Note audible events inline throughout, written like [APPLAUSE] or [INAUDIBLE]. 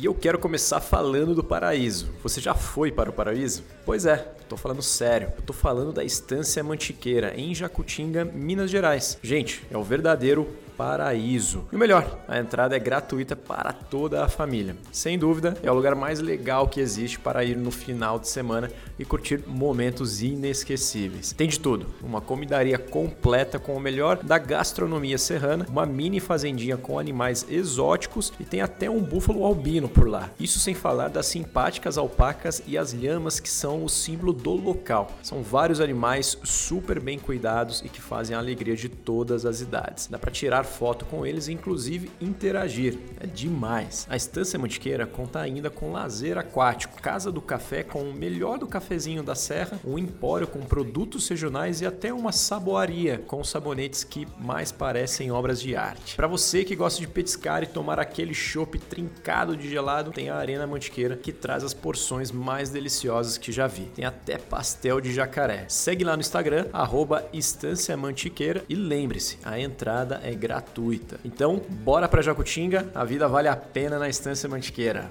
E eu quero começar falando do paraíso. Você já foi para o paraíso? Pois é, estou falando sério. Estou falando da Estância Mantiqueira, em Jacutinga, Minas Gerais. Gente, é o verdadeiro paraíso. E o melhor, a entrada é gratuita para toda a família. Sem dúvida, é o lugar mais legal que existe para ir no final de semana e curtir momentos inesquecíveis. Tem de tudo: uma comidaria completa com o melhor da gastronomia serrana, uma mini fazendinha com animais exóticos e tem até um búfalo albino por lá. Isso sem falar das simpáticas alpacas e as lhamas que são o símbolo do local. São vários animais super bem cuidados e que fazem a alegria de todas as idades. Dá para tirar foto com eles e inclusive interagir. É demais. A Estância Mantiqueira conta ainda com lazer aquático, casa do café com o melhor do cafezinho da serra, um empório com produtos regionais e até uma saboaria com sabonetes que mais parecem obras de arte. Para você que gosta de petiscar e tomar aquele chopp trincado de gelado, tem a Arena Mantiqueira que traz as porções mais deliciosas que já vi. Tem até pastel de jacaré. Segue lá no Instagram, arroba Estância Mantiqueira e lembre-se, a entrada é gratuita gratuita. Então, bora para Jacutinga, a vida vale a pena na Estância Mantiqueira.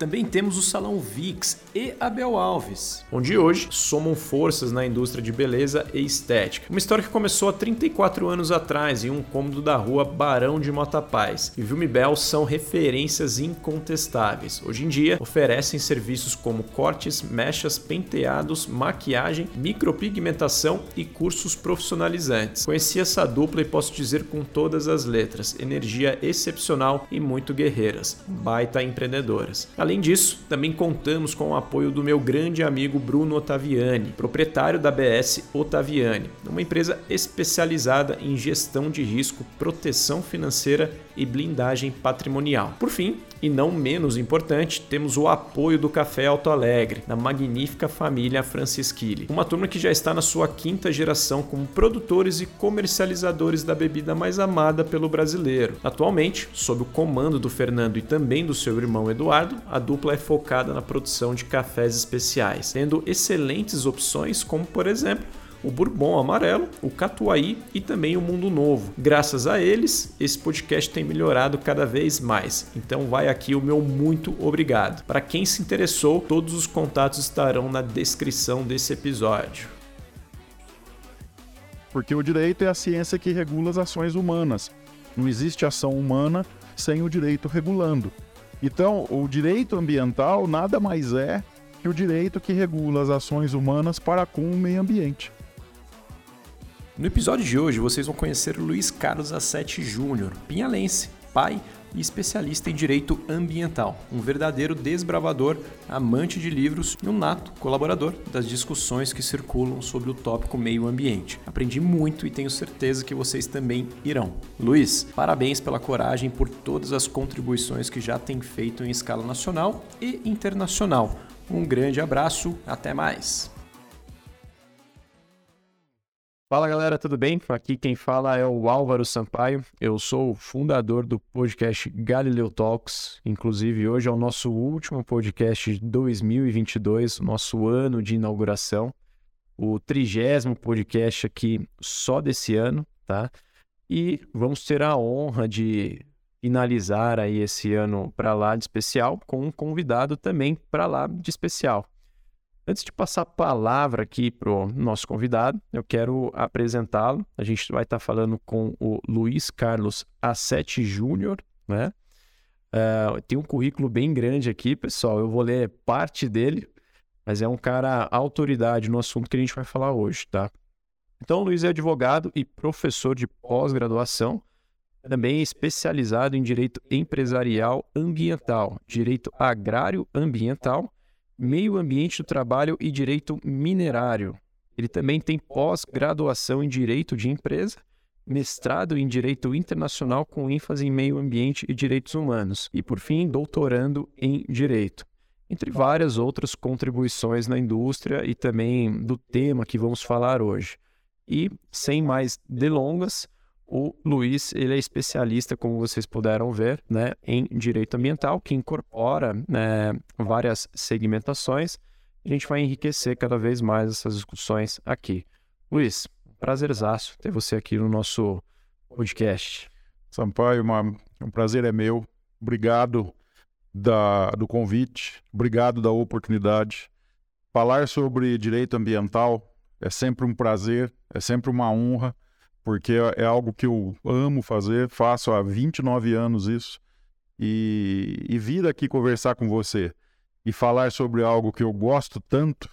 Também temos o Salão VIX e Abel Alves, onde hoje somam forças na indústria de beleza e estética. Uma história que começou há 34 anos atrás em um cômodo da rua Barão de Motapaz. E Vilme Bel são referências incontestáveis. Hoje em dia, oferecem serviços como cortes, mechas, penteados, maquiagem, micropigmentação e cursos profissionalizantes. Conheci essa dupla e posso dizer com todas as letras: energia excepcional e muito guerreiras, baita empreendedoras. Além disso, também contamos com o apoio do meu grande amigo Bruno Ottaviani, proprietário da BS Ottaviani, uma empresa especializada em gestão de risco, proteção financeira e blindagem patrimonial. Por fim, e não menos importante, temos o apoio do Café Alto Alegre, da magnífica família Francisquilli, uma turma que já está na sua quinta geração como produtores e comercializadores da bebida mais amada pelo brasileiro. Atualmente, sob o comando do Fernando e também do seu irmão Eduardo, a dupla é focada na produção de cafés especiais, tendo excelentes opções como, por exemplo, o Bourbon Amarelo, o Catuaí e também o Mundo Novo. Graças a eles, esse podcast tem melhorado cada vez mais. Então vai aqui o meu muito obrigado. Para quem se interessou, todos os contatos estarão na descrição desse episódio. Porque o direito é a ciência que regula as ações humanas. Não existe ação humana sem o direito regulando. Então, o direito ambiental nada mais é que o direito que regula as ações humanas para com o meio ambiente. No episódio de hoje, vocês vão conhecer Luiz Carlos Assetti Júnior, pinhalense, pai e especialista em direito ambiental, um verdadeiro desbravador, amante de livros e um nato colaborador das discussões que circulam sobre o tópico meio ambiente. Aprendi muito e tenho certeza que vocês também irão. Luiz, parabéns pela coragem por todas as contribuições que já tem feito em escala nacional e internacional. Um grande abraço, até mais. Fala galera, tudo bem? Aqui quem fala é o Álvaro Sampaio. Eu sou o fundador do podcast Galileu Talks. Inclusive, hoje é o nosso último podcast de 2022, nosso ano de inauguração. O trigésimo podcast aqui só desse ano, tá? E vamos ter a honra de finalizar aí esse ano para lá de especial com um convidado também para lá de especial. Antes de passar a palavra aqui para o nosso convidado, eu quero apresentá-lo. A gente vai estar falando com o Luiz Carlos A7 Júnior, né? Uh, tem um currículo bem grande aqui, pessoal. Eu vou ler parte dele, mas é um cara autoridade no assunto que a gente vai falar hoje, tá? Então, o Luiz é advogado e professor de pós-graduação, também especializado em direito empresarial ambiental, direito agrário ambiental meio ambiente do trabalho e direito minerário. Ele também tem pós-graduação em direito de empresa, mestrado em direito internacional com ênfase em meio ambiente e direitos humanos e, por fim, doutorando em direito. Entre várias outras contribuições na indústria e também do tema que vamos falar hoje. E sem mais delongas, o Luiz ele é especialista, como vocês puderam ver, né, em direito ambiental, que incorpora né, várias segmentações. A gente vai enriquecer cada vez mais essas discussões aqui. Luiz, prazerzaço ter você aqui no nosso podcast. Sampaio, uma, um prazer é meu. Obrigado da, do convite, obrigado da oportunidade. Falar sobre direito ambiental é sempre um prazer, é sempre uma honra, porque é, é algo que eu amo fazer, faço há 29 anos isso. E, e vir aqui conversar com você e falar sobre algo que eu gosto tanto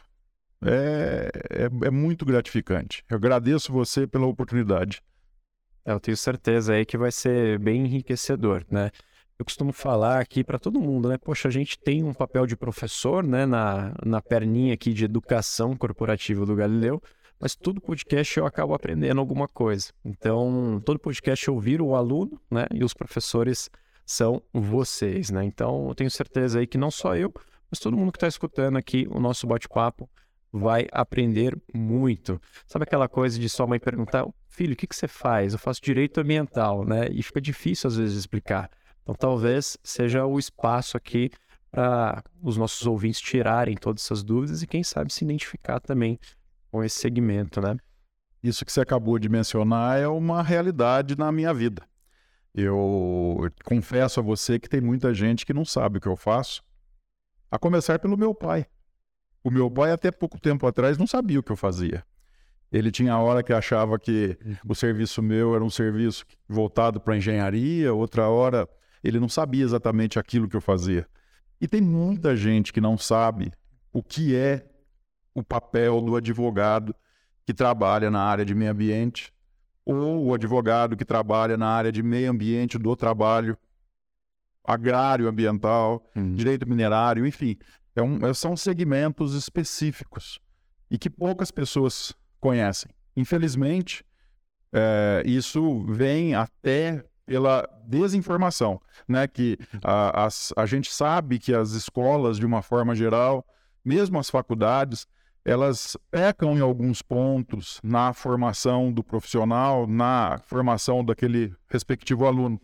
é, é, é muito gratificante. Eu agradeço você pela oportunidade. Eu tenho certeza aí que vai ser bem enriquecedor, né? Eu costumo falar aqui para todo mundo, né? Poxa, a gente tem um papel de professor, né, na, na perninha aqui de educação corporativa do Galileu, mas todo podcast eu acabo aprendendo alguma coisa. Então, todo podcast eu viro o aluno, né? E os professores são vocês, né? Então, eu tenho certeza aí que não só eu, mas todo mundo que está escutando aqui o nosso bate-papo vai aprender muito. Sabe aquela coisa de sua mãe perguntar, filho, o que, que você faz? Eu faço direito ambiental, né? E fica difícil às vezes explicar. Então talvez seja o espaço aqui para os nossos ouvintes tirarem todas essas dúvidas e quem sabe se identificar também com esse segmento, né? Isso que você acabou de mencionar é uma realidade na minha vida. Eu confesso a você que tem muita gente que não sabe o que eu faço, a começar pelo meu pai. O meu pai, até pouco tempo atrás, não sabia o que eu fazia. Ele tinha hora que achava que o serviço meu era um serviço voltado para engenharia, outra hora ele não sabia exatamente aquilo que eu fazia. E tem muita gente que não sabe o que é o papel do advogado que trabalha na área de meio ambiente ou o advogado que trabalha na área de meio ambiente do trabalho agrário, ambiental, uhum. direito minerário, enfim. É um, é, são segmentos específicos e que poucas pessoas conhecem. Infelizmente, é, isso vem até pela desinformação, né? Que a, as, a gente sabe que as escolas, de uma forma geral, mesmo as faculdades, elas pecam em alguns pontos na formação do profissional, na formação daquele respectivo aluno.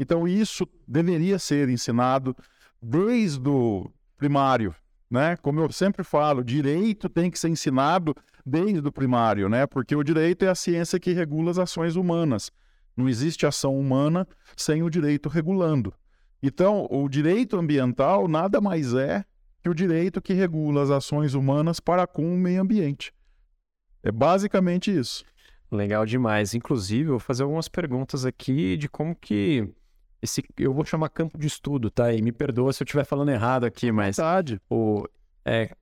Então, isso deveria ser ensinado desde o primário, né? Como eu sempre falo, direito tem que ser ensinado desde o primário, né? Porque o direito é a ciência que regula as ações humanas. Não existe ação humana sem o direito regulando. Então, o direito ambiental nada mais é que o direito que regula as ações humanas para com o meio ambiente. É basicamente isso. Legal demais. Inclusive, eu vou fazer algumas perguntas aqui de como que esse, eu vou chamar campo de estudo, tá? E me perdoa se eu estiver falando errado aqui, mas Verdade. o é,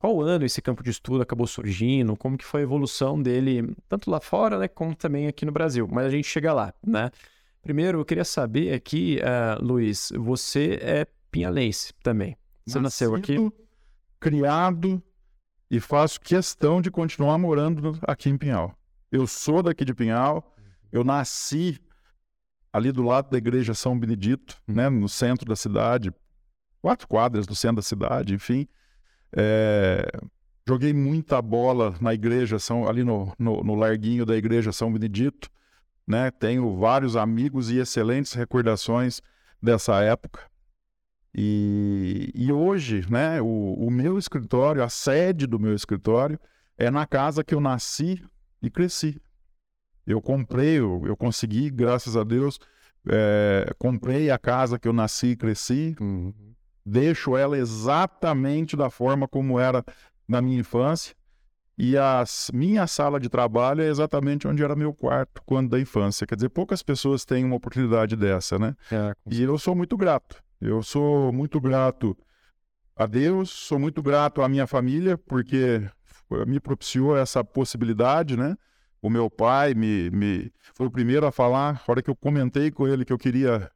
qual ano esse campo de estudo acabou surgindo? Como que foi a evolução dele, tanto lá fora, né, como também aqui no Brasil? Mas a gente chega lá, né? Primeiro, eu queria saber aqui, uh, Luiz, você é pinhalense também. Você Nascido, nasceu aqui? Criado e faço questão de continuar morando aqui em Pinhal. Eu sou daqui de Pinhal, eu nasci ali do lado da igreja São Benedito, né, no centro da cidade, quatro quadras do centro da cidade, enfim. É, joguei muita bola na igreja, São, ali no, no, no, larguinho da igreja São Benedito, né? Tenho vários amigos e excelentes recordações dessa época. E, e hoje, né, o, o meu escritório, a sede do meu escritório, é na casa que eu nasci e cresci. Eu comprei, eu, eu consegui, graças a Deus, é, comprei a casa que eu nasci e cresci, uhum. deixo ela exatamente da forma como era na minha infância. E a minha sala de trabalho é exatamente onde era meu quarto quando da infância. Quer dizer, poucas pessoas têm uma oportunidade dessa, né? É, e eu sou muito grato. Eu sou muito grato a Deus, sou muito grato à minha família, porque me propiciou essa possibilidade, né? o meu pai me, me foi o primeiro a falar, na hora que eu comentei com ele que eu queria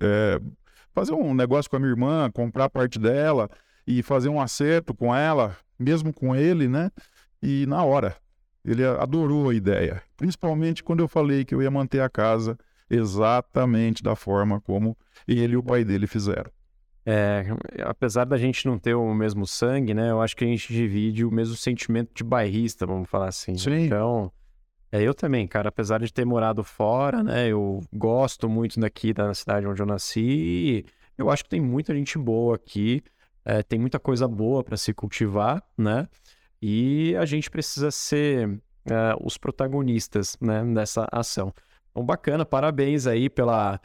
é, fazer um negócio com a minha irmã, comprar parte dela e fazer um acerto com ela, mesmo com ele, né? E na hora, ele adorou a ideia, principalmente quando eu falei que eu ia manter a casa exatamente da forma como ele e o pai dele fizeram. É, apesar da gente não ter o mesmo sangue, né? Eu acho que a gente divide o mesmo sentimento de bairrista, vamos falar assim. Sim. Então, É, eu também, cara, apesar de ter morado fora, né? Eu gosto muito daqui da cidade onde eu nasci. Eu acho que tem muita gente boa aqui, é, tem muita coisa boa para se cultivar, né? E a gente precisa ser é, os protagonistas, né, dessa ação. Então, bacana, parabéns aí pela,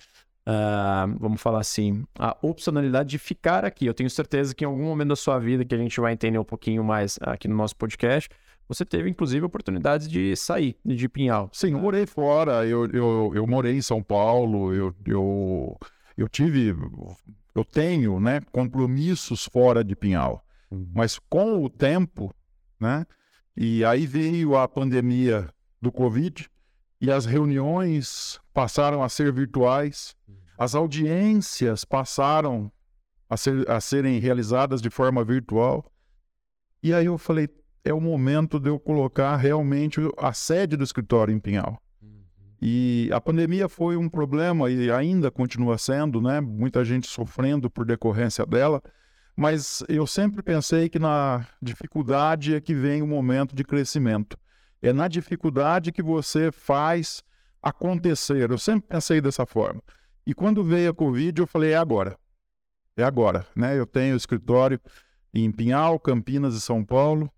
uh, vamos falar assim, a opcionalidade de ficar aqui. Eu tenho certeza que em algum momento da sua vida, que a gente vai entender um pouquinho mais aqui no nosso podcast, você teve, inclusive, oportunidades de sair de Pinhal. Sim, eu morei fora, eu, eu, eu morei em São Paulo, eu, eu, eu tive, eu tenho, né, compromissos fora de Pinhal. Uhum. Mas com o tempo, né, e aí veio a pandemia do Covid e as reuniões passaram a ser virtuais, uhum. as audiências passaram a, ser, a serem realizadas de forma virtual. E aí eu falei, é o momento de eu colocar realmente a sede do escritório em Pinhal. Uhum. E a pandemia foi um problema e ainda continua sendo, né? Muita gente sofrendo por decorrência dela. Mas eu sempre pensei que na dificuldade é que vem o momento de crescimento. É na dificuldade que você faz acontecer. Eu sempre pensei dessa forma. E quando veio a Covid, eu falei: é agora. É agora. Né? Eu tenho escritório em Pinhal, Campinas e São Paulo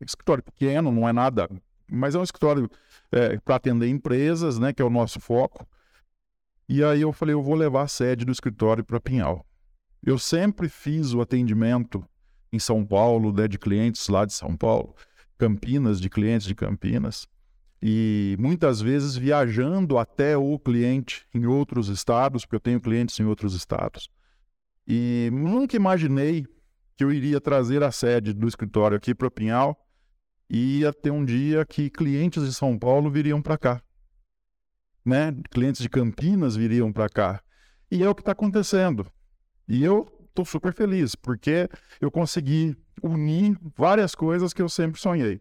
escritório pequeno, não é nada, mas é um escritório é, para atender empresas, né, que é o nosso foco. E aí eu falei, eu vou levar a sede do escritório para Pinhal. Eu sempre fiz o atendimento em São Paulo, né, de clientes lá de São Paulo, Campinas, de clientes de Campinas, e muitas vezes viajando até o cliente em outros estados, porque eu tenho clientes em outros estados. E nunca imaginei que eu iria trazer a sede do escritório aqui para Pinhal e ia ter um dia que clientes de São Paulo viriam para cá. Né? Clientes de Campinas viriam para cá. E é o que está acontecendo. E eu estou super feliz, porque eu consegui unir várias coisas que eu sempre sonhei.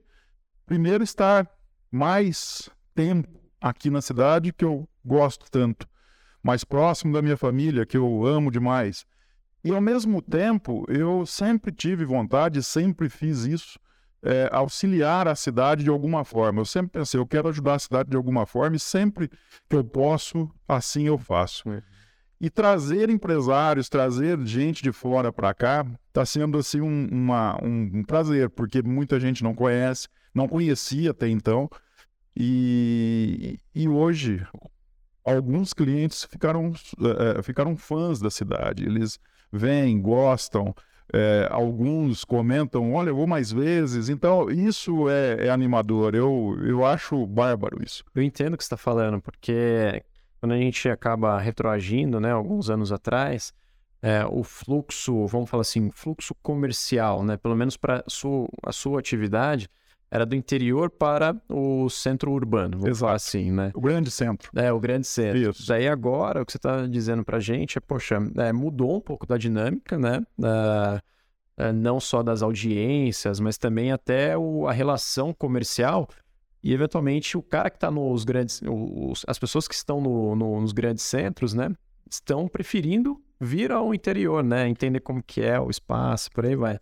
Primeiro, estar mais tempo aqui na cidade, que eu gosto tanto, mais próximo da minha família, que eu amo demais. E ao mesmo tempo, eu sempre tive vontade, sempre fiz isso, é, auxiliar a cidade de alguma forma. Eu sempre pensei, eu quero ajudar a cidade de alguma forma e sempre que eu posso, assim eu faço. É. E trazer empresários, trazer gente de fora para cá, está sendo assim um, uma, um, um, prazer, porque muita gente não conhece, não conhecia até então. E, e hoje, alguns clientes ficaram, é, ficaram fãs da cidade. Eles vêm, gostam, é, alguns comentam, olha, eu vou mais vezes. Então, isso é, é, animador. Eu, eu acho bárbaro isso. Eu entendo o que você está falando, porque quando a gente acaba retroagindo, né, alguns anos atrás, é, o fluxo, vamos falar assim, fluxo comercial, né, pelo menos para a sua atividade, era do interior para o centro urbano, vamos Exato. falar assim, né? O grande centro. É, o grande centro. Isso. Daí agora, o que você está dizendo para a gente é, poxa, é, mudou um pouco da dinâmica, né? É, não só das audiências, mas também até o, a relação comercial e eventualmente o cara que está nos grandes, os, as pessoas que estão no, no, nos grandes centros, né, estão preferindo vir ao interior, né, entender como que é o espaço, por aí vai.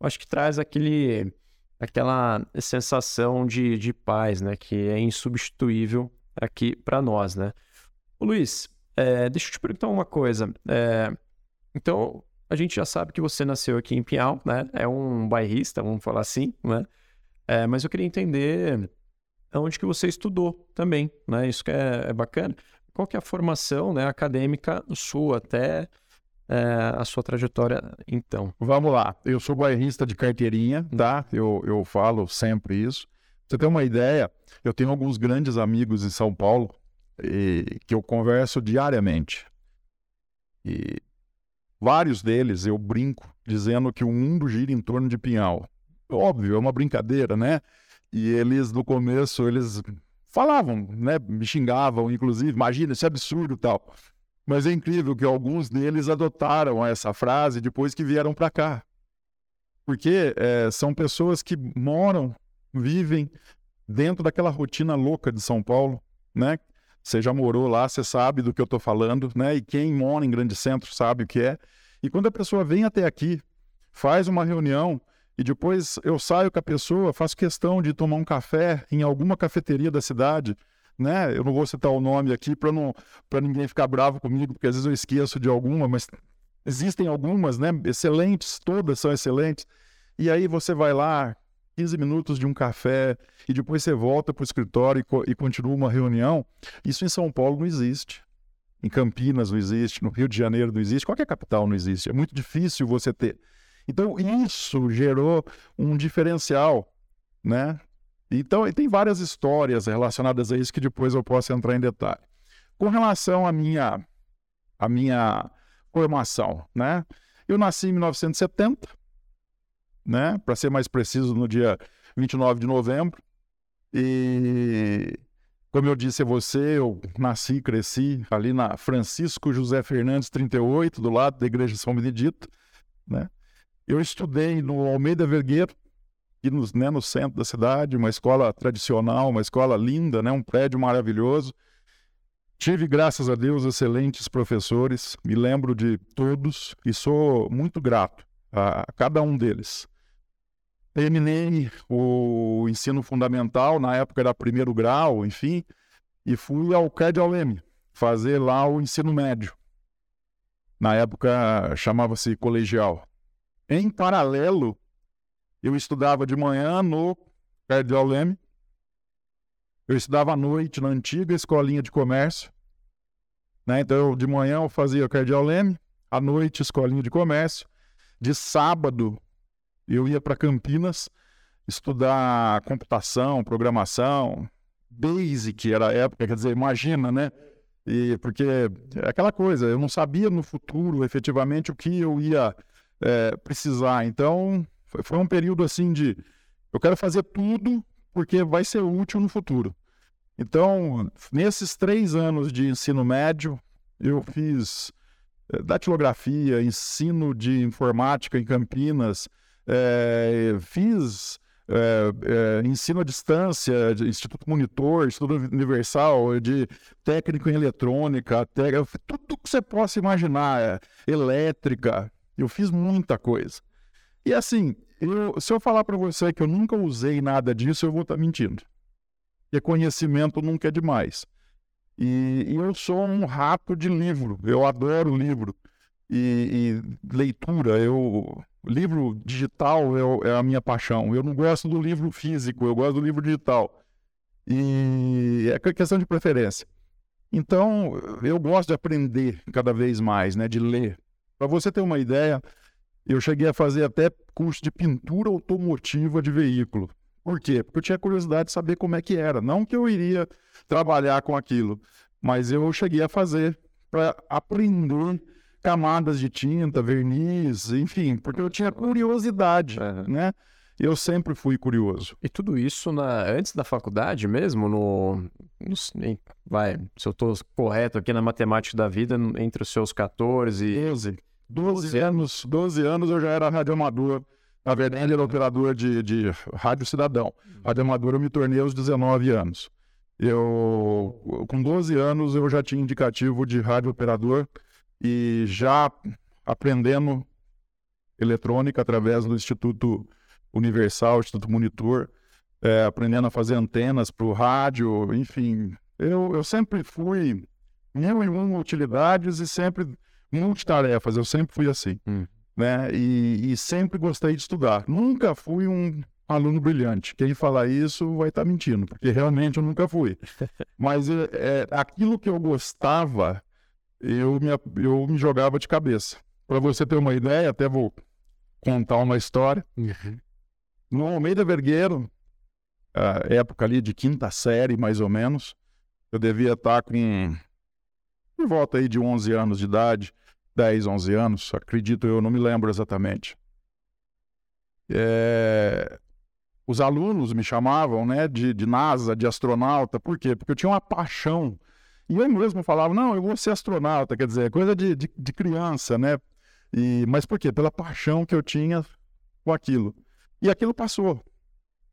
Eu acho que traz aquele aquela sensação de, de paz, né? Que é insubstituível aqui para nós, né? Ô, Luiz, é, deixa eu te perguntar uma coisa. É, então, a gente já sabe que você nasceu aqui em Pinhal, né? É um bairrista, vamos falar assim, né? É, mas eu queria entender onde que você estudou também, né? Isso que é, é bacana. Qual que é a formação né, acadêmica sua até é, a sua trajetória então? Vamos lá. Eu sou bairrista de carteirinha, tá? Eu, eu falo sempre isso. Você tem uma ideia? Eu tenho alguns grandes amigos em São Paulo e, que eu converso diariamente. E vários deles eu brinco dizendo que o mundo gira em torno de Pinhal. Óbvio, é uma brincadeira, né? E eles, no começo, eles falavam, né? Me xingavam, inclusive, imagina, isso é absurdo tal. Mas é incrível que alguns deles adotaram essa frase depois que vieram para cá. Porque é, são pessoas que moram, vivem dentro daquela rotina louca de São Paulo, né? Você já morou lá, você sabe do que eu estou falando, né? E quem mora em grande centro sabe o que é. E quando a pessoa vem até aqui, faz uma reunião e depois eu saio com a pessoa, faço questão de tomar um café em alguma cafeteria da cidade, né? Eu não vou citar o nome aqui para não para ninguém ficar bravo comigo, porque às vezes eu esqueço de alguma, mas existem algumas, né? Excelentes, todas são excelentes. E aí você vai lá, 15 minutos de um café, e depois você volta para o escritório e, e continua uma reunião. Isso em São Paulo não existe. Em Campinas não existe, no Rio de Janeiro não existe, qualquer capital não existe. É muito difícil você ter. Então, isso gerou um diferencial, né? Então, tem várias histórias relacionadas a isso que depois eu posso entrar em detalhe. Com relação à minha, à minha formação, né? Eu nasci em 1970, né? Para ser mais preciso, no dia 29 de novembro. E como eu disse a você, eu nasci e cresci ali na Francisco José Fernandes 38, do lado da Igreja São Benedito, né? Eu estudei no Almeida Vergueiro, aqui no, né, no centro da cidade, uma escola tradicional, uma escola linda, né, um prédio maravilhoso. Tive, graças a Deus, excelentes professores, me lembro de todos e sou muito grato a, a cada um deles. Terminei o ensino fundamental, na época era primeiro grau, enfim, e fui ao CAD UEM fazer lá o ensino médio. Na época chamava-se colegial. Em paralelo, eu estudava de manhã no Leme, eu estudava à noite na antiga escolinha de comércio. Né? Então, de manhã eu fazia o Cardeal Leme, à noite escolinha de comércio. De sábado, eu ia para Campinas estudar computação, programação, Basic era a época, quer dizer, imagina, né? E porque é aquela coisa, eu não sabia no futuro efetivamente o que eu ia é, precisar. Então, foi, foi um período assim de eu quero fazer tudo porque vai ser útil no futuro. Então, nesses três anos de ensino médio, eu fiz é, datilografia, ensino de informática em Campinas, é, fiz é, é, ensino à distância, de Instituto Monitor, Instituto Universal, de técnico em eletrônica, tudo que você possa imaginar, é, elétrica, eu fiz muita coisa. E assim, eu, se eu falar para você que eu nunca usei nada disso, eu vou estar tá mentindo. Porque conhecimento nunca é demais. E, e, eu sou um rato de livro. Eu adoro livro e, e leitura. Eu livro digital é, é, a minha paixão. Eu não gosto do livro físico. Eu gosto do livro digital. E é questão de preferência. Então, eu gosto de aprender cada vez mais, né? De ler. Para você ter uma ideia, eu cheguei a fazer até curso de pintura automotiva de veículo. Por quê? Porque eu tinha curiosidade de saber como é que era. Não que eu iria trabalhar com aquilo, mas eu cheguei a fazer para aprender camadas de tinta, verniz, enfim, porque eu tinha curiosidade, uhum. né? Eu sempre fui curioso. E tudo isso na, antes da faculdade mesmo, no, no vai, se eu estou correto aqui na matemática da vida, entre os seus 14 e 12. 12 anos, 12 anos eu já era radioamador. Na verdade, era operador de, de rádio cidadão. Radioamador eu me tornei aos 19 anos. Eu, com 12 anos, eu já tinha indicativo de rádio operador e já aprendendo eletrônica através do Instituto Universal, Instituto Monitor, é, aprendendo a fazer antenas para o rádio, enfim. Eu, eu sempre fui mil e uma utilidades e sempre multitarefas, eu sempre fui assim. Hum. Né? E, e, sempre gostei de estudar. Nunca fui um aluno brilhante. Quem falar isso vai estar tá mentindo, porque realmente eu nunca fui. [LAUGHS] Mas é, é, aquilo que eu gostava, eu me, eu me jogava de cabeça. Para você ter uma ideia, até vou contar uma história. Uhum. No Almeida Vergueiro, época ali de quinta série, mais ou menos, eu devia estar tá com por volta aí de 11 anos de idade. 10, 11 anos, acredito eu, não me lembro exatamente. É... Os alunos me chamavam né, de, de NASA, de astronauta, por quê? Porque eu tinha uma paixão. E eu mesmo falava, não, eu vou ser astronauta, quer dizer, coisa de, de, de criança, né? E, mas por quê? Pela paixão que eu tinha com aquilo. E aquilo passou.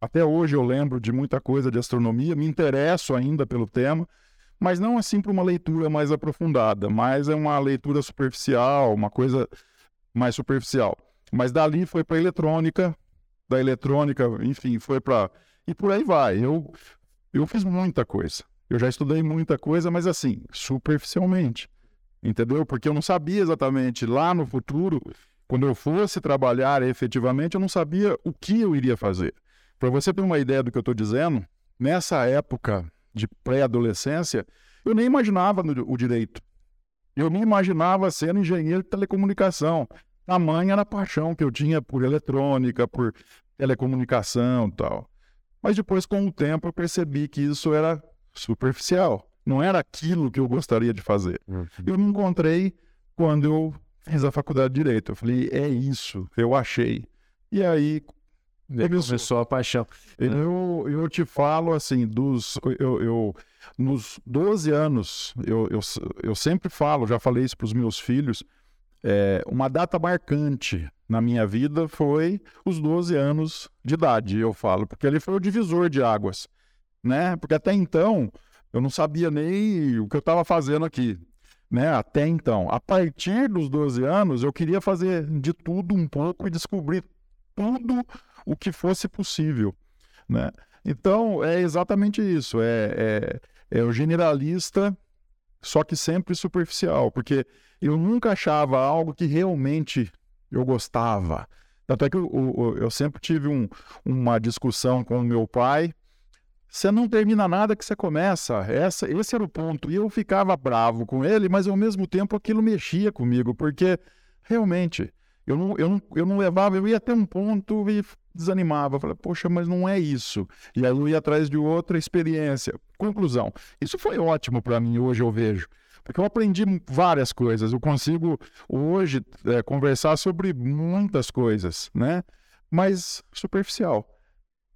Até hoje eu lembro de muita coisa de astronomia, me interesso ainda pelo tema, mas não assim para uma leitura mais aprofundada, mas é uma leitura superficial, uma coisa mais superficial. Mas dali foi para eletrônica, da eletrônica, enfim, foi para e por aí vai. Eu eu fiz muita coisa. Eu já estudei muita coisa, mas assim, superficialmente. Entendeu? Porque eu não sabia exatamente lá no futuro, quando eu fosse trabalhar efetivamente, eu não sabia o que eu iria fazer. Para você ter uma ideia do que eu estou dizendo, nessa época de pré-adolescência, eu nem imaginava no, o direito. Eu me imaginava sendo engenheiro de telecomunicação. Tamanha era a paixão que eu tinha por eletrônica, por telecomunicação e tal. Mas depois, com o tempo, eu percebi que isso era superficial. Não era aquilo que eu gostaria de fazer. Uhum. Eu me encontrei quando eu fiz a faculdade de Direito. Eu falei, é isso, eu achei. E aí começou, começou a paixão. Eu, eu te falo assim, dos. Eu, eu, nos 12 anos, eu, eu, eu sempre falo, já falei isso para os meus filhos, é, uma data marcante na minha vida foi os 12 anos de idade, eu falo, porque ele foi o divisor de águas, né? Porque até então eu não sabia nem o que eu estava fazendo aqui, né? Até então. A partir dos 12 anos, eu queria fazer de tudo um pouco e descobrir tudo o que fosse possível, né? Então, é exatamente isso, é, é, é o generalista, só que sempre superficial, porque eu nunca achava algo que realmente eu gostava. Tanto é que eu, eu, eu sempre tive um, uma discussão com o meu pai. Você não termina nada que você começa. Essa, esse era o ponto. E eu ficava bravo com ele, mas ao mesmo tempo aquilo mexia comigo, porque realmente eu não, eu não, eu não levava, eu ia até um ponto e desanimava. Falei, poxa, mas não é isso. E aí eu ia atrás de outra experiência. Conclusão: isso foi ótimo para mim, hoje eu vejo. Porque eu aprendi várias coisas. Eu consigo hoje é, conversar sobre muitas coisas, né? Mas superficial.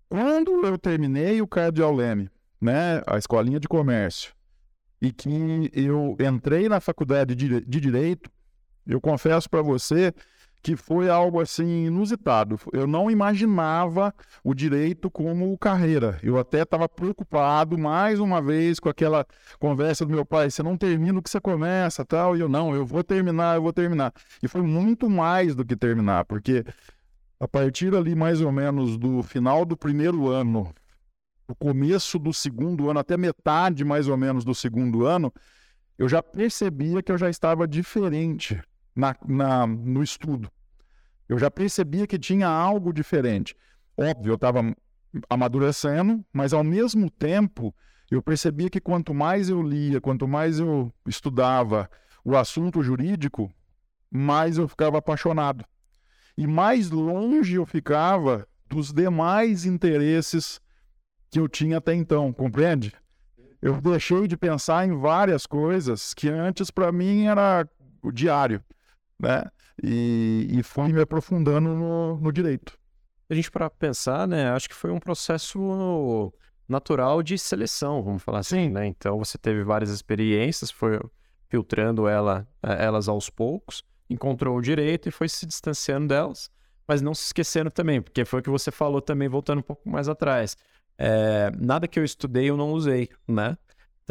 Quando eu terminei o Cardeal Leme, né, a escolinha de comércio, e que eu entrei na faculdade de, de direito, eu confesso para você que foi algo assim inusitado. Eu não imaginava o direito como carreira. Eu até estava preocupado mais uma vez com aquela conversa do meu pai: você não termina o que você começa, tal. E eu não, eu vou terminar, eu vou terminar. E foi muito mais do que terminar, porque a partir ali mais ou menos do final do primeiro ano, o começo do segundo ano, até metade mais ou menos do segundo ano, eu já percebia que eu já estava diferente na, na, no estudo. Eu já percebia que tinha algo diferente. Óbvio, eu estava amadurecendo, mas ao mesmo tempo eu percebia que quanto mais eu lia, quanto mais eu estudava o assunto jurídico, mais eu ficava apaixonado. E mais longe eu ficava dos demais interesses que eu tinha até então, compreende? Eu deixei de pensar em várias coisas que antes para mim era o diário né? E, e fui me aprofundando no, no direito. A gente para pensar, né? Acho que foi um processo natural de seleção, vamos falar assim, Sim. né? Então você teve várias experiências, foi filtrando ela, eh, elas aos poucos, encontrou o direito e foi se distanciando delas, mas não se esquecendo também, porque foi o que você falou também, voltando um pouco mais atrás. É, nada que eu estudei eu não usei, né?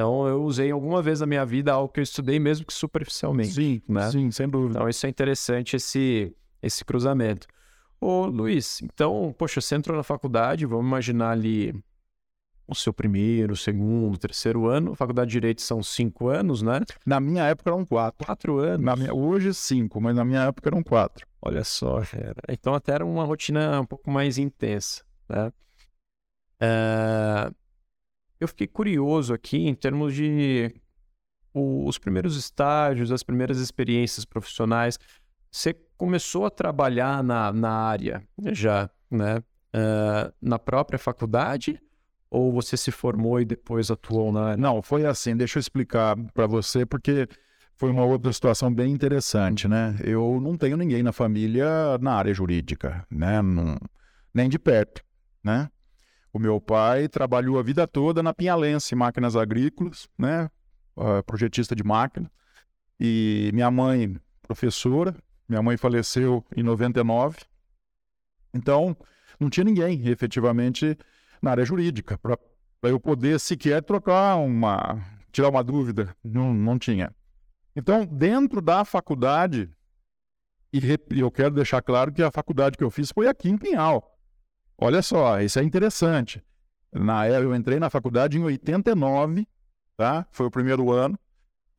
Então, eu usei alguma vez na minha vida algo que eu estudei, mesmo que superficialmente. Sim, né? sim, sem dúvida. Então, isso é interessante, esse, esse cruzamento. Ô, Luiz, então, poxa, você entrou na faculdade, vamos imaginar ali o seu primeiro, segundo, terceiro ano. faculdade de Direito são cinco anos, né? Na minha época eram quatro. Quatro anos? Minha... Hoje cinco, mas na minha época eram quatro. Olha só, era. Então até era uma rotina um pouco mais intensa, né? É eu fiquei curioso aqui em termos de o, os primeiros estágios, as primeiras experiências profissionais. Você começou a trabalhar na, na área já, né? Uh, na própria faculdade? Ou você se formou e depois atuou na área? Não, foi assim. Deixa eu explicar para você, porque foi uma outra situação bem interessante, né? Eu não tenho ninguém na família na área jurídica, né? Não, nem de perto, né? O meu pai trabalhou a vida toda na Pinhalense, máquinas agrícolas, né? Uh, projetista de máquina. E minha mãe, professora. Minha mãe faleceu em 99. Então, não tinha ninguém, efetivamente, na área jurídica, para eu poder sequer trocar uma. tirar uma dúvida. Não, não tinha. Então, dentro da faculdade, e eu quero deixar claro que a faculdade que eu fiz foi aqui em Pinhal. Olha só, isso é interessante. Na, eu entrei na faculdade em 89, tá? Foi o primeiro ano.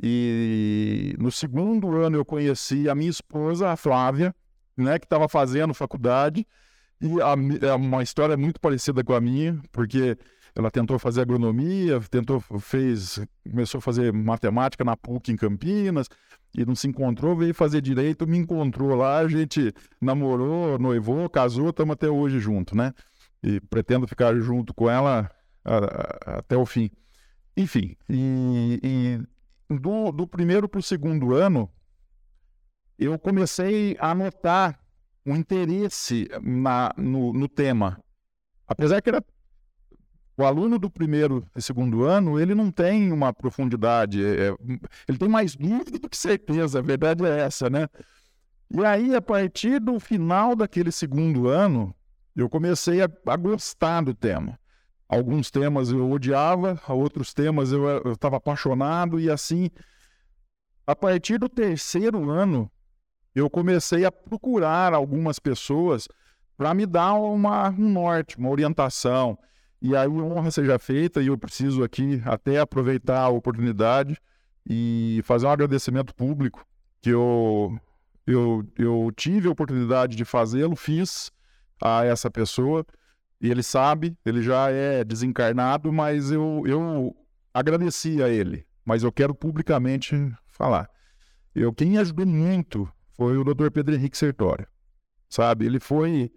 E no segundo ano eu conheci a minha esposa, a Flávia, né, que estava fazendo faculdade. E a, é uma história muito parecida com a minha, porque ela tentou fazer agronomia, tentou fez, começou a fazer matemática na PUC em Campinas e não se encontrou, veio fazer direito, me encontrou lá, a gente namorou, noivou, casou, estamos até hoje junto, né? E pretendo ficar junto com ela a, a, até o fim. Enfim, e, e do, do primeiro para o segundo ano, eu comecei a notar um interesse na, no, no tema. Apesar que era o aluno do primeiro e segundo ano, ele não tem uma profundidade, é, é, ele tem mais dúvida do que certeza, a verdade é essa, né? E aí, a partir do final daquele segundo ano, eu comecei a, a gostar do tema. Alguns temas eu odiava, outros temas eu estava apaixonado, e assim, a partir do terceiro ano, eu comecei a procurar algumas pessoas para me dar uma, um norte, uma orientação. E aí, honra seja feita, e eu preciso aqui até aproveitar a oportunidade e fazer um agradecimento público que eu, eu, eu tive a oportunidade de fazê-lo, fiz a essa pessoa e ele sabe, ele já é desencarnado, mas eu, eu agradeci a ele. Mas eu quero publicamente falar. Eu, quem ajudou muito foi o Dr. Pedro Henrique Sertório. Sabe? Ele foi.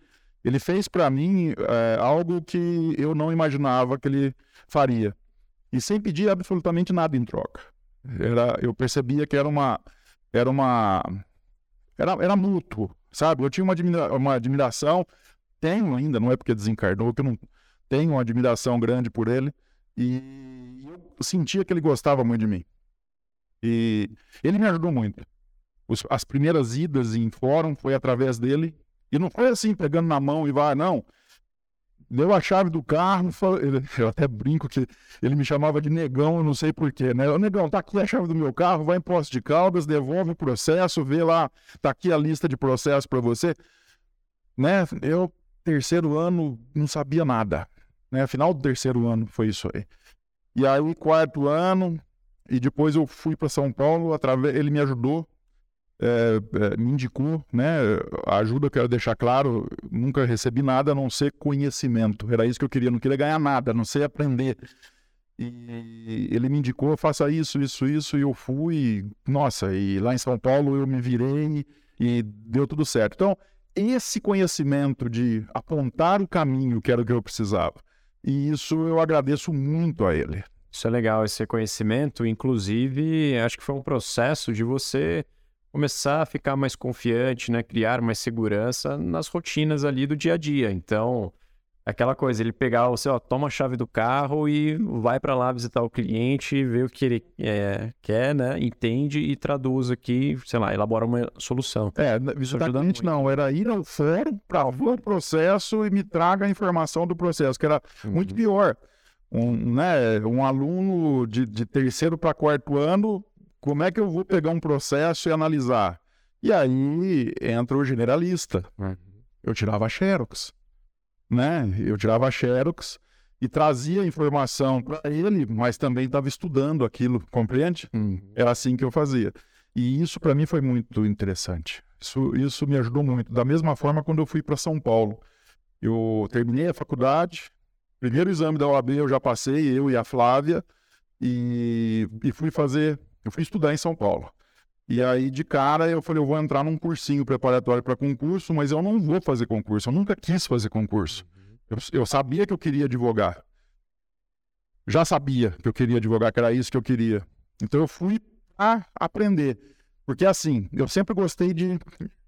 Ele fez para mim é, algo que eu não imaginava que ele faria. E sem pedir absolutamente nada em troca. Era, eu percebia que era uma. Era uma. Era, era mútuo, sabe? Eu tinha uma, admira, uma admiração tenho ainda, não é porque desencarnou, que eu não tenho uma admiração grande por ele. E eu sentia que ele gostava muito de mim. E ele me ajudou muito. As primeiras idas em fórum foi através dele. E não foi assim, pegando na mão e vai, não. Deu a chave do carro, eu até brinco que ele me chamava de negão, eu não sei porquê, né? Ô, negão, tá aqui a chave do meu carro, vai em Poço de Caldas, devolve o processo, vê lá, tá aqui a lista de processos para você. Né? Eu terceiro ano não sabia nada. Né? Final do terceiro ano foi isso aí. E aí, quarto ano, e depois eu fui para São Paulo, através, ele me ajudou, é, é, me indicou, né? A ajuda, quero deixar claro, nunca recebi nada a não ser conhecimento. Era isso que eu queria, não queria ganhar nada, a não ser aprender. E ele me indicou, faça isso, isso, isso, e eu fui, nossa, e lá em São Paulo eu me virei e deu tudo certo. Então, esse conhecimento de apontar o caminho que era o que eu precisava. E isso eu agradeço muito a ele. Isso é legal, esse conhecimento. Inclusive, acho que foi um processo de você começar a ficar mais confiante, né? criar mais segurança nas rotinas ali do dia a dia. Então, aquela coisa, ele pegar você, ó, toma a chave do carro e vai para lá visitar o cliente, ver o que ele é, quer, né? Entende e traduz aqui, sei lá, elabora uma solução. É, visitar cliente não, era ir ao fórum para ver o processo e me traga a informação do processo, que era uhum. muito pior. Um, né, um aluno de, de terceiro para quarto ano, como é que eu vou pegar um processo e analisar? E aí entra o generalista. Uhum. Eu tirava xerox né? Eu tirava xerox e trazia informação para ele, mas também estava estudando aquilo, compreende? Uhum. Era assim que eu fazia. E isso para mim foi muito interessante. Isso, isso me ajudou muito. Da mesma forma, quando eu fui para São Paulo, eu terminei a faculdade, primeiro exame da OAB eu já passei, eu e a Flávia, e, e fui fazer, eu fui estudar em São Paulo. E aí, de cara, eu falei, eu vou entrar num cursinho preparatório para concurso, mas eu não vou fazer concurso. Eu nunca quis fazer concurso. Eu, eu, sabia que eu queria advogar. Já sabia que eu queria advogar, que era isso que eu queria. Então eu fui a aprender. Porque assim, eu sempre gostei de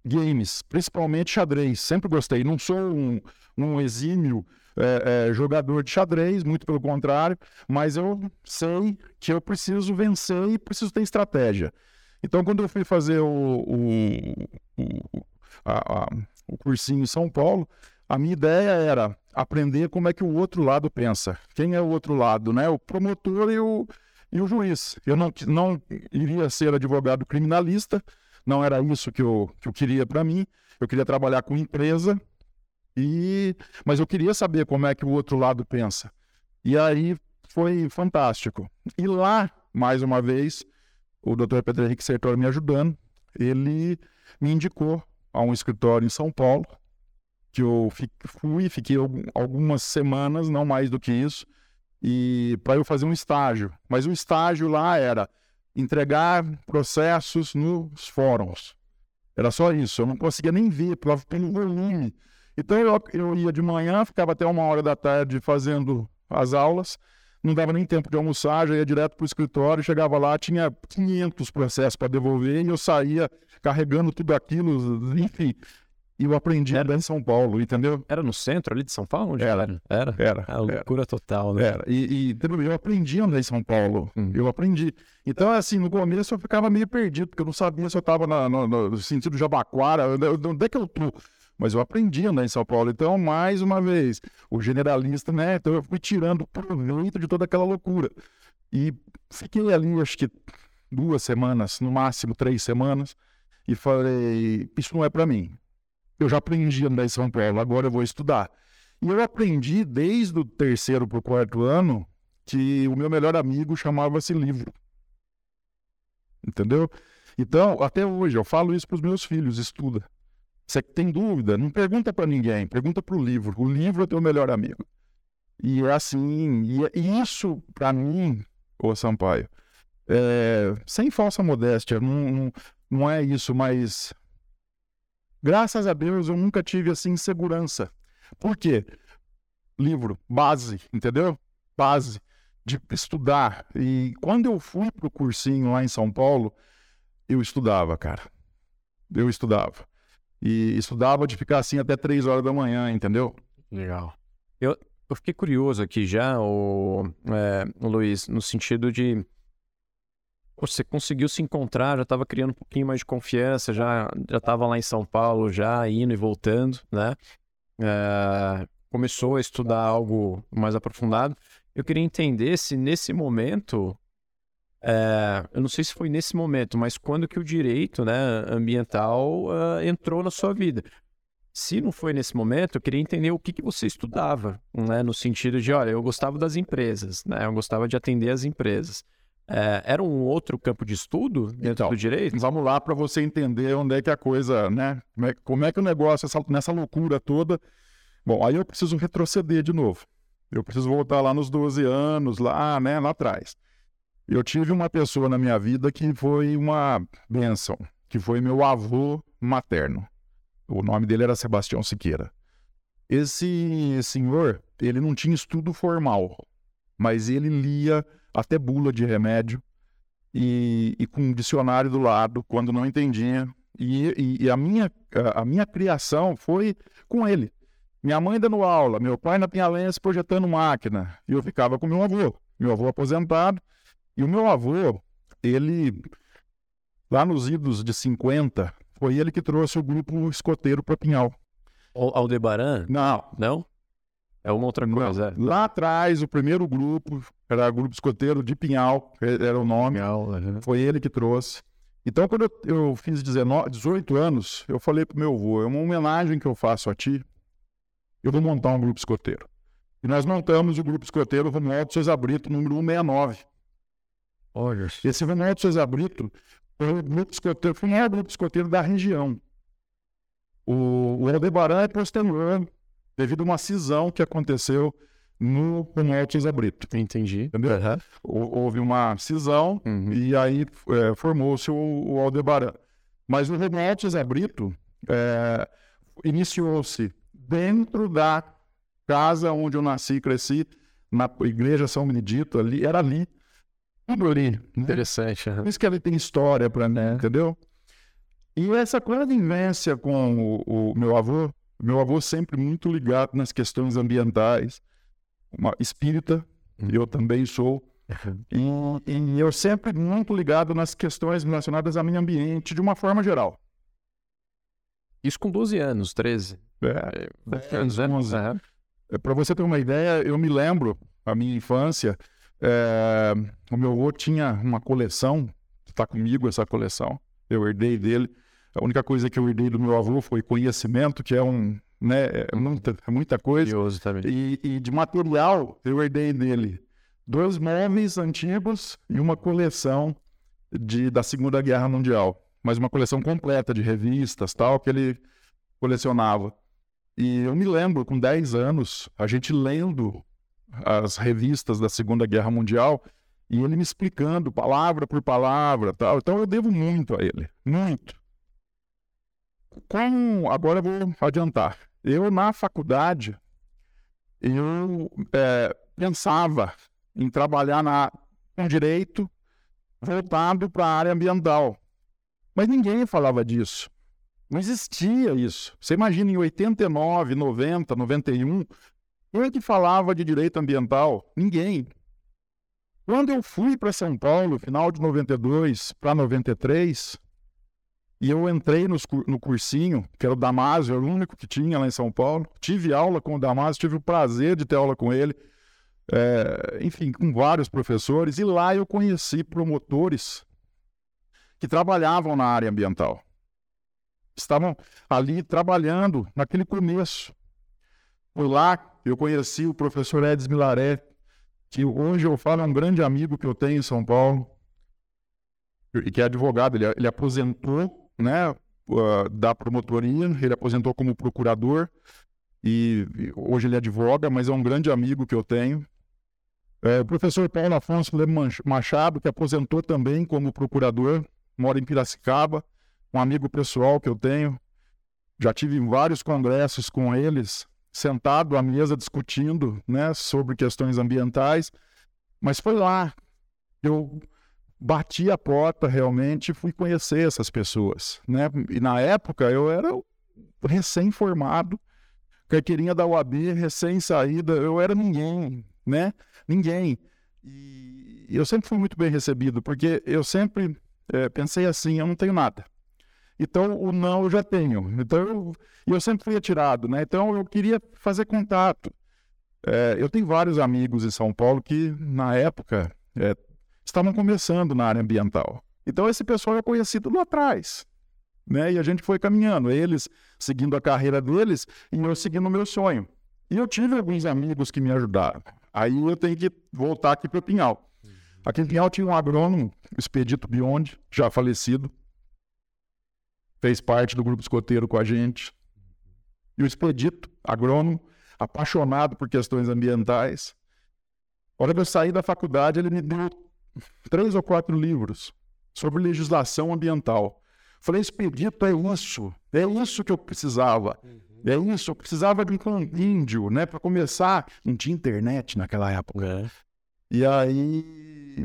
games, principalmente xadrez. Sempre gostei. Não sou um, um exímio é, é, jogador de xadrez, muito pelo contrário, mas eu sei que eu preciso vencer e preciso ter estratégia. Então, quando eu fui fazer o, o, o, a, a, o cursinho em São Paulo, a minha ideia era aprender como é que o outro lado pensa. Quem é o outro lado, né? O promotor e o, e o juiz. Eu não, não iria ser advogado criminalista, não era isso que eu, que eu queria para mim. Eu queria trabalhar com empresa E mas eu queria saber como é que o outro lado pensa. E aí foi fantástico. E lá, mais uma vez, o Dr. Pedro Henrique Sertor me ajudando, ele me indicou a um escritório em São Paulo, que eu fui, fiquei algumas semanas, não mais do que isso, e para eu fazer um estágio. Mas o estágio lá era entregar processos nos fóruns. Era só isso, eu não conseguia nem ver pelo volume. Então eu, eu ia de manhã, ficava até uma hora da tarde fazendo as aulas, não dava nem tempo de almoçar, já ia direto para o escritório, chegava lá, tinha 500 processos para devolver e eu saía carregando tudo aquilo, [LAUGHS] enfim. E eu aprendi era em São Paulo, entendeu? Era no centro ali de São Paulo? Onde era. Era? Era. A loucura era. total, né? Era. E, e eu aprendi andar em São Paulo. Hum. Eu aprendi. Então, assim, no começo eu ficava meio perdido, porque eu não sabia se eu estava no, no, sentido de Jabaquara, onde é que eu tô? Mas eu aprendi a andar em São Paulo. Então, mais uma vez, o generalista, né? Então eu fui tirando proveito de toda aquela loucura. E fiquei ali, acho que duas semanas, no máximo três semanas, e falei: Isso não é para mim eu já aprendi a andar em São Paulo, agora eu vou estudar. E eu aprendi desde o terceiro para o quarto ano que o meu melhor amigo chamava-se livro. Entendeu? Então, até hoje, eu falo isso para os meus filhos: estuda. Você tem dúvida, não pergunta para ninguém, pergunta para o livro. O livro é teu melhor amigo. E é assim, e isso, para mim, ô Sampaio, é, sem falsa modéstia, não, não, não é isso, mas Graças a Deus eu nunca tive assim insegurança. Por quê? Livro, base, entendeu? Base de estudar. E quando eu fui pro cursinho lá em São Paulo, eu estudava, cara. Eu estudava. E estudava de ficar assim até três horas da manhã, entendeu? Legal. Eu, eu fiquei curioso aqui já, o, é, o Luiz, no sentido de você conseguiu se encontrar, já estava criando um pouquinho mais de confiança, já já estava lá em São Paulo, já indo e voltando, né? É, começou a estudar algo mais aprofundado. Eu queria entender se nesse momento, é, eu não sei se foi nesse momento, mas quando que o direito, né, ambiental uh, entrou na sua vida. Se não foi nesse momento, eu queria entender o que, que você estudava, né, no sentido de, olha, eu gostava das empresas, né, eu gostava de atender as empresas. É, era um outro campo de estudo dentro então, do direito? Vamos lá para você entender onde é que a coisa, né? Como é, como é que o negócio, essa, nessa loucura toda. Bom, aí eu preciso retroceder de novo. Eu preciso voltar lá nos 12 anos, lá, né, lá atrás. Eu tive uma pessoa na minha vida que foi uma benção, que foi meu avô materno. O nome dele era Sebastião Siqueira. Esse senhor, ele não tinha estudo formal, mas ele lia até bula de remédio, e, e com um dicionário do lado, quando não entendia. E, e, e, a, minha, a minha criação foi com ele. Minha mãe dando aula, meu pai na Pinhalense projetando máquina, e eu ficava com meu avô, meu avô aposentado. E o meu avô, ele, lá nos idos de 50, foi ele que trouxe o grupo escoteiro para Pinhal. Aldebaran? Não. Não? É uma outra coisa. Não. É. Lá atrás, o primeiro grupo era o grupo escoteiro de Pinhal, era o nome. Pinhal, uhum. Foi ele que trouxe. Então, quando eu, eu fiz 19, 18 anos, eu falei pro meu avô, é uma homenagem que eu faço a ti, eu vou montar um grupo escoteiro. E nós montamos o grupo escoteiro Romualdo Souza Brito, número 169. Olha. Esse Romualdo Souza Brito foi o grupo escoteiro, foi o maior grupo escoteiro da região. O, o Aldebaran é posterior devido a uma cisão que aconteceu no Penete Zé Brito. Entendi. Entendeu? Uhum. Houve uma cisão uhum. e aí é, formou-se o, o, Aldebaran. Mas o Renete Zé Brito é, iniciou-se dentro da casa onde eu nasci e cresci, na igreja São Benedito, ali, era ali. Tudo ali. Né? Interessante. Por isso que ele tem história para mim, entendeu? E essa convivência com o, o meu avô, meu avô sempre muito ligado nas questões ambientais, uma espírita, uhum. eu também sou. Uhum. E, e, eu sempre muito ligado nas questões relacionadas ao meio ambiente de uma forma geral. Isso com 12 anos, 13. É, 10 anos, 11. Uhum. É, Para você ter uma ideia, eu me lembro, a minha infância, é, o meu avô tinha uma coleção, está comigo essa coleção, eu herdei dele. A única coisa que eu herdei do meu avô foi conhecimento, que é um, né? É muita, é muita coisa. Curioso também. E, e de material, eu herdei dele dois móveis antigos e uma coleção de, da Segunda Guerra Mundial. Mas uma coleção completa de revistas, tal, que ele colecionava. E eu me lembro, com 10 anos, a gente lendo as revistas da Segunda Guerra Mundial e ele me explicando palavra por palavra, tal. Então eu devo muito a ele, muito. Com, agora eu vou adiantar. Eu na faculdade eu é, pensava em trabalhar na, com direito voltado para a área ambiental, mas ninguém falava disso. Não existia isso. Você imagina em 89, 90, 91, quem é que falava de direito ambiental? Ninguém. Quando eu fui para São Paulo, final de 92 para 93, e eu entrei nos, no cursinho, que era o Damásio, era o único que tinha lá em São Paulo. Tive aula com o Damásio, tive o prazer de ter aula com ele, é, enfim, com vários professores, e lá eu conheci promotores que trabalhavam na área ambiental estavam ali trabalhando naquele começo. Por lá eu conheci o professor Edson Milaré, que hoje eu falo é um grande amigo que eu tenho em São Paulo, e que é advogado, ele, ele aposentou né, uh, da promotoria, ele aposentou como procurador, e, e hoje ele advoga, mas é um grande amigo que eu tenho. É, o professor Paulo Afonso Machado, que aposentou também como procurador, mora em Piracicaba, um amigo pessoal que eu tenho. Já tive vários congressos com eles, sentado à mesa discutindo né, sobre questões ambientais, mas foi lá. Eu bati a porta realmente e fui conhecer essas pessoas. Né? E na época eu era recém-formado, carteirinha da UAB, recém-saída, eu era ninguém, né? Ninguém. E eu sempre fui muito bem recebido, porque eu sempre é, pensei assim, eu não tenho nada. Então, o não eu já tenho. Então, eu, eu sempre fui atirado, né? Então, eu queria fazer contato. É, eu tenho vários amigos em São Paulo que, na época, é, estavam começando na área ambiental. Então, esse pessoal é conhecido lá atrás. Né? E a gente foi caminhando, eles seguindo a carreira deles e eu seguindo o meu sonho. E eu tive alguns amigos que me ajudaram. Aí eu tenho que voltar aqui para o Pinhal. Aqui em Pinhal tinha um agrônomo, Expedito Biondi, já falecido, fez parte do grupo escoteiro com a gente. E o Expedito, agrônomo, apaixonado por questões ambientais. A hora que eu saí da faculdade, ele me deu três ou quatro livros sobre legislação ambiental. Falei, Expedito, é isso, é isso que eu precisava. Uhum. É isso, eu precisava de um índio, né? Para começar, não tinha internet naquela época. É. E aí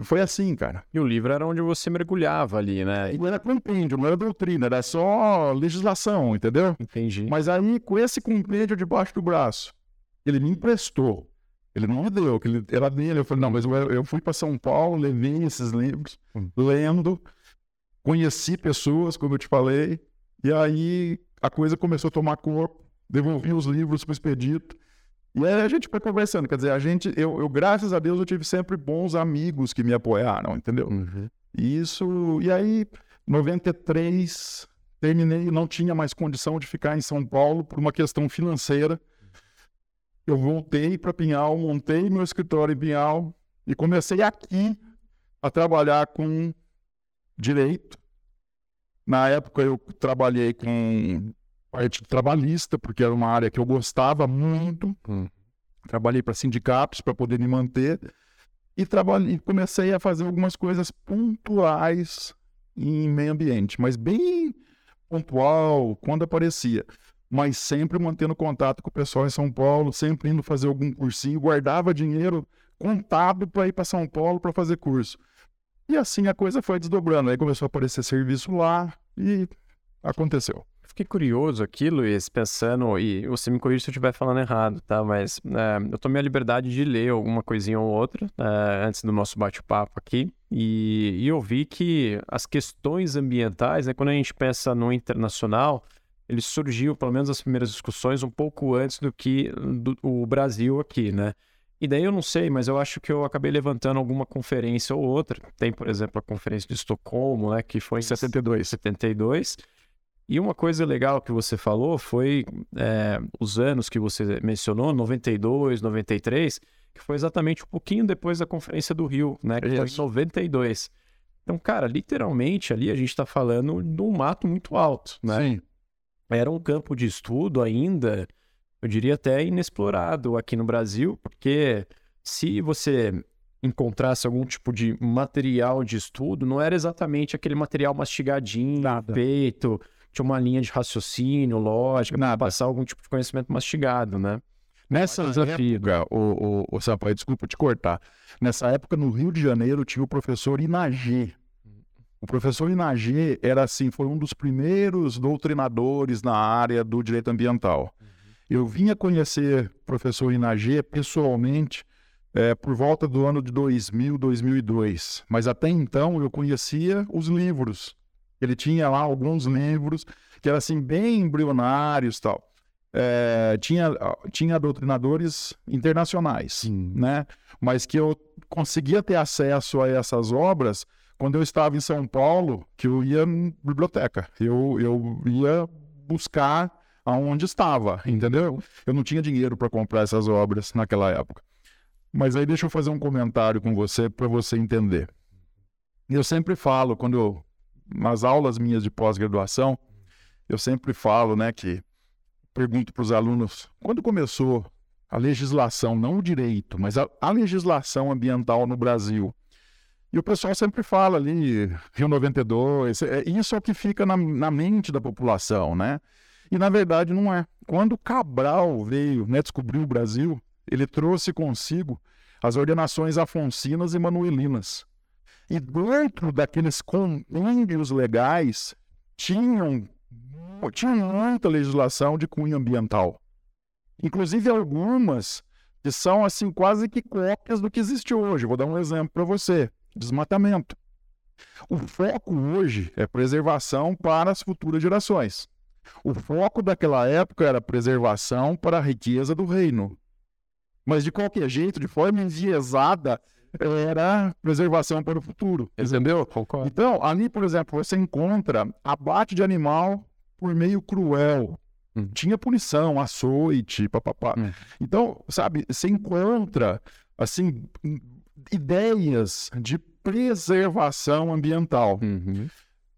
foi assim, cara. E o livro era onde você mergulhava ali, né? Não era compêndio, não era doutrina, era só legislação, entendeu? Entendi. Mas aí, com esse compêndio debaixo do braço, ele me emprestou. Ele não me deu, que ele era dele. Eu falei, não, mas eu, eu fui para São Paulo, levei esses livros, hum. lendo, conheci pessoas, como eu te falei, e aí a coisa começou a tomar corpo, devolvi os livros para o expedito. E aí a gente foi conversando, quer dizer, a gente, eu, eu, graças a Deus, eu tive sempre bons amigos que me apoiaram, entendeu? Uhum. Isso, e aí, 93, terminei, não tinha mais condição de ficar em São Paulo por uma questão financeira. Eu voltei para Pinhal, montei meu escritório em Pinhal e comecei aqui a trabalhar com direito. Na época eu trabalhei com parte trabalhista, porque era uma área que eu gostava muito. Hum. Trabalhei para sindicatos para poder me manter e trabalhei, comecei a fazer algumas coisas pontuais em meio ambiente, mas bem pontual, quando aparecia. Mas sempre mantendo contato com o pessoal em São Paulo, sempre indo fazer algum cursinho, guardava dinheiro contado para ir para São Paulo para fazer curso. E assim a coisa foi desdobrando. Aí começou a aparecer serviço lá e aconteceu fiquei curioso aqui, Luiz, pensando, e você me corrija se eu estiver falando errado, tá? Mas é, eu tomei a liberdade de ler alguma coisinha ou outra é, antes do nosso bate-papo aqui, e, e, eu vi que as questões ambientais, né, quando a gente pensa no internacional, ele surgiu, pelo menos as primeiras discussões, um pouco antes do que do, o Brasil aqui, né? E daí eu não sei, mas eu acho que eu acabei levantando alguma conferência ou outra. Tem, por exemplo, a conferência de Estocolmo, né, que foi em 72. 72 E uma coisa legal que você falou foi é, os anos que você mencionou, 92, 93, que foi exatamente um pouquinho depois da Conferência do Rio, né? Que foi em 92. Então, cara, literalmente ali a gente está falando de um mato muito alto, né? Sim. Era um campo de estudo ainda, eu diria até inexplorado aqui no Brasil, porque se você encontrasse algum tipo de material de estudo, não era exatamente aquele material mastigadinho, Nada. peito, tinha uma linha de raciocínio, lógica, para passar algum tipo de conhecimento mastigado, né? Nessa época, o, o, o Sampaio, desculpa te cortar. Nessa época, no Rio de Janeiro, tinha o professor Inagê. O professor Inagê era assim, foi um dos primeiros doutrinadores na área do direito ambiental. Uhum. Eu vinha conhecer o professor Inagê pessoalmente é, por volta do ano de 2000, 2002. Mas até então eu conhecia os livros. Ele tinha lá alguns livros que eram assim bem embrionários tal. É, tinha, tinha doutrinadores internacionais, Sim. né? Mas que eu conseguia ter acesso a essas obras quando eu estava em São Paulo, que eu ia na biblioteca. Eu, eu ia buscar aonde estava, entendeu? Eu não tinha dinheiro para comprar essas obras naquela época. Mas aí deixa eu fazer um comentário com você para você entender. Eu sempre falo, quando eu, nas aulas minhas de pós-graduação, eu sempre falo, né, que pergunto para os alunos, quando começou a legislação, não o direito, mas a, a, legislação ambiental no Brasil? E o pessoal sempre fala ali, Rio 92, é, isso é o que fica na, na mente da população, né? E na verdade não é. Quando Cabral veio, né, descobriu o Brasil, ele trouxe consigo as ordenações afoncinas e manuelinas. E dentro daqueles compêndios legais tinham, tinha muita legislação de cunho ambiental. Inclusive algumas que são assim quase que cópias do que existe hoje. Vou dar um exemplo para você: desmatamento. O foco hoje é preservação para as futuras gerações. O foco daquela época era preservação para a riqueza do reino. Mas de qualquer jeito, de forma enviesada, era preservação para o futuro, entendeu? Concordo. Então, ali, por exemplo, você encontra abate de animal por meio cruel. Hum. Tinha punição, açoite, papapá. Hum. Então, sabe, você encontra, assim, ideias de preservação ambiental. Uhum.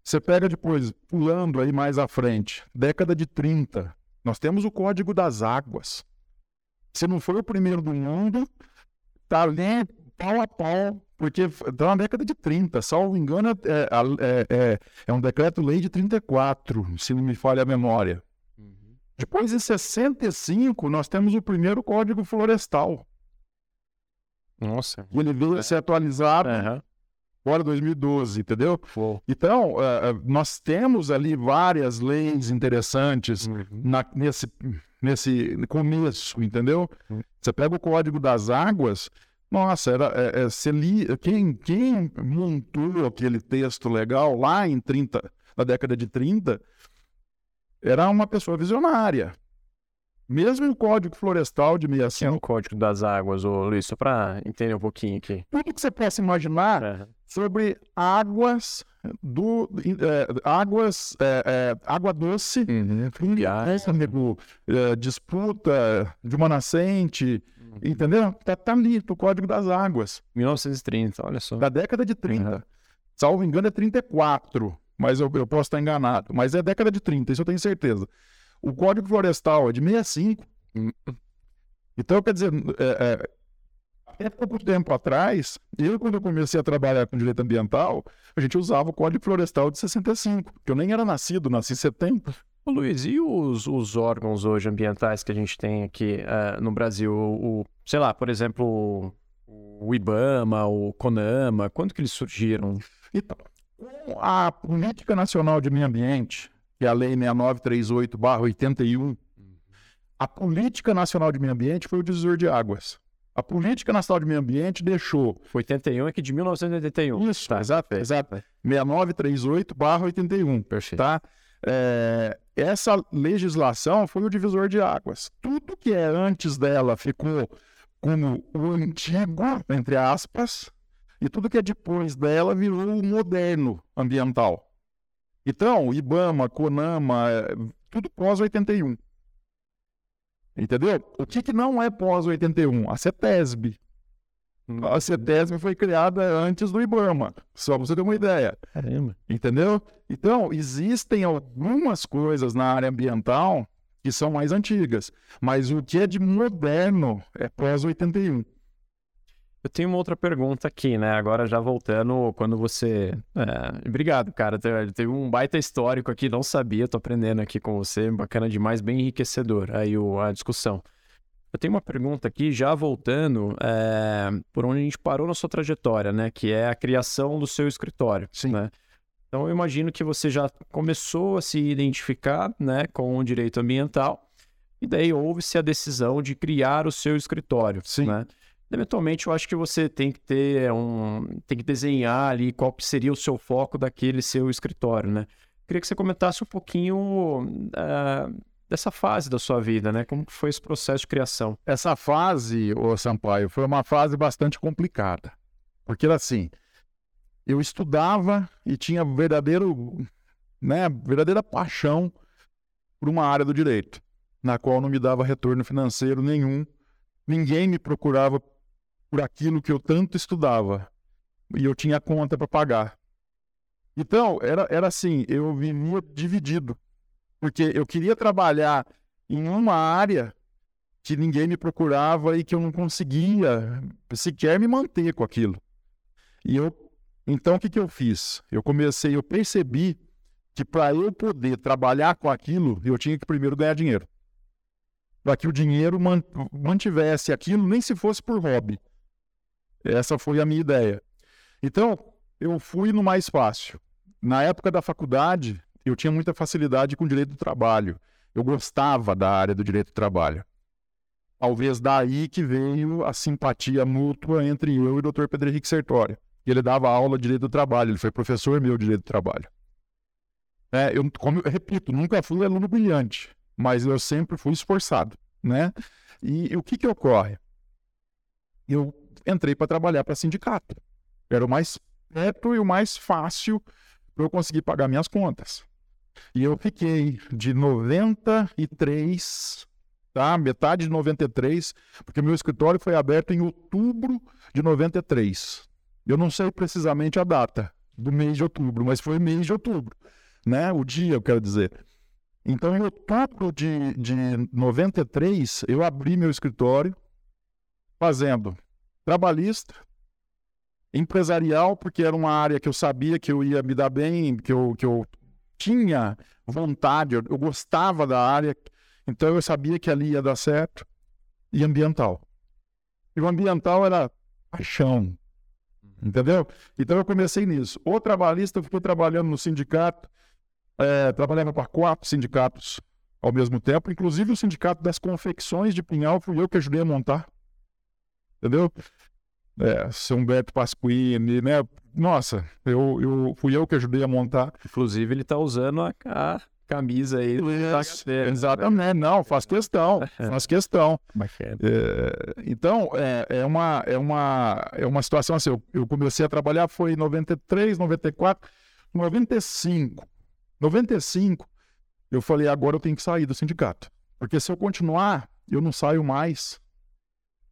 Você pega depois, pulando aí mais à frente, década de 30, nós temos o Código das Águas. Você não foi o primeiro do mundo, tá ali pau a pau, porque está na década de 30, salvo engano, é, é, é, é um decreto-lei de 34, se não me falha a memória. Uhum. Depois, em 65, nós temos o primeiro Código Florestal. Nossa. Ele veio a ser atualizado uhum. agora 2012, entendeu? Uou. Então, uh, nós temos ali várias leis interessantes uhum. na, nesse nesse começo, entendeu? Hum. Você pega o Código das Águas, nossa, era, é, é, você li, quem, quem montou aquele texto legal lá em 30, na década de 30, era uma pessoa visionária. Mesmo o Código Florestal de 65. Que é o Código das Águas, ô Luiz, só para entender um pouquinho aqui. Tudo que você possa imaginar é. sobre águas do é, águas é, é, água doce uhum. amigo, é, disputa de uma nascente uhum. entendeu tá, tá ali no Código das Águas 1930 olha só da década de 30 uhum. salvo engano é 34 mas eu, eu posso estar enganado mas é década de 30 isso eu tenho certeza o Código Florestal é de 65 uhum. então quer dizer é, é até pouco tempo atrás, eu, quando eu comecei a trabalhar com direito ambiental, a gente usava o Código Florestal de 65, que eu nem era nascido, nasci em 70. Ô, Luiz, e os, os órgãos hoje ambientais que a gente tem aqui uh, no Brasil? O, sei lá, por exemplo, o IBAMA, o CONAMA, quando que eles surgiram? Então, a Política Nacional de Meio Ambiente, que é a Lei 6938-81, a Política Nacional de Meio Ambiente foi o divisor de águas. A Política Nacional de Meio Ambiente deixou. 81 é que de 1981. Isso, tá, exato, exato. 6938-81. Perfeito. Tá? É, essa legislação foi o divisor de águas. Tudo que é antes dela ficou como o antigo, entre aspas, e tudo que é depois dela virou o moderno ambiental. Então, IBAMA, CONAMA, é, tudo pós-81. Entendeu? O que, que não é pós-81? A CETESB. Hum. A CETESB foi criada antes do IBAMA, só para você ter uma ideia. Caramba. Entendeu? Então, existem algumas coisas na área ambiental que são mais antigas, mas o que é de moderno é pós-81. Eu tenho uma outra pergunta aqui, né? Agora já voltando, quando você. É... Obrigado, cara. Teve um baita histórico aqui, não sabia, tô aprendendo aqui com você. Bacana demais, bem enriquecedor aí o... a discussão. Eu tenho uma pergunta aqui, já voltando é... por onde a gente parou na sua trajetória, né? Que é a criação do seu escritório. Sim. Né? Então eu imagino que você já começou a se identificar né, com o direito ambiental, e daí houve-se a decisão de criar o seu escritório. Sim. Né? Eventualmente, eu acho que você tem que ter um. tem que desenhar ali qual seria o seu foco daquele seu escritório, né? Queria que você comentasse um pouquinho uh, dessa fase da sua vida, né? Como foi esse processo de criação? Essa fase, o Sampaio, foi uma fase bastante complicada. Porque era assim, eu estudava e tinha verdadeiro, né, verdadeira paixão por uma área do direito, na qual não me dava retorno financeiro nenhum. Ninguém me procurava por aquilo que eu tanto estudava e eu tinha conta para pagar. Então, era, era assim, eu vivia dividido, porque eu queria trabalhar em uma área que ninguém me procurava e que eu não conseguia sequer me manter com aquilo. E eu, então o que, que eu fiz? Eu comecei, eu percebi que para eu poder trabalhar com aquilo, eu tinha que primeiro ganhar dinheiro. Para que o dinheiro mantivesse aquilo, nem se fosse por hobby. Essa foi a minha ideia. Então, eu fui no mais fácil. Na época da faculdade, eu tinha muita facilidade com o direito do trabalho. Eu gostava da área do direito do trabalho. Talvez daí que veio a simpatia mútua entre eu e o Dr. Pedro Henrique Sertório. Ele dava aula de direito do trabalho, ele foi professor meu de direito do trabalho. É, eu, como eu repito, nunca fui aluno brilhante, mas eu sempre fui esforçado, né? E, e o que que ocorre? Eu entrei para trabalhar para sindicato. Era o mais perto e o mais fácil para eu conseguir pagar minhas contas. E eu fiquei de 93, tá? Metade de 93, porque meu escritório foi aberto em outubro de 93. Eu não sei precisamente a data do mês de outubro, mas foi mês de outubro, né? O dia, eu quero dizer. Então, em outubro de, de 93, eu abri meu escritório fazendo trabalhista, empresarial, porque era uma área que eu sabia que eu ia me dar bem, que eu, que eu tinha vontade, eu, eu gostava da área, então eu sabia que ali ia dar certo, e ambiental. E o ambiental era paixão, entendeu? Então eu comecei nisso. O trabalhista, eu fiquei trabalhando no sindicato, é, trabalhava para quatro sindicatos ao mesmo tempo, inclusive o sindicato das confecções de Pinhal, fui eu que ajudei a montar entendeu? É, São Beto Pasquini, né? Nossa, eu, eu fui eu que ajudei a montar. Inclusive, ele está usando a, a, camisa aí. Né? exatamente, não, faz questão, [LAUGHS] faz questão. É, então, é, é, uma, é, uma, é uma situação assim, eu, eu comecei a trabalhar foi em 93, 94, 95. 95, eu falei, agora eu tenho que sair do sindicato. Porque se eu continuar, eu não saio mais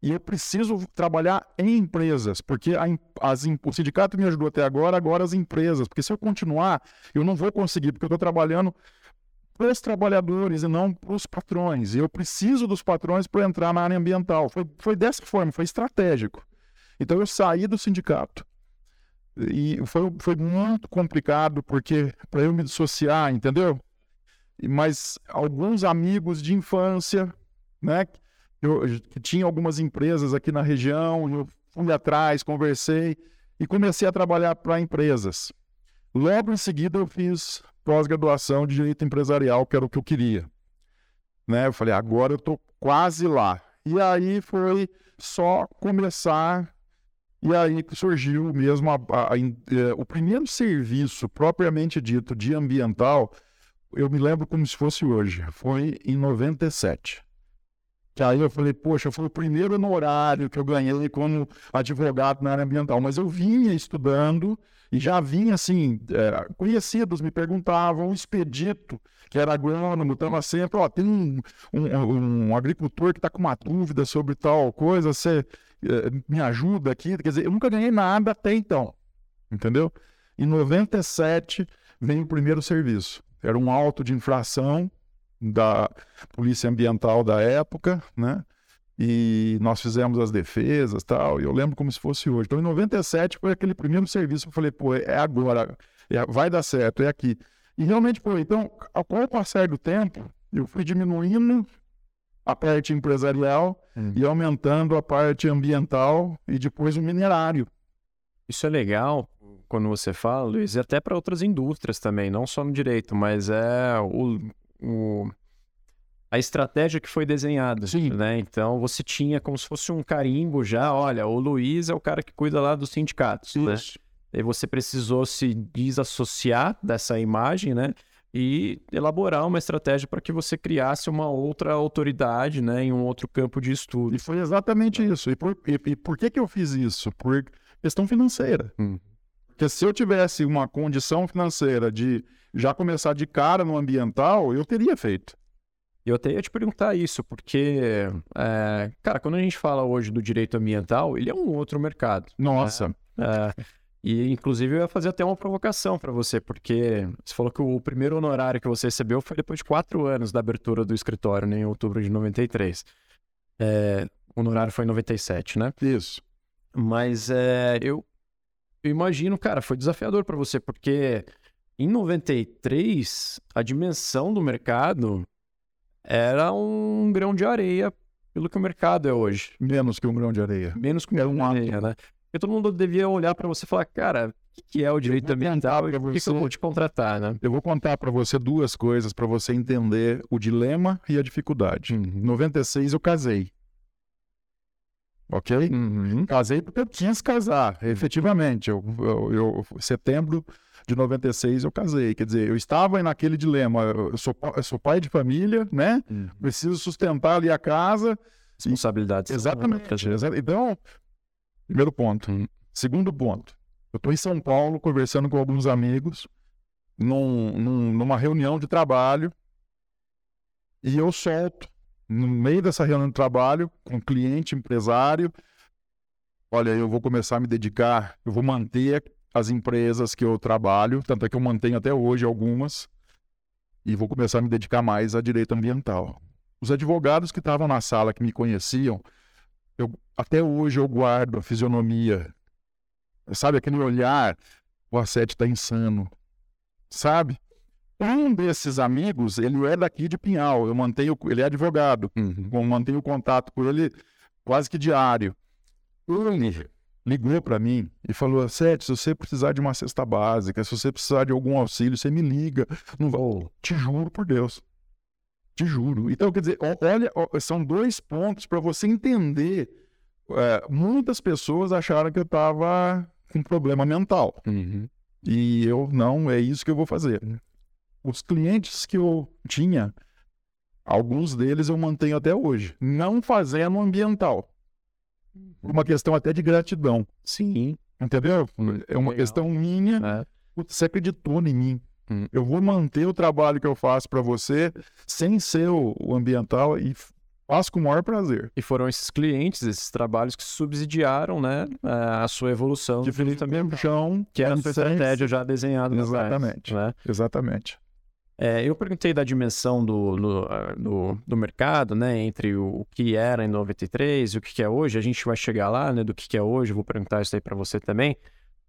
e eu preciso trabalhar em empresas, porque a, as, o sindicato me ajudou até agora, agora as empresas. Porque se eu continuar, eu não vou conseguir, porque eu estou trabalhando para os trabalhadores e não para os patrões. E eu preciso dos patrões para entrar na área ambiental. Foi, foi dessa forma, foi estratégico. Então eu saí do sindicato. E foi, foi muito complicado, porque para eu me dissociar, entendeu? Mas alguns amigos de infância, né? Eu, eu tinha algumas empresas aqui na região, eu fui atrás, conversei e comecei a trabalhar para empresas. Logo em seguida eu fiz pós-graduação de direito empresarial, que era o que eu queria. Né? Eu falei, agora eu estou quase lá. E aí foi só começar, e aí surgiu mesmo a, a, a, é, o primeiro serviço propriamente dito de ambiental, eu me lembro como se fosse hoje, foi em 97. Que aí eu falei, poxa, foi o primeiro honorário que eu ganhei como advogado na área ambiental. Mas eu vinha estudando e já vinha assim, é, conhecidos me perguntavam, o expedito, que era agrônomo, estava sempre, ó, tem um, um, um agricultor que está com uma dúvida sobre tal coisa, você é, me ajuda aqui? Quer dizer, eu nunca ganhei nada até então, entendeu? Em 97 vem o primeiro serviço. Era um auto de infração da Polícia Ambiental da época, né? E nós fizemos as defesas tal, e eu lembro como se fosse hoje. Então, em 97 foi aquele primeiro serviço, eu falei, pô, é agora, é, vai dar certo, é aqui. E realmente foi. Então, ao passar do tempo, eu fui diminuindo a parte empresarial hum. e aumentando a parte ambiental e depois o minerário. Isso é legal quando você fala, Luiz, e até para outras indústrias também, não só no direito, mas é o, o, a estratégia que foi desenhada. Sim. Né? Então você tinha como se fosse um carimbo já, olha, o Luiz é o cara que cuida lá dos sindicatos. Né? E você precisou se desassociar dessa imagem, né? E elaborar uma estratégia para que você criasse uma outra autoridade, né, em um outro campo de estudo. E foi exatamente isso. E por, e, e por que, que eu fiz isso? Por questão financeira. Hum. Porque se eu tivesse uma condição financeira de já começar de cara no ambiental, eu teria feito. Eu até ia te perguntar isso, porque, é, cara, quando a gente fala hoje do direito ambiental, ele é um outro mercado. Né? Nossa. É, e, inclusive, eu ia fazer até uma provocação para você, porque você falou que o primeiro honorário que você recebeu foi depois de quatro anos da abertura do escritório, né, em outubro de 93. É, o honorário foi em 97, né? Isso. Mas é, eu, eu imagino, cara, foi desafiador para você, porque em 93, a dimensão do mercado era um grão de areia pelo que o mercado é hoje. Menos que um grão de areia. Menos que um grão de areia, né? Porque todo mundo devia olhar para você e falar, cara, o que, é o direito ambiental e por que, que eu vou te contratar, né? Eu vou contar para você duas coisas para você entender o dilema e a dificuldade. Uhum. Em 96 eu casei. Ok? Uhum. Casei porque eu tinha que casar, efetivamente. Eu, eu, eu, setembro de 96 eu casei. Quer dizer, eu estava naquele dilema. Eu sou, eu sou pai de família, né? Uhum. Preciso sustentar ali a casa. Responsabilidades. Exatamente. Então, primeiro ponto. Uhum. Segundo ponto. Eu estou em São Paulo conversando com alguns amigos num, num, numa reunião de trabalho e eu solto no meio dessa reunião de trabalho com cliente, empresário, olha, eu vou começar a me dedicar, eu vou manter as empresas que eu trabalho, tanto é que eu mantenho até hoje algumas, e vou começar a me dedicar mais a direito ambiental. Os advogados que estavam na sala, que me conheciam, eu, até hoje eu guardo a fisionomia, sabe, aquele olhar, o Assete está insano, sabe? Um desses amigos, ele é daqui de Pinhal, eu mantenho, ele é advogado, uhum. eu mantenho contato com ele quase que diário. Ele ligou para mim e falou: Sete, se você precisar de uma cesta básica, se você precisar de algum auxílio, você me liga. Não vou. Te juro por Deus. Te juro. Então, quer dizer, olha, são dois pontos para você entender. É, muitas pessoas acharam que eu estava com problema mental. Uhum. E eu, não, é isso que eu vou fazer. Os clientes que eu tinha, alguns deles eu mantenho até hoje, não fazendo ambiental uma questão até de gratidão. Sim. Entendeu? É uma Legal. questão minha. É. Você acreditou em mim. Hum. Eu vou manter o trabalho que eu faço para você sem ser o, o, ambiental e faço com o maior prazer. E foram esses clientes, esses trabalhos que subsidiaram, né, a sua evolução. De também chão, que era a sua estratégia já desenhada. Exatamente. Trás, né? Exatamente. É, eu perguntei da dimensão do, do, do, do, mercado, né, entre o, que era em 93 e o que é hoje. A gente vai chegar lá, né, do que é hoje. Eu vou perguntar isso aí para você também.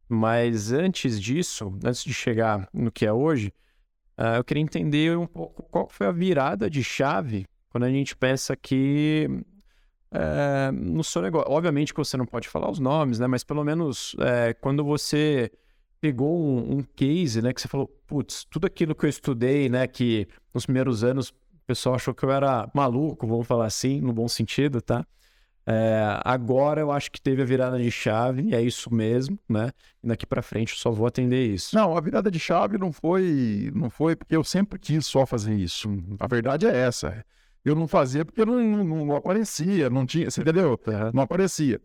Mas antes disso, antes de chegar no que é hoje, uh, eu queria entender um pouco qual foi a virada de chave quando a gente pensa que uh, no seu negócio. Obviamente que você não pode falar os nomes, né, mas pelo menos uh, quando você pegou um, um, case, né, que você falou, putz, tudo aquilo que eu estudei, né, que nos primeiros anos o pessoal achou que eu era maluco, vamos falar assim, no bom sentido, tá? É, agora eu acho que teve a virada de chave, é isso mesmo, né? E daqui para frente eu só vou atender isso. Não, a virada de chave não foi, não foi porque eu sempre quis só fazer isso. A verdade é essa. Eu não fazia porque não, não, não aparecia, não tinha, você entendeu? Uhum. Não aparecia.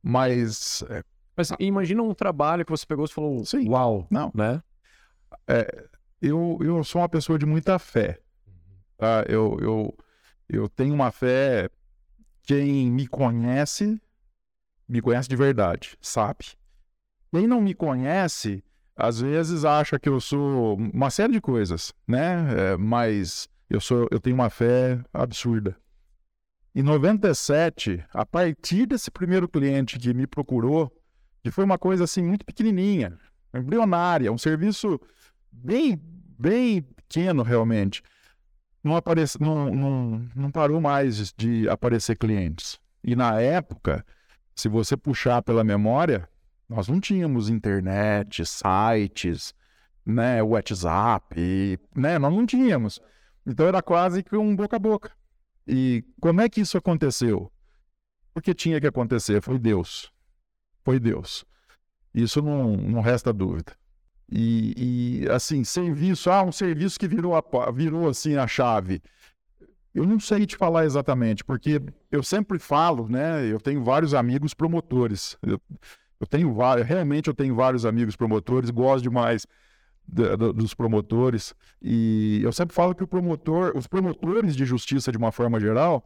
Mas. É... Mas imagina um trabalho que você pegou e falou, Sim. uau, não. né? É, eu, eu sou uma pessoa de muita fé. Tá? Eu, eu, eu tenho uma fé. Quem me conhece, me conhece de verdade, sabe? Quem não me conhece, às vezes acha que eu sou uma série de coisas, né? É, mas eu sou, eu tenho uma fé absurda. Em 97, a partir desse primeiro cliente que me procurou, que foi uma coisa assim muito pequenininha, embrionária, um serviço bem, bem pequeno realmente, não, aparece, não, não, não parou mais de aparecer clientes. E na época, se você puxar pela memória, nós não tínhamos internet, sites, né, WhatsApp, né, nós não tínhamos. Então era quase que um boca a boca. E como é que isso aconteceu? Porque tinha que acontecer, foi Deus. Foi Deus. Isso não, não resta dúvida. E, e, assim, serviço, ah, um serviço que virou, a, virou assim a chave. Eu não sei te falar exatamente, porque eu sempre falo, né? Eu tenho vários amigos promotores. Eu, eu tenho vários, realmente eu tenho vários amigos promotores, gosto demais dos promotores. E eu sempre falo que o promotor, os promotores de justiça, de uma forma geral,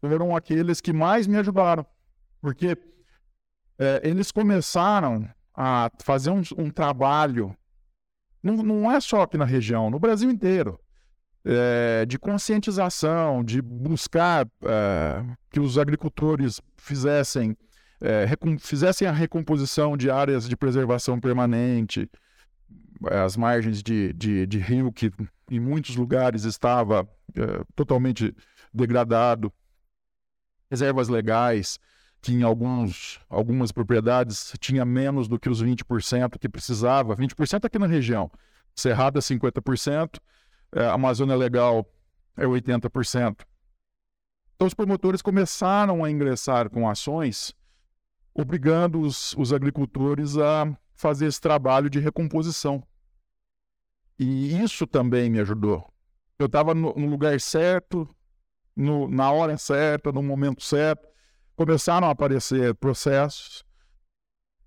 foram aqueles que mais me ajudaram. Porque é, eles começaram a fazer um, um trabalho, não, não, é só aqui na região, no Brasil inteiro, é, de conscientização, de buscar é, que os agricultores fizessem, é, fizessem a recomposição de áreas de preservação permanente, as margens de, de, de rio que em muitos lugares estava é, totalmente degradado, reservas legais, que em alguns, algumas propriedades tinha menos do que os 20% que precisava, 20% aqui na região, Cerrada 50%, é, Amazônia Legal é 80%. Então os promotores começaram a ingressar com ações obrigando os, os agricultores a fazer esse trabalho de recomposição. E isso também me ajudou. Eu estava no, no, lugar certo, no, na hora certa, no momento certo. Começaram a aparecer processos.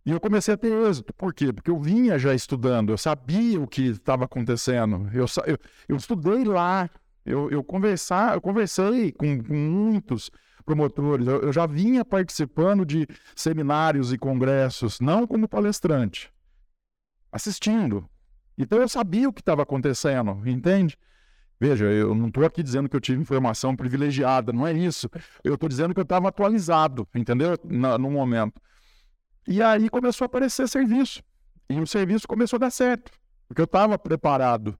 E eu comecei a ter êxito. Por quê? Porque eu vinha já estudando, eu sabia o que estava acontecendo. Eu, eu, eu, estudei lá, eu, eu, conversar, eu conversei com, com muitos promotores, eu, eu já vinha participando de seminários e congressos, não como palestrante, assistindo. Então eu sabia o que estava acontecendo, entende? Veja, eu não estou aqui dizendo que eu tive informação privilegiada, não é isso. Eu estou dizendo que eu estava atualizado, entendeu? No, no momento. E aí começou a aparecer serviço. E o serviço começou a dar certo, porque eu estava preparado.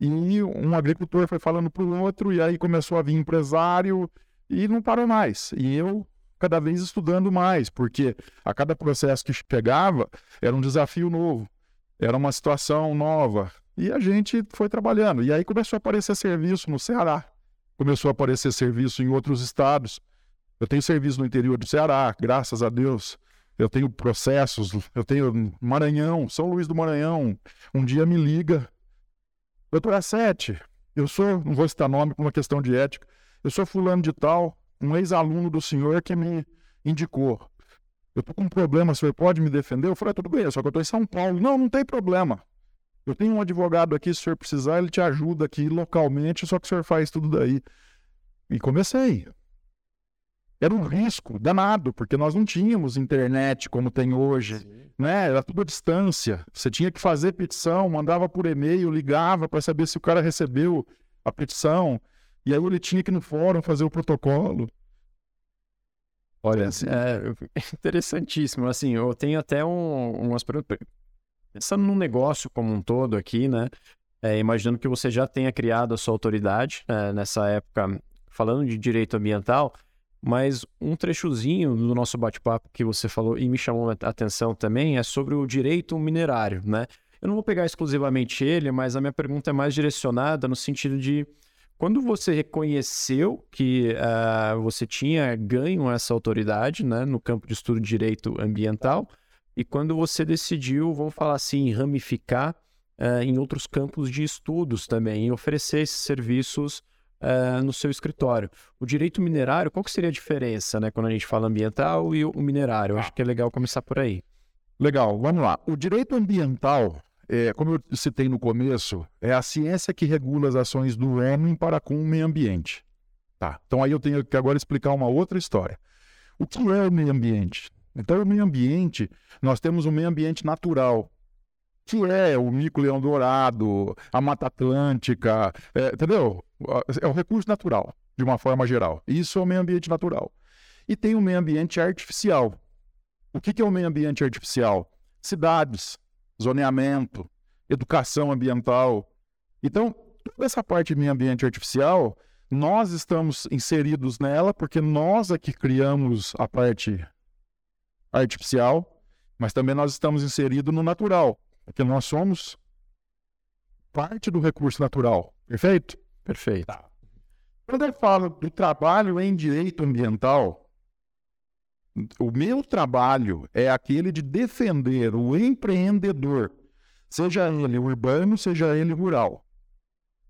E um agricultor foi falando para o outro, e aí começou a vir empresário, e não parou mais. E eu cada vez estudando mais, porque a cada processo que chegava era um desafio novo, era uma situação nova. E a gente foi trabalhando. E aí começou a aparecer serviço no Ceará, começou a aparecer serviço em outros estados. Eu tenho serviço no interior do Ceará, graças a Deus. Eu tenho processos, eu tenho Maranhão, São Luís do Maranhão. Um dia me liga, doutor Sete, eu sou, não vou citar nome por uma questão de ética, eu sou fulano de tal, um ex-aluno do senhor que me indicou. Eu tô com um problema, o senhor pode me defender? Eu falei, ah, tudo bem, só que eu tô em São Paulo. Não, não tem problema. Eu tenho um advogado aqui, se o senhor precisar, ele te ajuda aqui localmente, só que o senhor faz tudo daí. E comecei. Era um risco danado, porque nós não tínhamos internet como tem hoje, né? Era tudo à distância. Você tinha que fazer petição, mandava por e-mail, ligava para saber se o cara recebeu a petição. E aí ele tinha que ir no fórum fazer o protocolo. Olha, assim, é interessantíssimo. Assim, eu tenho até um, umas perguntas. Pensando no negócio como um todo aqui, né? É, imaginando que você já tenha criado a sua autoridade é, nessa época, falando de direito ambiental, mas um trechozinho do nosso bate-papo que você falou e me chamou a atenção também é sobre o direito minerário, né? Eu não vou pegar exclusivamente ele, mas a minha pergunta é mais direcionada no sentido de quando você reconheceu que uh, você tinha ganho essa autoridade né, no campo de estudo de direito ambiental, e quando você decidiu, vamos falar assim, ramificar uh, em outros campos de estudos também, e oferecer esses serviços uh, no seu escritório. O direito minerário, qual que seria a diferença, né, quando a gente fala ambiental e o minerário? Eu acho que é legal começar por aí. Legal, vamos lá. O direito ambiental, é, como eu citei no começo, é a ciência que regula as ações do homem para com o meio ambiente. Tá. Então aí eu tenho que agora explicar uma outra história. O que é o meio ambiente? Então, o meio ambiente, nós temos o meio ambiente natural, que é o mico-leão dourado, a Mata Atlântica, é, entendeu? É o recurso natural, de uma forma geral. Isso é o meio ambiente natural. E tem o meio ambiente artificial. O que, que é o meio ambiente artificial? Cidades, zoneamento, educação ambiental. Então, toda essa parte de meio ambiente artificial, nós estamos inseridos nela porque nós é que criamos a parte artificial, mas também nós estamos inseridos no natural. Porque nós somos parte do recurso natural. Perfeito? Perfeito. Tá. Quando eu falo do trabalho em direito ambiental, o meu trabalho é aquele de defender o empreendedor, seja ele urbano, seja ele rural.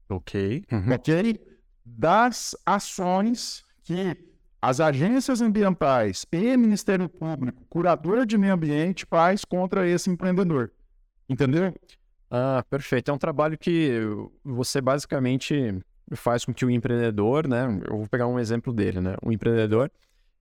Ok. Uhum. Ok? Das ações que as agências ambientais e Ministério Público, curador de meio ambiente, faz contra esse empreendedor. Entendeu? Ah, perfeito. É um trabalho que você basicamente faz com que o empreendedor, né? Eu vou pegar um exemplo dele, né? O empreendedor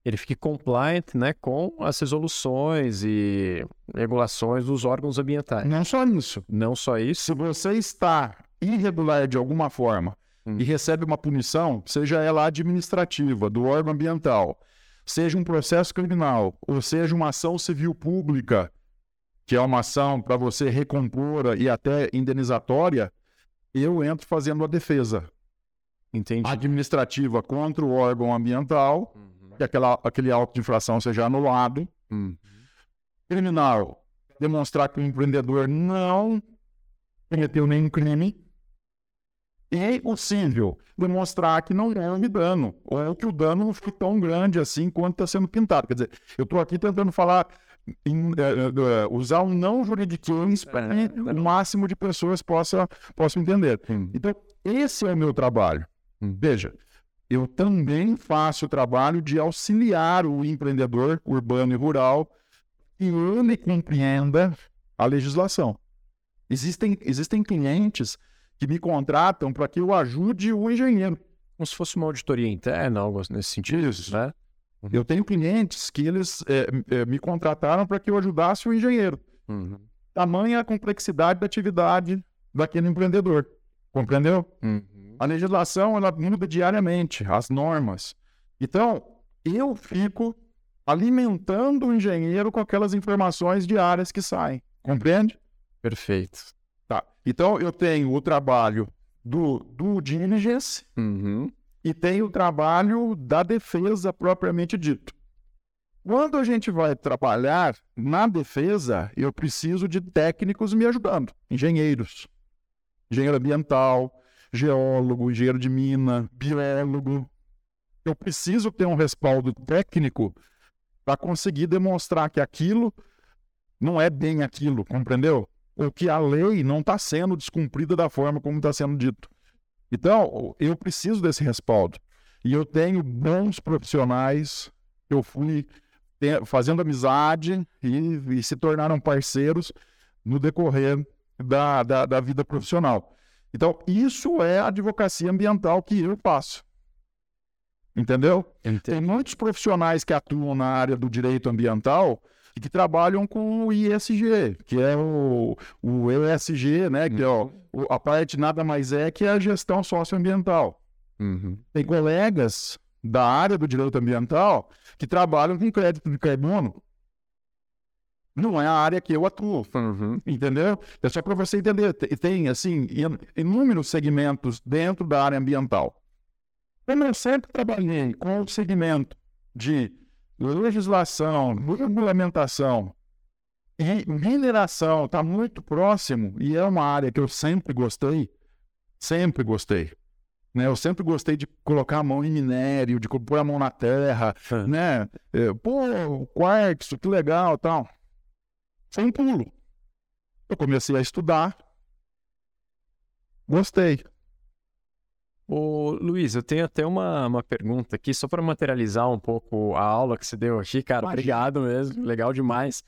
ele fique compliant, né, com as resoluções e regulações dos órgãos ambientais. Não só isso. Não só isso. Se você está irregular de alguma forma hum. e recebe uma punição, seja ela administrativa, do órgão ambiental, seja um processo criminal, ou seja uma ação civil pública, que é uma ação para você recompor e até indenizatória, eu entro fazendo a defesa. Entendi. Administrativa contra o órgão ambiental, uhum. que aquela, aquele auto de infração seja anulado. Uhum. Criminal, demonstrar que o empreendedor não cometeu nenhum crime. E o civil, demonstrar que não houve dano, ou que o dano não foi tão grande assim quanto está sendo pintado. Quer dizer, eu estou aqui tentando falar em, uh, uh, usar um não juridiquês para que o máximo de pessoas possa, possam entender. Hum. Então, esse é o meu trabalho. Hum. Veja, eu também faço o trabalho de auxiliar o empreendedor urbano e rural que ele compreenda a legislação. Existem, existem clientes que me contratam para que eu ajude o engenheiro. Como se fosse uma auditoria interna, algo nesse sentido, Isso. né? Uhum. Eu tenho clientes que eles é, é, me contrataram para que eu ajudasse o engenheiro. Uhum. Tamanha a complexidade da atividade daquele empreendedor. Compreendeu? Uhum. A legislação ela muda diariamente, as normas. Então, eu fico alimentando o engenheiro com aquelas informações diárias que saem. Compreende? Perfeito. Tá. Então, eu tenho o trabalho do, do diligence, uhum e tem o trabalho da defesa propriamente dito. Quando a gente vai trabalhar na defesa, eu preciso de técnicos me ajudando, engenheiros, engenheiro ambiental, geólogo, engenheiro de mina, biólogo. Eu preciso ter um respaldo técnico para conseguir demonstrar que aquilo não é bem aquilo, compreendeu? Ou que a lei não está sendo descumprida da forma como está sendo dito. Então, eu preciso desse respaldo. E eu tenho bons profissionais, eu fui fazendo amizade e, e, se tornaram parceiros no decorrer da, da, da vida profissional. Então, isso é a advocacia ambiental que eu faço. Entendeu? Entendi. Tem muitos profissionais que atuam na área do direito ambiental e que trabalham com o ISG, que é o, o ESG, né? Que é ó, a parte nada mais é que a gestão socioambiental. Uhum. Tem colegas da área do direito ambiental que trabalham com crédito de carbono. Não é a área que eu atuo, uhum. entendeu? É só para você entender. Tem, assim, inúmeros segmentos dentro da área ambiental. Como eu sempre trabalhei com o segmento de legislação, regulamentação e mineração está muito próximo e é uma área que eu sempre gostei, sempre gostei. Né? Eu sempre gostei de colocar a mão em minério, de pôr a mão na terra, né? É, pô, quartzo, que legal tal. Foi um pulo. Eu comecei a estudar, gostei. Ô, Luiz, eu tenho até uma, uma pergunta aqui, só para materializar um pouco a aula que você deu aqui. Cara, Imagina. obrigado mesmo, legal demais.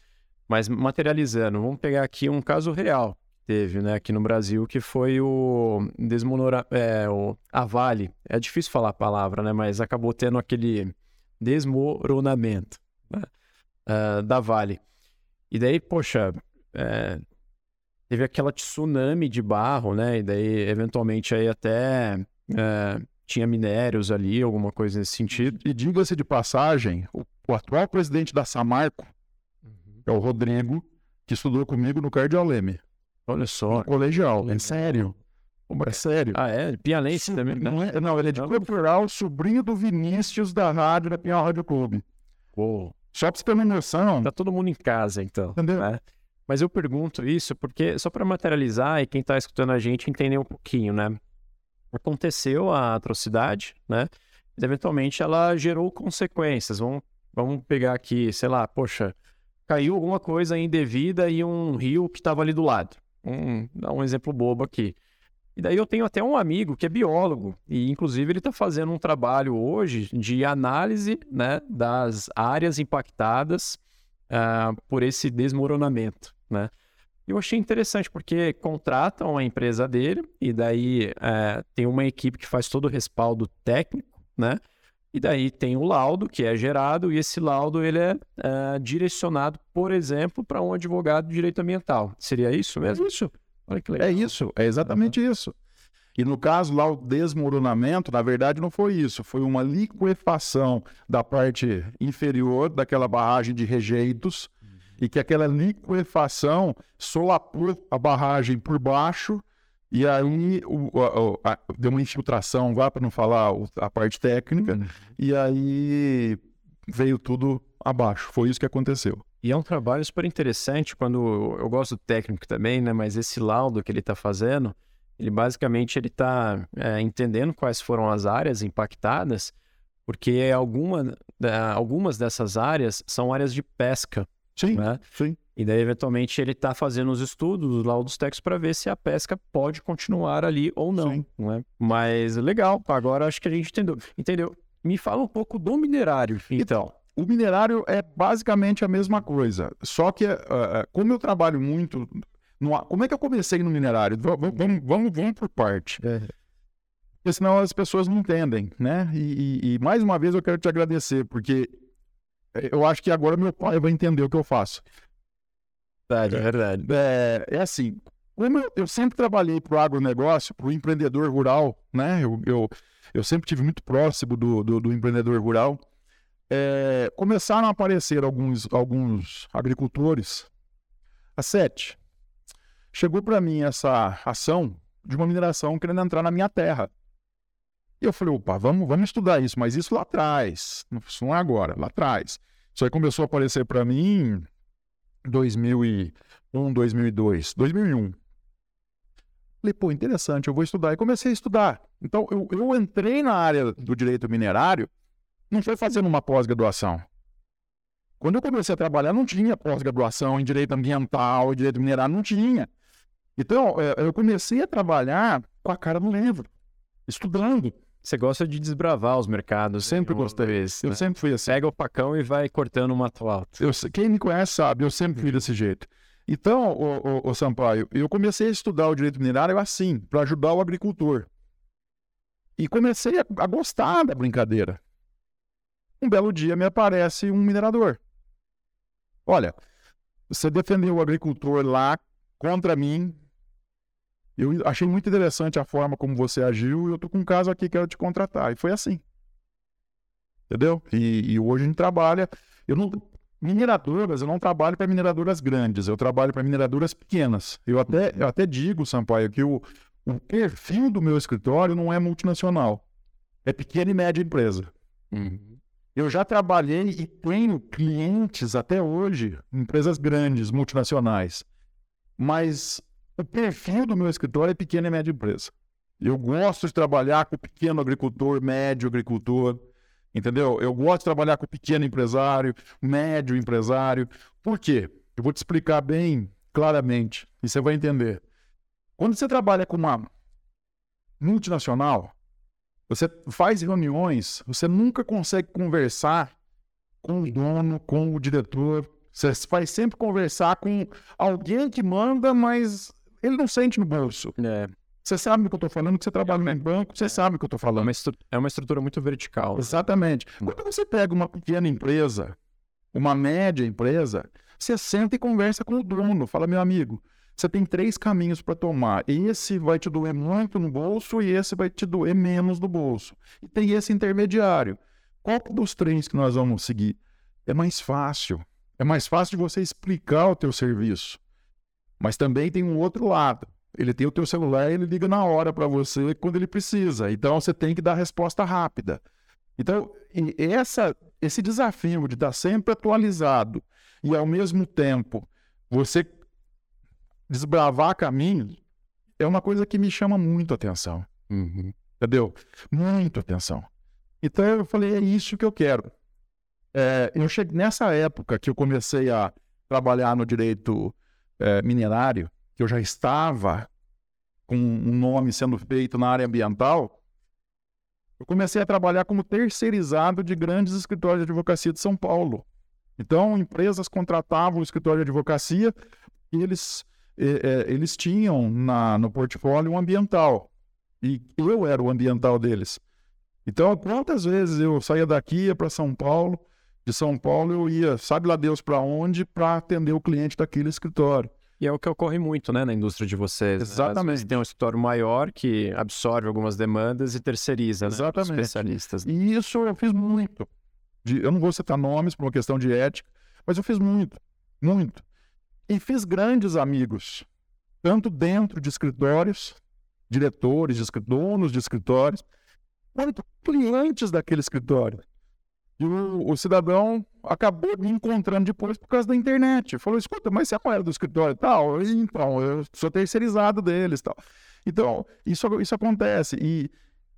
Mas materializando, vamos pegar aqui um caso real que teve né, aqui no Brasil, que foi o desmonora, é, o, a Vale. É difícil falar a palavra, né? Mas acabou tendo aquele desmoronamento né, uh, da Vale. E daí, poxa, é, teve aquela tsunami de barro, né? E daí, eventualmente, aí até é, tinha minérios ali, alguma coisa nesse sentido. E diga-se de passagem, o, o, atual presidente da Samarco uhum. é o Rodrigo, que estudou comigo no Cardioleme. Olha só. colegial, é sério. É sério. Ah, é? Pialense também, né? Não, é, não, ele é de Campo sobrinho do Vinícius da rádio da Pinhal Rádio Clube. Pô. Só pra você ter uma noção. Tá todo mundo em casa, então. Entendeu? Né? Mas eu pergunto isso porque, só para materializar e quem tá escutando a gente entender um pouquinho, né? Aconteceu a atrocidade, né? Eventualmente ela gerou consequências. Vamos, vamos pegar aqui, sei lá, poxa, caiu alguma coisa indevida e um rio que estava ali do lado. Um, dá um exemplo bobo aqui. E daí eu tenho até um amigo que é biólogo, e inclusive ele está fazendo um trabalho hoje de análise né, das áreas impactadas uh, por esse desmoronamento. Né? Eu achei interessante porque contratam a empresa dele e daí é, tem uma equipe que faz todo o respaldo técnico, né? E daí tem o laudo que é gerado e esse laudo ele é, é direcionado, por exemplo, para um advogado de direito ambiental. Seria isso mesmo? É isso. Olha que legal. É isso, é exatamente uhum. isso. E no caso lá, o desmoronamento, na verdade, não foi isso. Foi uma liquefação da parte inferior daquela barragem de rejeitos e que aquela liquefação solapou a barragem por baixo e aí o, a, a, deu uma infiltração, vá para não falar a parte técnica, uhum. e aí veio tudo abaixo. Foi isso que aconteceu. E é um trabalho super interessante quando eu gosto do técnico também, né? Mas esse laudo que ele está fazendo, ele basicamente ele está é, entendendo quais foram as áreas impactadas, porque alguma, algumas dessas áreas são áreas de pesca. Sim, né? sim. E daí, eventualmente, ele está fazendo os estudos, os laudos técnicos, para ver se a pesca pode continuar ali ou não. não é? Mas legal, agora acho que a gente entendeu. Entendeu? Me fala um pouco do minerário, então. O minerário é basicamente a mesma coisa. Só que, uh, como eu trabalho muito. No, como é que eu comecei no minerário? Vamos, vamos, vamos, vamos por parte. É. Porque senão as pessoas não entendem, né? E, e, e mais uma vez eu quero te agradecer, porque eu acho que agora meu pai vai entender o que eu faço. Verdade, é verdade. É, é assim, como eu, eu sempre trabalhei para o agronegócio, para o empreendedor rural, né? Eu, eu, eu sempre tive muito próximo do, do, do empreendedor rural. É, começaram a aparecer alguns, alguns agricultores. A sete, chegou para mim essa ação de uma mineração querendo entrar na minha terra. E eu falei, opa, vamos, vamos estudar isso, mas isso lá atrás, não é agora, lá atrás. Isso aí começou a aparecer para mim em 2001, 2002, 2001. Falei, pô, interessante, eu vou estudar. E comecei a estudar. Então, eu, eu entrei na área do direito minerário, não foi fazendo uma pós-graduação. Quando eu comecei a trabalhar, não tinha pós-graduação em direito ambiental, em direito minerário, não tinha. Então, é, eu comecei a trabalhar com a cara no livro, estudando. Você gosta de desbravar os mercados. Sempre gostei. Vezes, eu né? sempre fui assim. Pega o pacão e vai cortando o mato alto. Eu, quem me conhece sabe, eu sempre fui desse jeito. Então, o, o, o Sampaio, eu comecei a estudar o direito minerário assim, para ajudar o agricultor. E comecei a, a gostar da brincadeira. Um belo dia me aparece um minerador. Olha, você defendeu o agricultor lá contra mim, eu achei muito interessante a forma como você agiu e eu tô com um caso aqui que quero te contratar. E foi assim. Entendeu? E, e hoje a gente trabalha. Eu não. Mineradoras, eu não trabalho para mineradoras grandes, eu trabalho para mineradoras pequenas. Eu até, eu até digo, Sampaio, que o, o perfil do meu escritório não é multinacional. É pequena e média empresa. Uhum. Eu já trabalhei e tenho clientes até hoje, empresas grandes, multinacionais. Mas o perfil do meu escritório é pequena e média empresa. Eu gosto de trabalhar com pequeno agricultor, médio agricultor, entendeu? Eu gosto de trabalhar com pequeno empresário, médio empresário. Por quê? Eu vou te explicar bem claramente e você vai entender. Quando você trabalha com uma multinacional, Você faz reuniões, você nunca consegue conversar com o dono, com o diretor. Você vai sempre conversar com alguém que manda, mas ele não sente no bolso. É. Você sabe o que eu estou falando, que você trabalha em banco, você sabe o que eu estou É falando. uma, é uma estrutura muito vertical. Exatamente. Quando você pega uma pequena empresa, uma média empresa, você senta e conversa com o dono. Fala, meu amigo, você tem três caminhos para tomar. Esse vai te doer muito no bolso e esse vai te doer menos no bolso. E tem esse intermediário. Qual dos três que nós vamos seguir? É mais fácil. É mais fácil de você explicar o teu serviço. Mas também tem um outro lado. Ele tem o teu celular e ele liga na hora para você quando ele precisa. Então você tem que dar resposta rápida. Então, essa, esse desafio de estar sempre atualizado e, ao mesmo tempo, você desbravar caminhos é uma coisa que me chama muito atenção. Uhum. Entendeu? Muito atenção. Então, eu falei, é isso que eu quero. É, eu cheguei nessa época que eu comecei a trabalhar no direito é, minerário, que eu já estava com um nome sendo feito na área ambiental, eu comecei a trabalhar como terceirizado de grandes escritórios de advocacia de São Paulo. Então, empresas contratavam o escritório de advocacia e eles, eh, eh, eles tinham na, no portfólio um ambiental. E eu era o ambiental deles. Então, quantas vezes eu saía daqui, para São Paulo, de São Paulo eu ia, sabe lá Deus para onde, para atender o cliente daquele escritório. E é o que ocorre muito, né, na indústria de vocês. né? Às Exatamente. vezes tem um escritório maior que absorve algumas demandas e terceiriza, né, os Exatamente. especialistas. E isso eu fiz muito. De- eu não vou citar nomes por uma questão de ética, mas eu fiz muito, muito. E fiz grandes amigos, tanto dentro de escritórios, diretores de escritórios, donos de escritórios, quanto clientes daquele escritório. E o, o cidadão acabou me encontrando depois por causa da internet. Falou, escuta, mas você não era do escritório e tal? E, Então, eu sou terceirizado deles tal. Então, isso, isso acontece. E,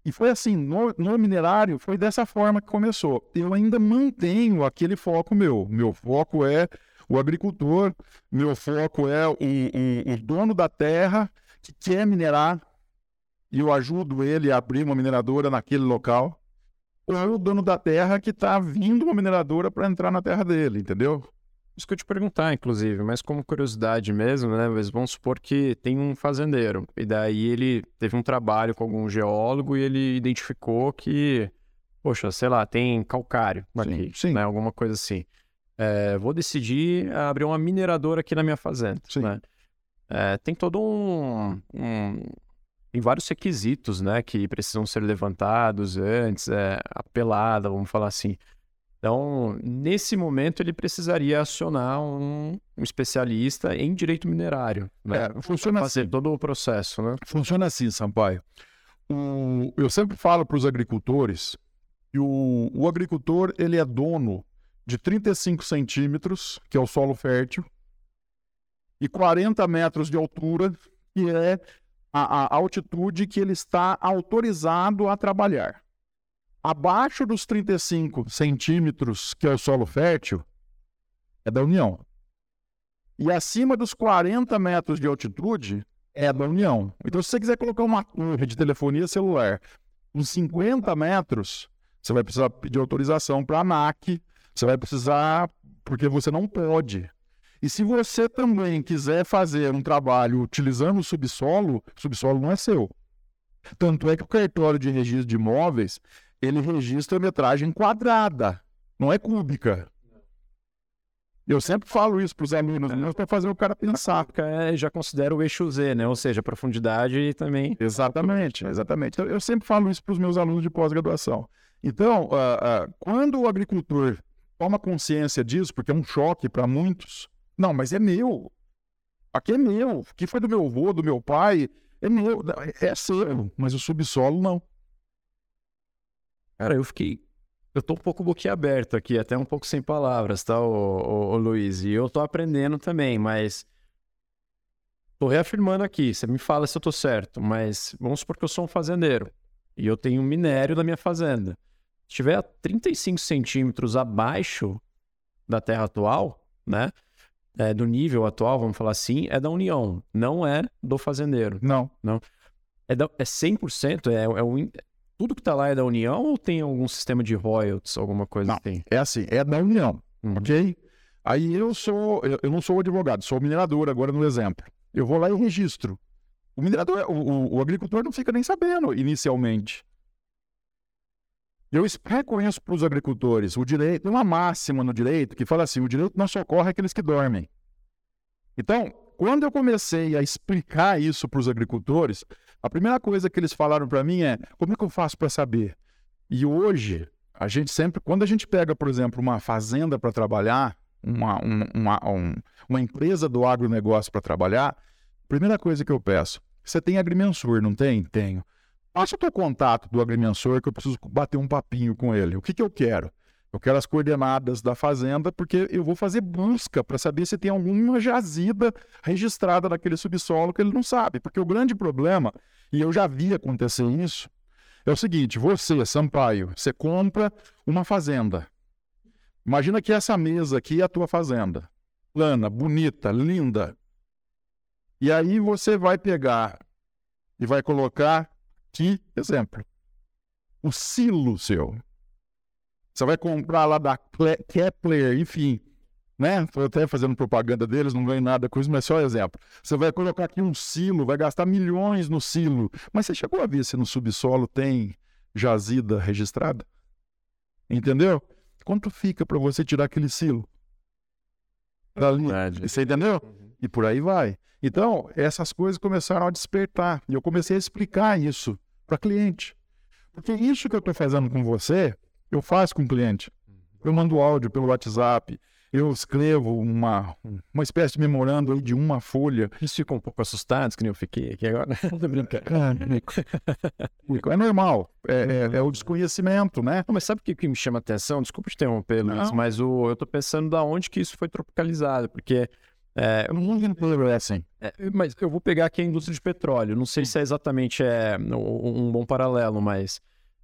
e foi assim, no, no minerário, foi dessa forma que começou. Eu ainda mantenho aquele foco meu. Meu foco é o agricultor, meu foco é o, o, o dono da terra que quer minerar e eu ajudo ele a abrir uma mineradora naquele local. É o dono da terra que está vindo uma mineradora para entrar na terra dele, entendeu? Isso que eu te perguntar, inclusive, mas como curiosidade mesmo, né? Mas vamos supor que tem um fazendeiro, e daí ele teve um trabalho com algum geólogo e ele identificou que, poxa, sei lá, tem calcário aqui, sim. né? Alguma coisa assim. É, vou decidir abrir uma mineradora aqui na minha fazenda, Sim. né? É, tem todo um, um- Tem vários requisitos, né? Que precisam ser levantados antes, é, apelada, vamos falar assim. Então, nesse momento, ele precisaria acionar um, um especialista em direito minerário, né? É, funciona Fazer assim. todo o processo, né? Funciona assim, Sampaio. O- eu sempre falo para os agricultores que o, o agricultor ele é dono de 35 centímetros, que é o solo fértil, e 40 metros de altura, que é a, a altitude que ele está autorizado a trabalhar. Abaixo dos 35 centímetros, que é o solo fértil, é da União. E acima dos 40 metros de altitude, é da União. Então, se você quiser colocar uma torre de telefonia celular uns 50 metros, você vai precisar pedir autorização para a ANAC, você vai precisar, porque você não pode. E se você também quiser fazer um trabalho utilizando o subsolo, o subsolo não é seu. Tanto é que o cartório de registro de imóveis, ele registra a metragem quadrada, não é cúbica. Eu sempre falo isso para os alunos, meus para fazer o cara pensar. É, já considera o eixo Z, né? Ou seja, profundidade e também. Exatamente, exatamente. Então, eu sempre falo isso para os meus alunos de pós-graduação. Então, ah, ah, quando o agricultor toma consciência disso, porque é um choque para muitos, não, mas é meu. Aqui é meu. Que foi do meu avô, do meu pai, é meu. É é seu, mas o subsolo não. Cara, eu fiquei. Eu tô um pouco boquiaberto aqui, até um pouco sem palavras, tá, ô, ô, ô Luiz? E eu tô aprendendo também, mas. Tô reafirmando aqui, você me fala se eu tô certo, mas vamos supor que eu sou um fazendeiro e eu tenho um minério na minha fazenda. Se estiver a 35 centímetros abaixo da terra atual, né? É, do nível atual, vamos falar assim, é da União, não é do fazendeiro. Não. É, da, é 100%, é, é, tudo que está lá é da União ou tem algum sistema de royalties, alguma coisa não, assim? É assim, é da União, uhum. ok? Aí eu sou, eu, eu não sou advogado, sou minerador agora no exemplo. Eu vou lá e registro. O minerador, o, o, o agricultor não fica nem sabendo inicialmente. Eu reconheço para os agricultores o direito, tem uma máxima no direito que fala assim: o direito não socorre aqueles que dormem. Então, quando eu comecei a explicar isso para os agricultores, a primeira coisa que eles falaram para mim é: como é que eu faço para saber? E hoje, a gente sempre, quando a gente pega, por exemplo, uma fazenda para trabalhar, uma, uma, um, uma empresa do agronegócio para trabalhar, primeira coisa que eu peço: você tem agrimensor, não tem? Tenho. Passa o teu contato do agrimensor que eu preciso bater um papinho com ele. O que, que eu quero? Eu quero as coordenadas da fazenda, porque eu vou fazer busca para saber se tem alguma jazida registrada naquele subsolo que ele não sabe. Porque o grande problema, e eu já vi acontecer isso, é o seguinte: você, Sampaio, você compra uma fazenda. Imagina que essa mesa aqui é a tua fazenda. Plana, bonita, linda. E aí você vai pegar e vai colocar aqui, exemplo, o silo seu. Você vai comprar lá da Kepler, enfim, né? Estou até fazendo propaganda deles, não ganho nada com isso, mas só exemplo. Você vai colocar aqui um silo, vai gastar milhões no silo. Mas você chegou a ver se no subsolo tem jazida registrada? Entendeu? Quanto fica para você tirar aquele silo? Dali. Você entendeu? Uhum. E por aí vai. Então, essas coisas começaram a despertar. E eu comecei a explicar isso para cliente. Porque isso que eu estou fazendo com você, eu faço com o cliente. Eu mando áudio pelo WhatsApp, eu escrevo uma, uma espécie de memorando de uma folha. Eles ficam um pouco assustados, que nem eu fiquei aqui agora. [LAUGHS] é normal, é, é, é, o desconhecimento, né? Não, mas sabe o que, que me chama a atenção? Desculpa te interromper, Luiz, mas o, eu estou pensando da onde que isso foi tropicalizado, porque é, eu não lembro assim. É, mas eu vou pegar aqui a indústria de petróleo. Não sei se é exatamente é, um, um bom paralelo, mas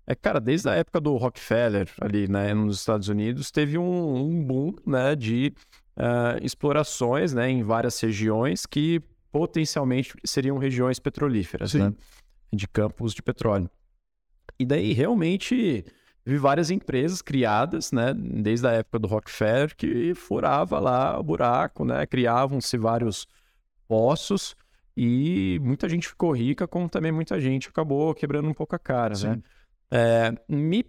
é, cara, desde a época do Rockefeller ali, né, nos Estados Unidos, teve um, um boom, né, de uh, explorações, né, em várias regiões que potencialmente seriam regiões petrolíferas, né, de campos de petróleo. E daí realmente vi várias empresas criadas, né, desde a época do Rockefeller, que furava lá o buraco, né, criavam-se vários poços e muita gente ficou rica, como também muita gente acabou quebrando um pouco a cara, Sim. né? É, me,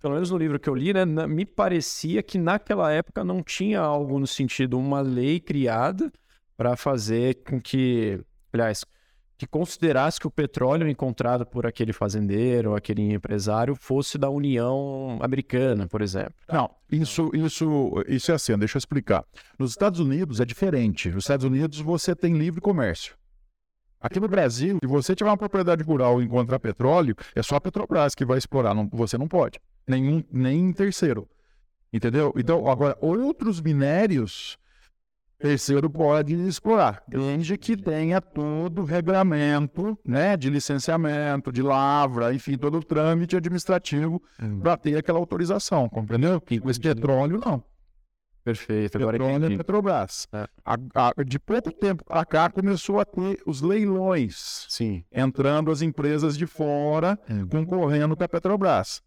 pelo menos no livro que eu li, né, me parecia que naquela época não tinha algo no sentido, uma lei criada para fazer com que, aliás, que considerasse que o petróleo encontrado por aquele fazendeiro, aquele empresário, fosse da União Americana, por exemplo. Não, isso, isso, isso é assim, deixa eu explicar. Nos Estados Unidos é diferente. Nos Estados Unidos você tem livre comércio. Aqui no Brasil, se você tiver uma propriedade rural e encontrar petróleo, é só a Petrobras que vai explorar, não, você não pode. Nenhum, nem terceiro. Entendeu? Então, agora, outros minérios terceiro pode explorar, desde que tenha todo o regulamento né, de licenciamento, de lavra, enfim, todo o trâmite administrativo hum. para ter aquela autorização, compreendeu? Que com esse petróleo, não. Perfeito. Agora petróleo é Petrobras. É. A, a, de pouco tempo para cá começou a ter os leilões. Sim. Entrando as empresas de fora, hum. concorrendo com a Petrobras.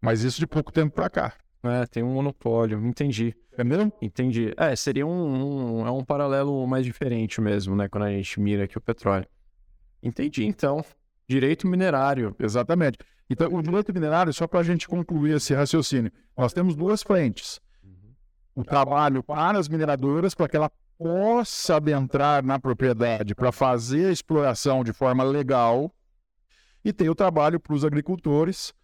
Mas isso de pouco tempo para cá. É, tem um monopólio, entendi. É mesmo? Entendi. É, seria um, um, é um paralelo mais diferente mesmo, né? Quando a gente mira aqui o petróleo. Entendi, então. Direito minerário. Exatamente. Então, o direito minerário, só para a gente concluir esse raciocínio, nós temos duas frentes. Uhum. O trabalho para as mineradoras, para que ela possa adentrar na propriedade para fazer a exploração de forma legal, e tem o trabalho para os agricultores,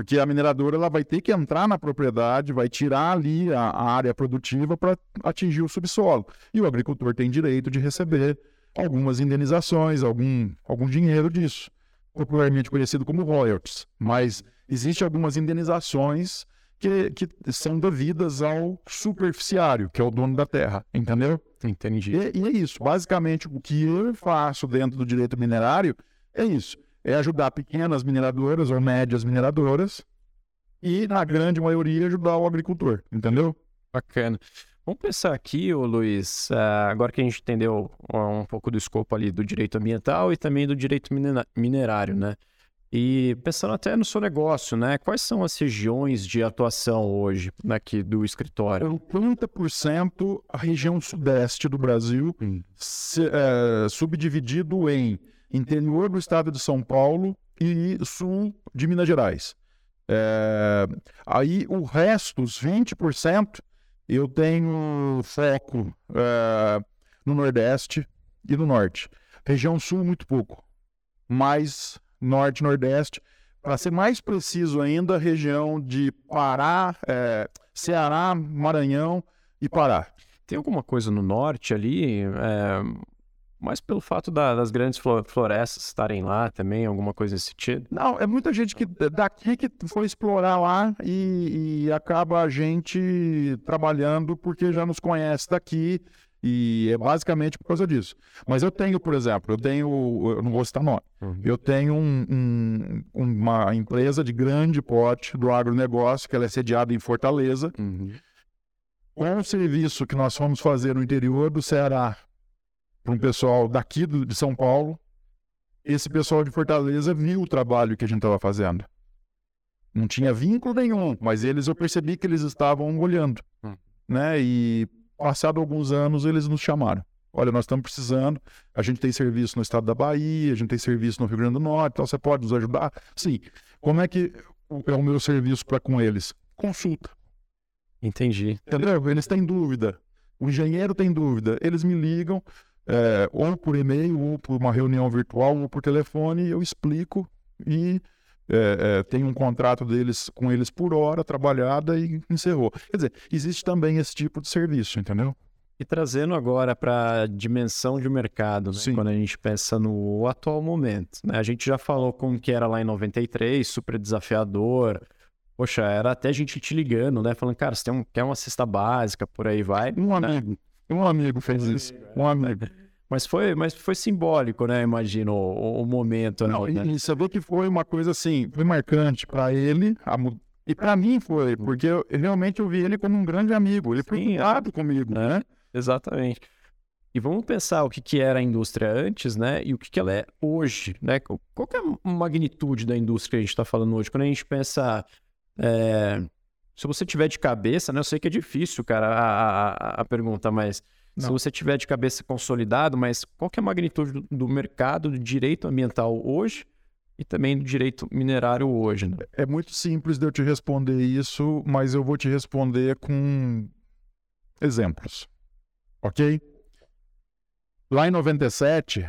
porque a mineradora ela vai ter que entrar na propriedade, vai tirar ali a, a área produtiva para atingir o subsolo. E o agricultor tem direito de receber algumas indenizações, algum, algum dinheiro disso, popularmente conhecido como royalties. Mas existem algumas indenizações que, que são devidas ao superficiário, que é o dono da terra, entendeu? Entendi. E, e é isso. Basicamente, o que eu faço dentro do direito minerário é isso é ajudar pequenas mineradoras ou médias mineradoras e, na grande maioria, ajudar o agricultor, entendeu? Bacana. Vamos pensar aqui, ô Luiz, uh, agora que a gente entendeu um pouco do escopo ali do direito ambiental e também do direito minerário, né? E pensando até no seu negócio, né? Quais são as regiões de atuação hoje aqui do escritório? 30% a região sudeste do Brasil, se, é, subdividido em interior do estado de São Paulo e sul de Minas Gerais. É, aí o resto, os 20%, eu tenho foco é, no Nordeste e no Norte. Região Sul, muito pouco. Mais Norte, Nordeste. Para ser mais preciso ainda, região de Pará, é, Ceará, Maranhão e Pará. Tem alguma coisa no norte ali? É, mas pelo fato da, das grandes florestas estarem lá também, alguma coisa nesse sentido? Não, é muita gente que daqui que foi explorar lá e, e acaba a gente trabalhando porque já nos conhece daqui e é basicamente por causa disso. Mas eu tenho, por exemplo, eu tenho, eu não vou citar nome, uhum. eu tenho um, um, uma empresa de grande porte do agronegócio, que ela é sediada em Fortaleza. Uhum. Com o serviço que nós fomos fazer no interior do Ceará, para um pessoal daqui do, de São Paulo, esse pessoal de Fortaleza viu o trabalho que a gente estava fazendo. Não tinha vínculo nenhum, mas eles eu percebi que eles estavam olhando, hum. né? E passado alguns anos eles nos chamaram. Olha, nós estamos precisando, a gente tem serviço no estado da Bahia, a gente tem serviço no Rio Grande do Norte, então você pode nos ajudar? Sim. Como é que é o meu serviço para com eles? Consulta. Entendi. Entendeu? Eles têm dúvida. O engenheiro tem dúvida. Eles me ligam, é, ou por e-mail, ou por uma reunião virtual, ou por telefone, eu explico e é, é, tem um contrato deles com eles por hora trabalhada e encerrou. Quer dizer, existe também esse tipo de serviço, entendeu? E trazendo agora para a dimensão de mercado, né? quando a gente pensa no atual momento. Né? A gente já falou como que era lá em 93, super desafiador. Poxa, era até gente te ligando, né? Falando, cara, você tem um, quer uma cesta básica, por aí vai. Um né? amigo. Um amigo fez isso. Um amigo. Mas foi, mas foi simbólico, né? Imagino o, o momento. Não, né? E você vê que foi uma coisa assim, foi marcante para ele a, e para mim foi, porque eu, realmente eu vi ele como um grande amigo. Ele foi preocupado é. comigo, né? Exatamente. E vamos pensar o que, que era a indústria antes, né? E o que, que ela é hoje, né? Qual é a magnitude da indústria que a gente está falando hoje? Quando a gente pensa... É... Se você tiver de cabeça, né? Eu sei que é difícil, cara, a, a, a pergunta, mas não. Se você tiver de cabeça consolidado, mas qual que é a magnitude do, do mercado do direito ambiental hoje e também do direito minerário hoje? Né? É muito simples de eu te responder isso, mas eu vou te responder com exemplos. Ok? Lá em 97,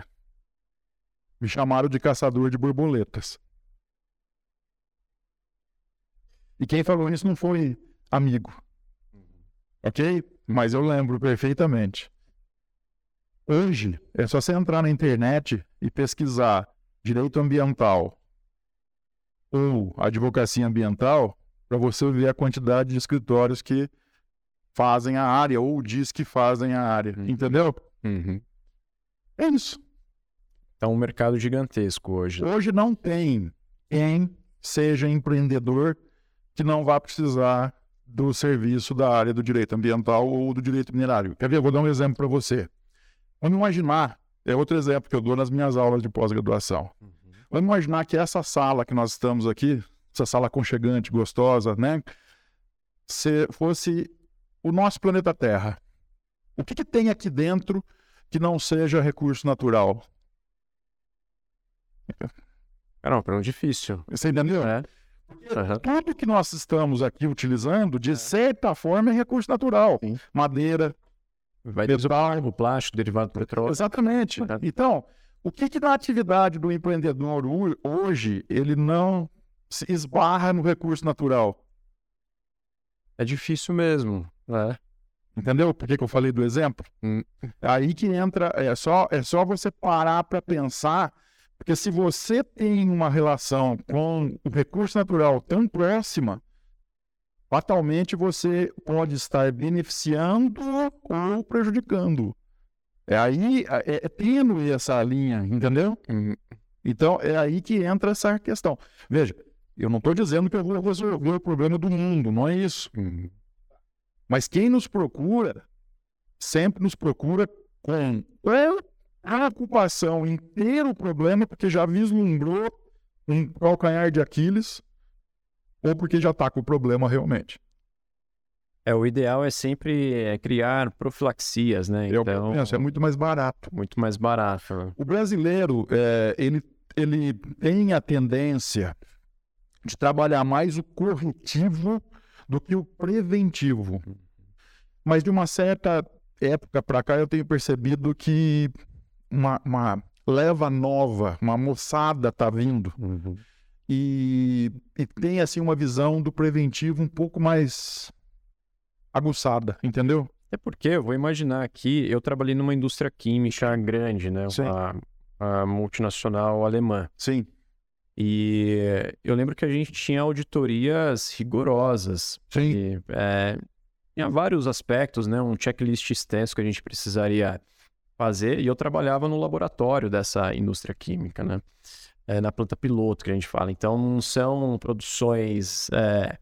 me chamaram de caçador de borboletas. E quem falou isso não foi amigo. Uhum. Ok? mas eu lembro perfeitamente. Hoje, é só você entrar na internet e pesquisar direito ambiental ou advocacia ambiental para você ver a quantidade de escritórios que fazem a área ou diz que fazem a área. Uhum. Entendeu? Uhum. É isso. Então, um mercado gigantesco hoje. Hoje não tem quem seja empreendedor que não vá precisar do serviço da área do direito ambiental ou do direito minerário. Quer ver? Eu vou dar um exemplo para você. Vamos imaginar, é outro exemplo que eu dou nas minhas aulas de pós-graduação. Uhum. Vamos imaginar que essa sala que nós estamos aqui, essa sala aconchegante, gostosa, né? Se fosse o nosso planeta Terra. O que, que tem aqui dentro que não seja recurso natural? É uma pergunta difícil. Você entendeu? É. Uhum. Tudo que nós estamos aqui utilizando, de é. certa forma, é recurso natural. Sim. Madeira, Vai metal, o plástico derivado do petróleo. Exatamente. Uhum. Então, o que, que na atividade do empreendedor hoje ele não se esbarra no recurso natural? É difícil mesmo, né? Entendeu? Por que, que eu falei do exemplo? Hum. Aí que entra, é só, é só você parar para pensar porque se você tem uma relação com o recurso natural tão próxima, fatalmente você pode estar beneficiando ou prejudicando. É aí, é, é tênue essa linha, entendeu? Uhum. Então, é aí que entra essa questão. Veja, eu não estou dizendo que eu vou resolver o problema do mundo, não é isso. Uhum. Mas quem nos procura, sempre nos procura com a ocupação inteira o problema, porque já vislumbrou um calcanhar de Aquiles ou porque já está com o problema realmente. É, o ideal é sempre é, criar profilaxias, né? Então, Eu penso, é muito mais barato. Muito mais barato. Né? O brasileiro, é, ele, ele tem a tendência de trabalhar mais o corretivo do que o preventivo. Mas de uma certa época para cá eu tenho percebido que uma, uma leva nova, uma moçada está vindo. Uhum. E, e, tem assim uma visão do preventivo um pouco mais aguçada, entendeu? É porque eu vou imaginar aqui, eu trabalhei numa indústria química grande, né? Sim. Uma, uma multinacional alemã. Sim. E eu lembro que a gente tinha auditorias rigorosas. Sim. E, é, tinha vários aspectos, né? Um checklist extenso que a gente precisaria fazer. E eu trabalhava no laboratório dessa indústria química, né? É, na planta piloto que a gente fala. Então, não são produções é,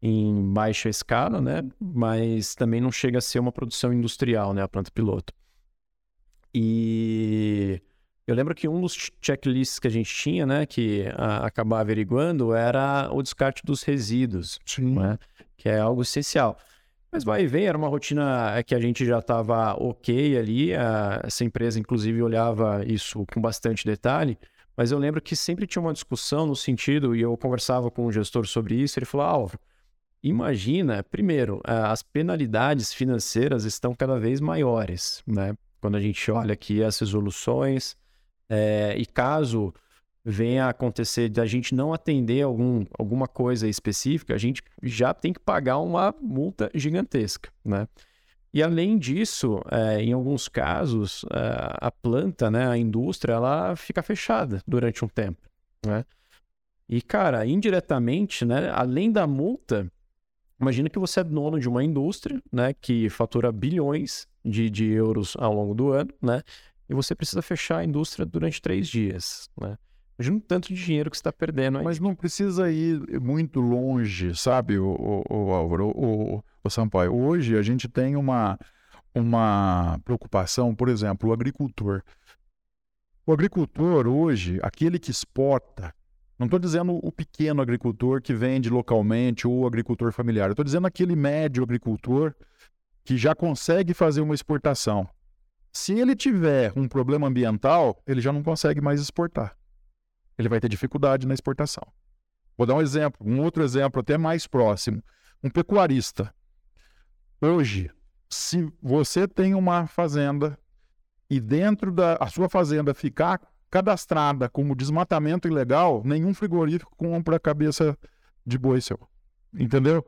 em baixa escala, né? Mas também não chega a ser uma produção industrial, né? A planta piloto. E eu lembro que um dos checklists que a gente tinha, né, que a, acabar averiguando, era o descarte dos resíduos, né, que é algo essencial. Mas vai e vem, era uma rotina que a gente já estava ok ali, a, essa empresa inclusive olhava isso com bastante detalhe, mas eu lembro que sempre tinha uma discussão no sentido, e eu conversava com o gestor sobre isso, ele falou, Álvaro, imagina, primeiro, as penalidades financeiras estão cada vez maiores, né? Quando a gente olha aqui as resoluções, é, e caso venha a acontecer da gente não atender algum, alguma coisa específica, a gente já tem que pagar uma multa gigantesca, né? E além disso, é, em alguns casos, é, a planta, né, a indústria, ela fica fechada durante um tempo, né? E, cara, indiretamente, né, além da multa, imagina que você é dono de uma indústria, né, que fatura bilhões de, de euros ao longo do ano, né? e você precisa fechar a indústria durante três dias, né? Imagina o tanto de dinheiro que você está perdendo aí. Mas não precisa ir muito longe, sabe, o, o, o Álvaro, o, o Sampaio. Hoje a gente tem uma, uma preocupação, por exemplo, o agricultor. O agricultor hoje, aquele que exporta, não estou dizendo o pequeno agricultor que vende localmente ou o agricultor familiar, estou dizendo aquele médio agricultor que já consegue fazer uma exportação. Se ele tiver um problema ambiental, ele já não consegue mais exportar. Ele vai ter dificuldade na exportação. Vou dar um exemplo, um outro exemplo até mais próximo. Um pecuarista. Hoje, se você tem uma fazenda e dentro da a sua fazenda ficar cadastrada como desmatamento ilegal, nenhum frigorífico compra a cabeça de boi seu. Entendeu?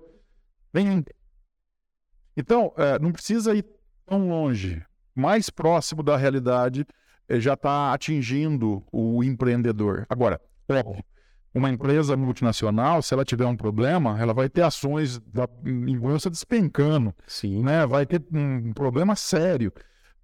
Então, é, não precisa ir tão longe mais próximo da realidade já está atingindo o empreendedor. Agora, uma empresa multinacional, se ela tiver um problema, ela vai ter ações da em bolsa despencando. Sim. Né? Vai ter um problema sério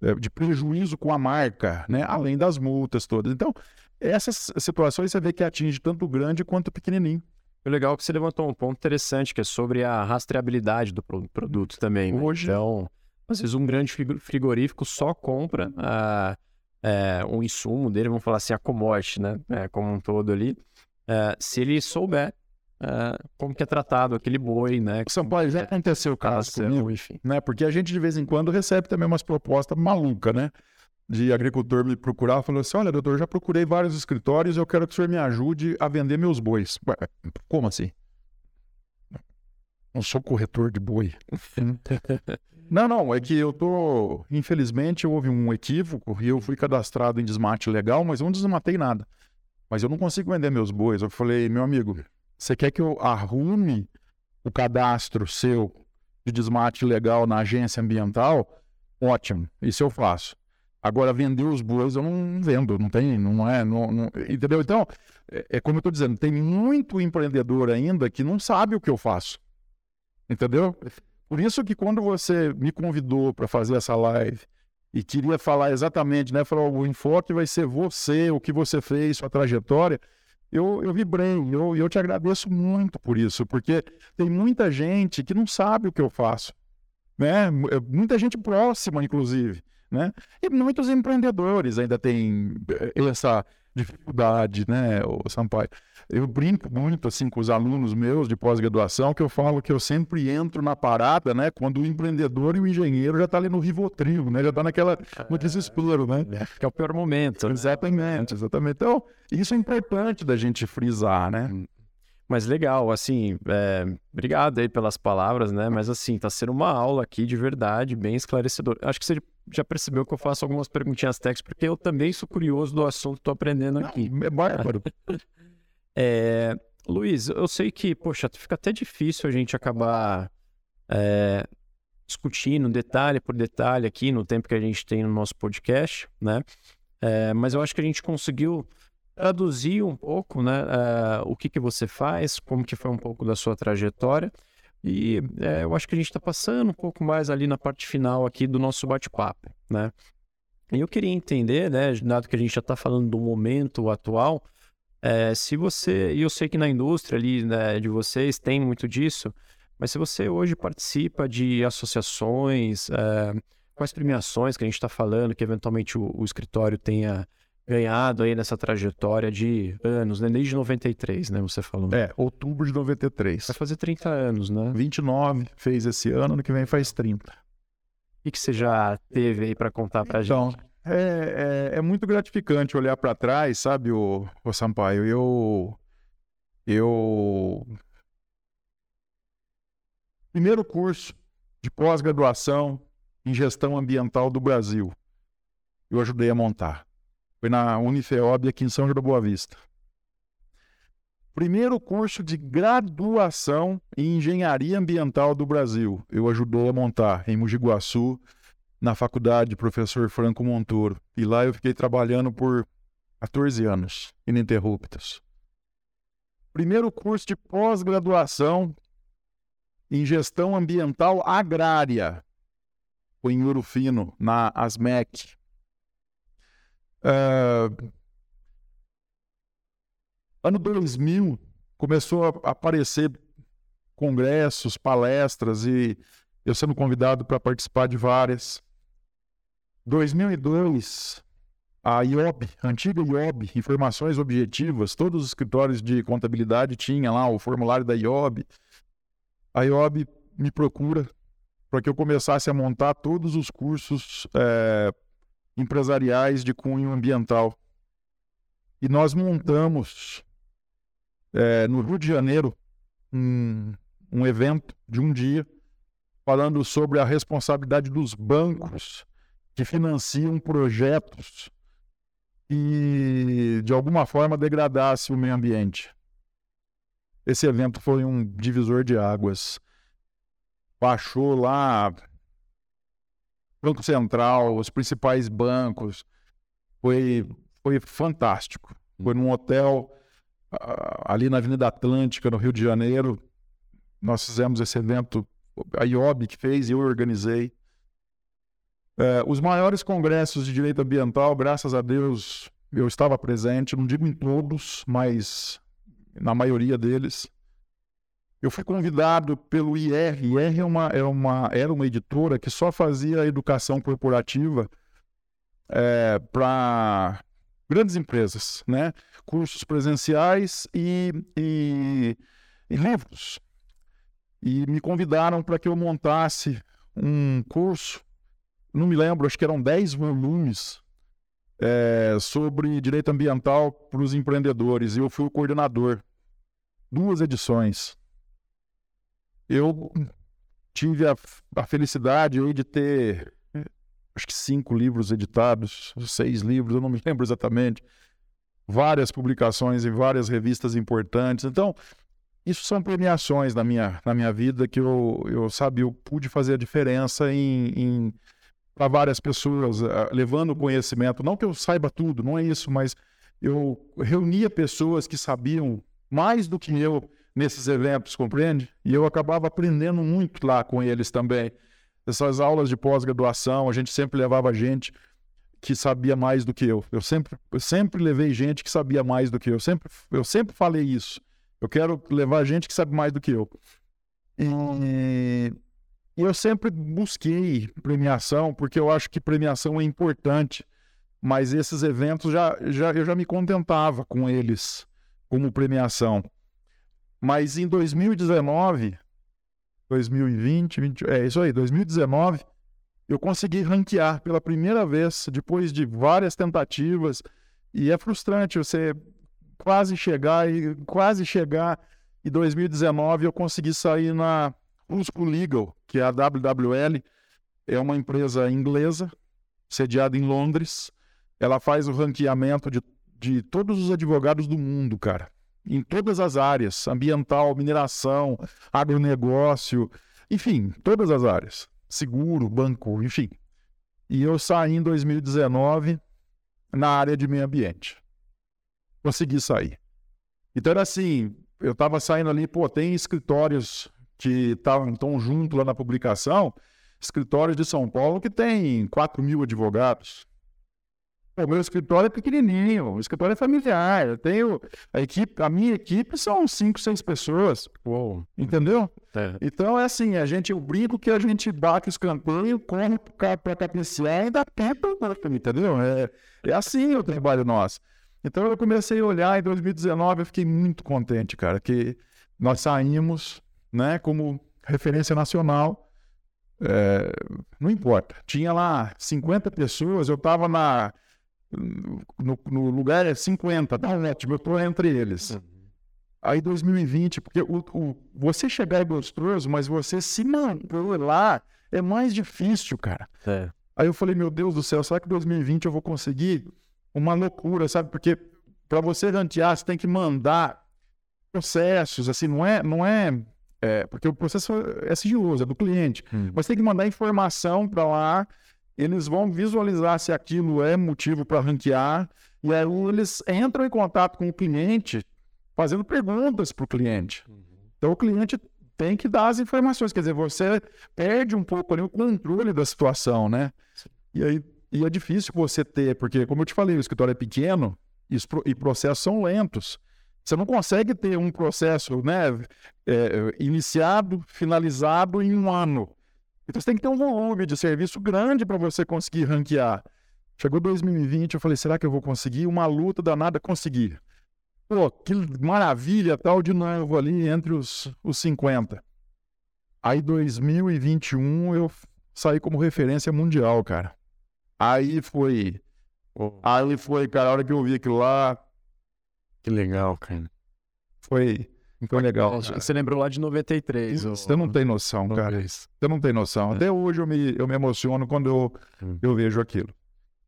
eh, de prejuízo com a marca, né? além das multas todas. Então, essas situações você vê que atinge tanto o grande quanto o pequenininho. O legal é que você levantou um ponto interessante, que é sobre a rastreabilidade do produto também. Né? Hoje, então, às vezes um grande frigorífico só compra uh, é, um insumo dele, vamos falar assim, a commodity, né? É, como um todo ali. Uh, se ele souber uh, como que é tratado aquele boi, né? São Paulo, já aconteceu o caso comigo, enfim. Né? Porque a gente de vez em quando recebe também umas propostas malucas, né? De agricultor me procurar, falou assim, olha doutor, já procurei vários escritórios, eu quero que o senhor me ajude a vender meus bois. Ué, como assim? Não sou corretor de boi. [LAUGHS] Não, não, é que eu tô. Infelizmente, houve um equívoco e eu fui cadastrado em desmate legal, mas eu não desmatei nada. Mas eu não consigo vender meus bois. Eu falei, meu amigo, você quer que eu arrume o cadastro seu de desmate legal na agência ambiental? Ótimo, isso eu faço. Agora, vender os bois eu não vendo, não tem, não é, não, não, entendeu? Então, é, é como eu estou dizendo, tem muito empreendedor ainda que não sabe o que eu faço, entendeu? Por isso que quando você me convidou para fazer essa live e queria falar exatamente, né? Falar, o enfoque vai ser você, o que você fez, sua trajetória. Eu, eu vibrei, eu, eu te agradeço muito por isso, porque tem muita gente que não sabe o que eu faço, né? É, muita gente próxima, inclusive, né? E muitos empreendedores ainda têm eh, essa dificuldade, né, o Sampaio? Eu brinco muito assim com os alunos meus de pós-graduação que eu falo que eu sempre entro na parada, né, quando o empreendedor e o engenheiro já está ali no Rivotril, né, já está naquela no desespero, né? É, que é o pior momento. Né? Exatamente, exatamente. Então, isso é importante da gente frisar, né? Hum. Mas legal, assim, é, obrigado aí pelas palavras, né? Mas assim, tá sendo uma aula aqui de verdade, bem esclarecedor. Acho que você já percebeu que eu faço algumas perguntinhas técnicas, porque eu também sou curioso do assunto, tô aprendendo aqui. Não, é bárbaro. [LAUGHS] é, Luiz, eu sei que, poxa, fica até difícil a gente acabar é, discutindo detalhe por detalhe aqui no tempo que a gente tem no nosso podcast, né? É, mas eu acho que a gente conseguiu traduzir um pouco, né, uh, o que que você faz, como que foi um pouco da sua trajetória. E é, eu acho que a gente está passando um pouco mais ali na parte final aqui do nosso bate-papo, né? E eu queria entender, né, dado que a gente já está falando do momento atual, é, se você, e eu sei que na indústria ali né, de vocês tem muito disso, mas se você hoje participa de associações, é, quais premiações que a gente está falando, que eventualmente o, o escritório tenha ganhado aí nessa trajetória de anos, né? Desde 93, né? Você falou. É, outubro de 93. Vai fazer 30 anos, né? 29 fez esse ano, ano que vem faz 30. O que, você já teve aí para contar para então, gente? É, é, é, muito gratificante olhar para trás, sabe, o, o Sampaio? Eu. Eu. Primeiro curso de pós-graduação em gestão ambiental do Brasil. Eu ajudei a montar. Foi na Unifeob aqui em São João da Boa Vista. Primeiro curso de graduação em engenharia ambiental do Brasil. Eu ajudei a montar em Mogi Guaçu, na faculdade professor Franco Montoro. E lá eu fiquei trabalhando por 14 anos, ininterruptos. Primeiro curso de pós-graduação em gestão ambiental agrária. Foi em Ouro Fino, na ASMEC, Uh, ano 2000 começou a aparecer congressos, palestras e eu sendo convidado para participar de várias. 2002, a IOB, a antiga IOB, Informações Objetivas, todos os escritórios de contabilidade tinham lá o formulário da IOB. A IOB me procura para que eu começasse a montar todos os cursos é, empresariais de cunho ambiental. E nós montamos é, no Rio de Janeiro um, um evento de um dia falando sobre a responsabilidade dos bancos que financiam projetos e de alguma forma degradasse o meio ambiente. Esse evento foi um divisor de águas. Baixou lá Banco Central, os principais bancos. Foi, foi fantástico. Foi num hotel ali na Avenida Atlântica, no Rio de Janeiro. Nós fizemos esse evento, a IOB que fez e eu organizei. Uh, os maiores congressos de direito ambiental, graças a Deus, eu estava presente, não digo em todos, mas na maioria deles. Eu fui convidado pelo IR. IR é uma, é uma, era uma editora que só fazia educação corporativa é, para grandes empresas, né? Cursos presenciais e, e, e livros. E me convidaram para que eu montasse um curso, não me lembro, acho que eram 10 volumes é, sobre direito ambiental para os empreendedores. E eu fui o coordenador. Duas edições eu tive a, a felicidade de ter acho que cinco livros editados, seis livros, eu não me lembro exatamente, várias publicações em várias revistas importantes. Então, isso são premiações na minha, na minha vida que eu, eu sabe, eu pude fazer a diferença em, em para várias pessoas, uh, levando conhecimento. Não que eu saiba tudo, não é isso, mas eu reunia pessoas que sabiam mais do que eu nesses eventos, compreende? E eu acabava aprendendo muito lá com eles também. Essas aulas de pós-graduação, a gente sempre levava gente que sabia mais do que eu. Eu sempre, eu sempre levei gente que sabia mais do que eu. Sempre, eu sempre falei isso. Eu quero levar gente que sabe mais do que eu. E, e eu sempre busquei premiação, porque eu acho que premiação é importante mas esses eventos já, já eu já me contentava com eles como premiação. Mas em 2019, 2020, 20, é isso aí, 2019, eu consegui ranquear pela primeira vez, depois de várias tentativas, e é frustrante você quase chegar e quase chegar. Em 2019 eu consegui sair na Rusco Legal, que é a WWL, é uma empresa inglesa, sediada em Londres. Ela faz o ranqueamento de, de todos os advogados do mundo, cara. Em todas as áreas, ambiental, mineração, agronegócio, enfim, todas as áreas. Seguro, banco, enfim. E eu saí em 2019 na área de meio ambiente. Consegui sair. Então era assim, eu estava saindo ali, pô, tem escritórios que estão junto lá na publicação, escritórios de São Paulo que tem 4 mil advogados. O meu escritório é pequenininho, o escritório é familiar. Eu tenho a equipe, a minha equipe são cinco, seis pessoas. Uou. Entendeu? É. Então é assim, a gente, eu brinco que a gente bate o escanteio, corre para cabecear e dá tempo, entendeu? É, é assim o trabalho nosso. Então eu comecei a olhar em 2019, eu fiquei muito contente, cara, que nós saímos, né, como referência nacional é, não importa. Tinha lá 50 pessoas, eu estava na no, no, lugar 50, tá ótimo, eu estou entre eles. Uhum. Aí 2020, porque o, o, você chegar é gostoso, mas você se manter lá é mais difícil, cara. É. Aí eu falei, meu Deus do céu, será que 2020 eu vou conseguir? Uma loucura, sabe? Porque para você rantear, você tem que mandar processos, assim, não é, não é é, porque o processo é sigiloso, é do cliente. Hum. Mas tem que mandar informação para lá, eles vão visualizar se aquilo é motivo para ranquear, e aí eles entram em contato com o cliente fazendo perguntas para o cliente. Uhum. Então o cliente tem que dar as informações, quer dizer, você perde um pouco ali o controle da situação, né? E aí e é difícil você ter, porque como eu te falei, o escritório é pequeno e, e processos são lentos. Você não consegue ter um processo né, é, iniciado, finalizado em um ano. Então você tem que ter um volume de serviço grande para você conseguir ranquear. Chegou 2020, eu falei, será que eu vou conseguir? Uma luta danada, consegui. Pô, que maravilha, tal de novo ali entre os, os 50. Aí 2021 eu saí como referência mundial, cara. Aí foi. Aí foi, cara, a hora que eu vi aquilo lá, que legal, cara. Foi, foi legal. Cara. Você lembrou lá de 93. Você ou... não tem noção, cara. Você não tem noção. É. Até hoje eu me, eu me emociono quando eu, hum. eu vejo aquilo.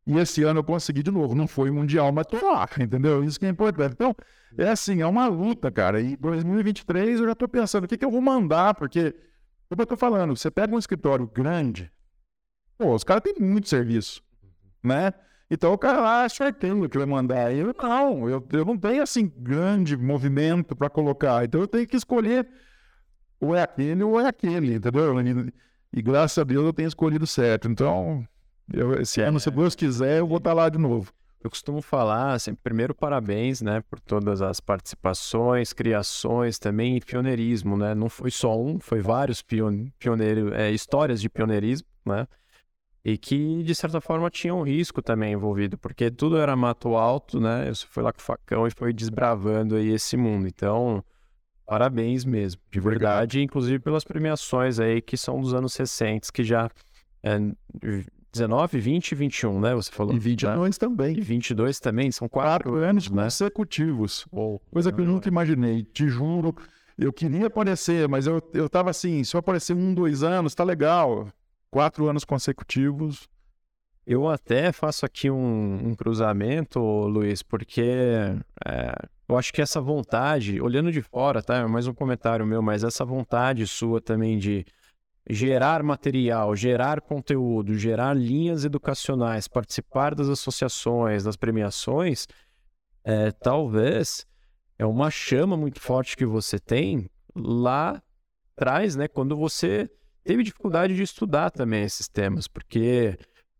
E esse ano eu consegui de novo. Não foi mundial, mas tô lá, entendeu? Isso que é importante. Então, é assim, é uma luta, cara. E 2023 eu já tô pensando o que, que eu vou mandar, porque, como eu tô falando, você pega um escritório grande, pô, os caras têm muito serviço, né? Então o cara lá certeza que vai mandar. Eu não, eu, eu não tenho assim grande movimento para colocar. Então eu tenho que escolher ou é aquele ou é aquele, entendeu? E, e graças a Deus eu tenho escolhido certo. Então, eu, esse ano, se Deus quiser, eu vou estar tá lá de novo. Eu costumo falar, assim, primeiro parabéns, né, por todas as participações, criações também e pioneirismo, né? Não foi só um, foi vários pion pioneiros, é, histórias de pioneirismo, né? E que de certa forma tinha um risco também envolvido, porque tudo era mato alto, né? Você foi lá com o facão e foi desbravando aí esse mundo. Então, parabéns mesmo, de verdade, Obrigado. inclusive pelas premiações aí que são dos anos recentes, que já é, 19, 20 e 21, né? Você falou. E 22 né? também. E 22 também, são quatro, quatro anos né? consecutivos. Oh, Coisa que eu nunca imaginei, te juro. Eu queria aparecer, mas eu, eu tava assim, se eu aparecer um, dois anos, tá legal quatro anos consecutivos. Eu até faço aqui um, um cruzamento, Luiz, porque é, eu acho que essa vontade, olhando de fora, tá? É mais um comentário meu, mas essa vontade sua também de gerar material, gerar conteúdo, gerar linhas educacionais, participar das associações, das premiações, é, talvez é uma chama muito forte que você tem lá atrás, né? Quando você teve dificuldade de estudar também esses temas, porque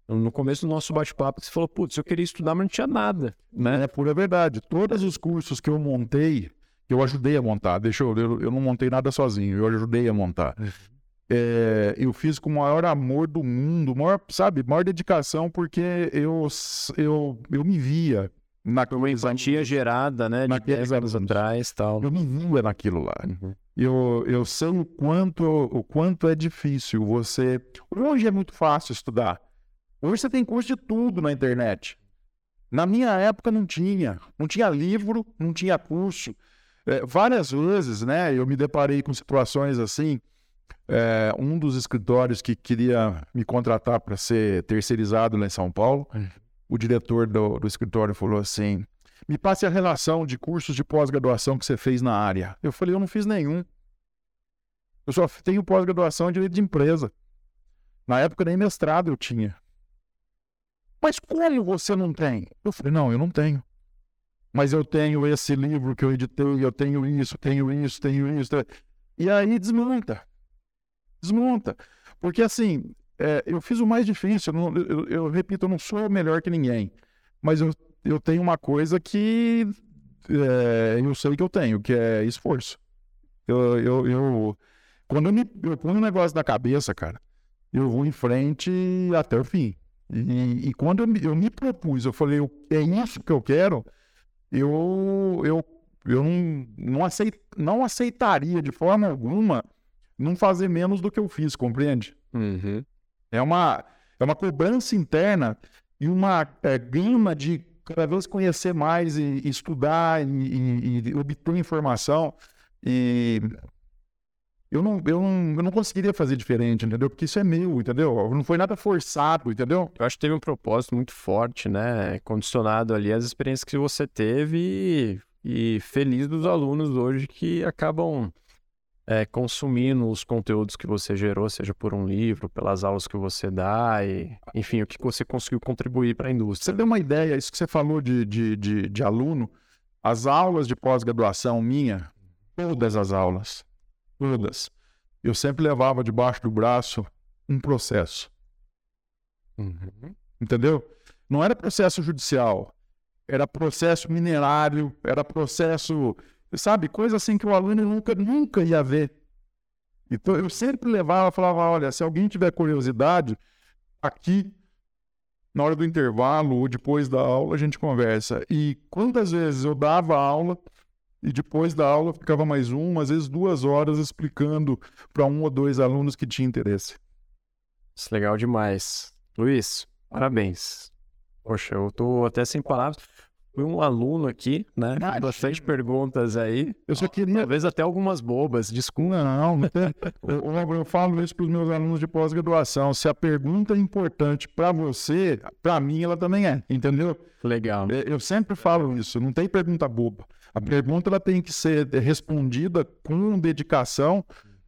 no começo do nosso bate-papo você falou, putz, eu queria estudar, mas não tinha nada, né? É pura verdade. Todos os cursos que eu montei, que eu ajudei a montar, deixa eu, eu, eu não montei nada sozinho, eu ajudei a montar. Uhum. é, eu fiz com o maior amor do mundo, maior, sabe, maior dedicação, porque eu, eu, eu me via naquela empatia gerada, né, de 10 anos atrás tal. Eu me via naquilo lá. Uhum. Eu, eu sei o quanto, o quanto é difícil você... Hoje é muito fácil estudar. Hoje você tem curso de tudo na internet. Na minha época não tinha. Não tinha livro, não tinha curso. É, várias vezes, né, eu me deparei com situações assim. É, um dos escritórios que queria me contratar para ser terceirizado lá em São Paulo, hum. o diretor do, do escritório falou assim: me passe a relação de cursos de pós-graduação que você fez na área. Eu falei: eu não fiz nenhum. Eu só tenho pós-graduação em direito de empresa. Na época nem mestrado eu tinha. Mas como você não tem? Eu falei: não, eu não tenho mas eu tenho esse livro que eu editei, eu tenho isso, tenho isso, tenho isso. E aí desmonta. Desmonta. Porque assim, é, eu fiz o mais difícil, eu, eu, eu, repito, eu não sou melhor que ninguém, mas eu, eu tenho uma coisa que é, eu sei que eu tenho, que é esforço. Eu, eu, eu quando eu, me, eu ponho um negócio na cabeça, cara, eu vou em frente até o fim. E, e quando eu me, eu me propus, eu falei, é isso que eu quero, eu, eu, eu não, não, aceit, não aceitaria de forma alguma não fazer menos do que eu fiz, compreende? Uhum. É, uma, é uma cobrança interna e uma é, gama de vez conhecer mais e, e estudar e, e, e, obter informação. E eu não, eu, não, eu não conseguiria fazer diferente, entendeu? Porque isso é meu, entendeu? Não foi nada forçado, entendeu? Eu acho que teve um propósito muito forte, né? Condicionado ali às experiências que você teve e, e feliz dos alunos hoje que acabam é, consumindo os conteúdos que você gerou, seja por um livro, pelas aulas que você dá, e, enfim, o que você conseguiu contribuir para a indústria. Você deu uma ideia, isso que você falou de, de, de, de aluno, as aulas de pós-graduação minha, todas as aulas, todas, eu sempre levava debaixo do braço um processo. Uhum. Entendeu? Não era processo judicial, era processo minerário, era processo, sabe, coisa assim que o aluno nunca, nunca ia ver. Então eu sempre levava, falava, olha, se alguém tiver curiosidade, aqui na hora do intervalo ou depois da aula a gente conversa. E quantas vezes eu dava aula e depois da aula ficava mais uma, às vezes duas horas explicando para um ou dois alunos que tinha interesse. Isso é legal demais. Luiz, parabéns. Poxa, eu tô até sem palavras. Fui um aluno aqui, né? Ah, Bastante perguntas aí. Eu só queria. Talvez até algumas bobas, desculpa. Não, não eu, eu falo isso para os meus alunos de pós-graduação. Se a pergunta é importante para você, para mim ela também é, entendeu? Legal. É, eu sempre falo isso, não tem pergunta boba. A pergunta ela tem que ser respondida com dedicação,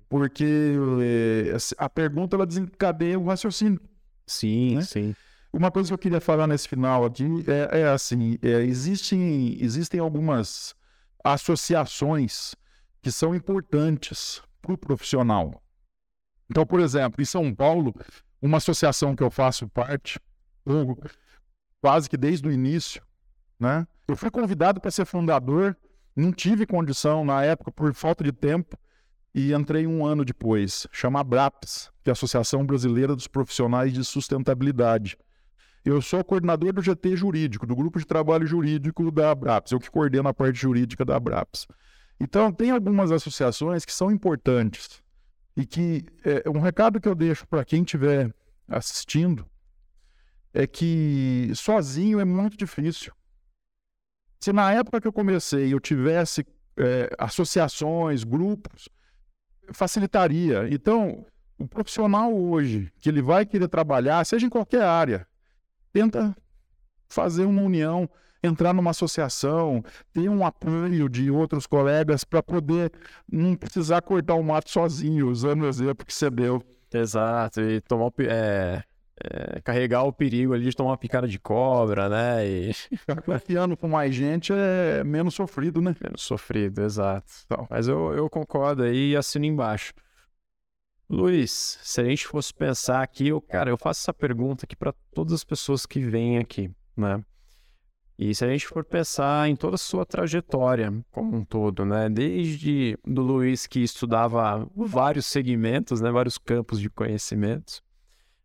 porque é, a pergunta ela desencadeia o raciocínio. Sim, né? sim. Uma coisa que eu queria falar nesse final aqui é, é assim: é, existem, existem algumas associações que são importantes para o profissional. Então, por exemplo, em São Paulo, uma associação que eu faço parte, quase que desde o início, né? Eu fui convidado para ser fundador, não tive condição na época por falta de tempo e entrei um ano depois. Chama BRAPS, que é a Associação Brasileira dos Profissionais de Sustentabilidade. Eu sou coordenador do GT Jurídico, do Grupo de Trabalho Jurídico da BRAPS, eu que coordeno a parte jurídica da BRAPS. Então, tem algumas associações que são importantes e que é, um recado que eu deixo para quem estiver assistindo é que sozinho é muito difícil. Se na época que eu comecei eu tivesse é, associações, grupos, facilitaria. Então, o profissional hoje que ele vai querer trabalhar, seja em qualquer área, tenta fazer uma união, entrar numa associação, ter um apoio de outros colegas para poder não precisar cortar o mato sozinho, usando o exemplo que você deu. Exato, e tomar é, é, carregar o perigo ali de tomar uma picada de cobra, né? E... [LAUGHS] Ficar com mais gente é menos sofrido, né? Menos sofrido, exato. Então. Mas eu, eu concordo aí e assino embaixo. Luiz, se a gente fosse pensar aqui, eu, cara, eu faço essa pergunta aqui para todas as pessoas que vêm aqui, né? E se a gente for pensar em toda a sua trajetória como um todo, né? Desde do Luiz que estudava vários segmentos, né? Vários campos de conhecimentos,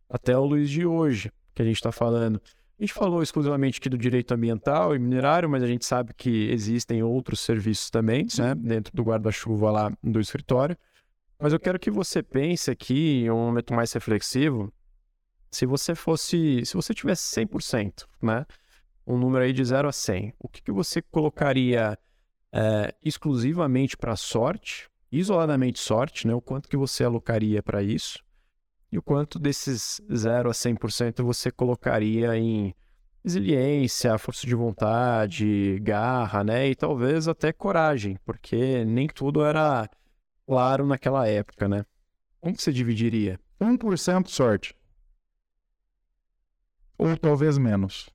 até o Luiz de hoje, que a gente está falando. A gente falou exclusivamente aqui do direito ambiental e minerário, mas a gente sabe que existem outros serviços também, né? Dentro do guarda-chuva lá do escritório. Mas eu quero que você pense aqui, em um momento mais reflexivo, se você fosse, se você tivesse 100%, né? Um número aí de 0 a 100, o que, que você colocaria é, exclusivamente para sorte, isoladamente sorte, né? O quanto que você alocaria para isso? E o quanto desses 0 a 100% você colocaria em resiliência, força de vontade, garra, né? E talvez até coragem, porque nem tudo era claro naquela época, né? Como você dividiria? 1% sorte ou talvez menos.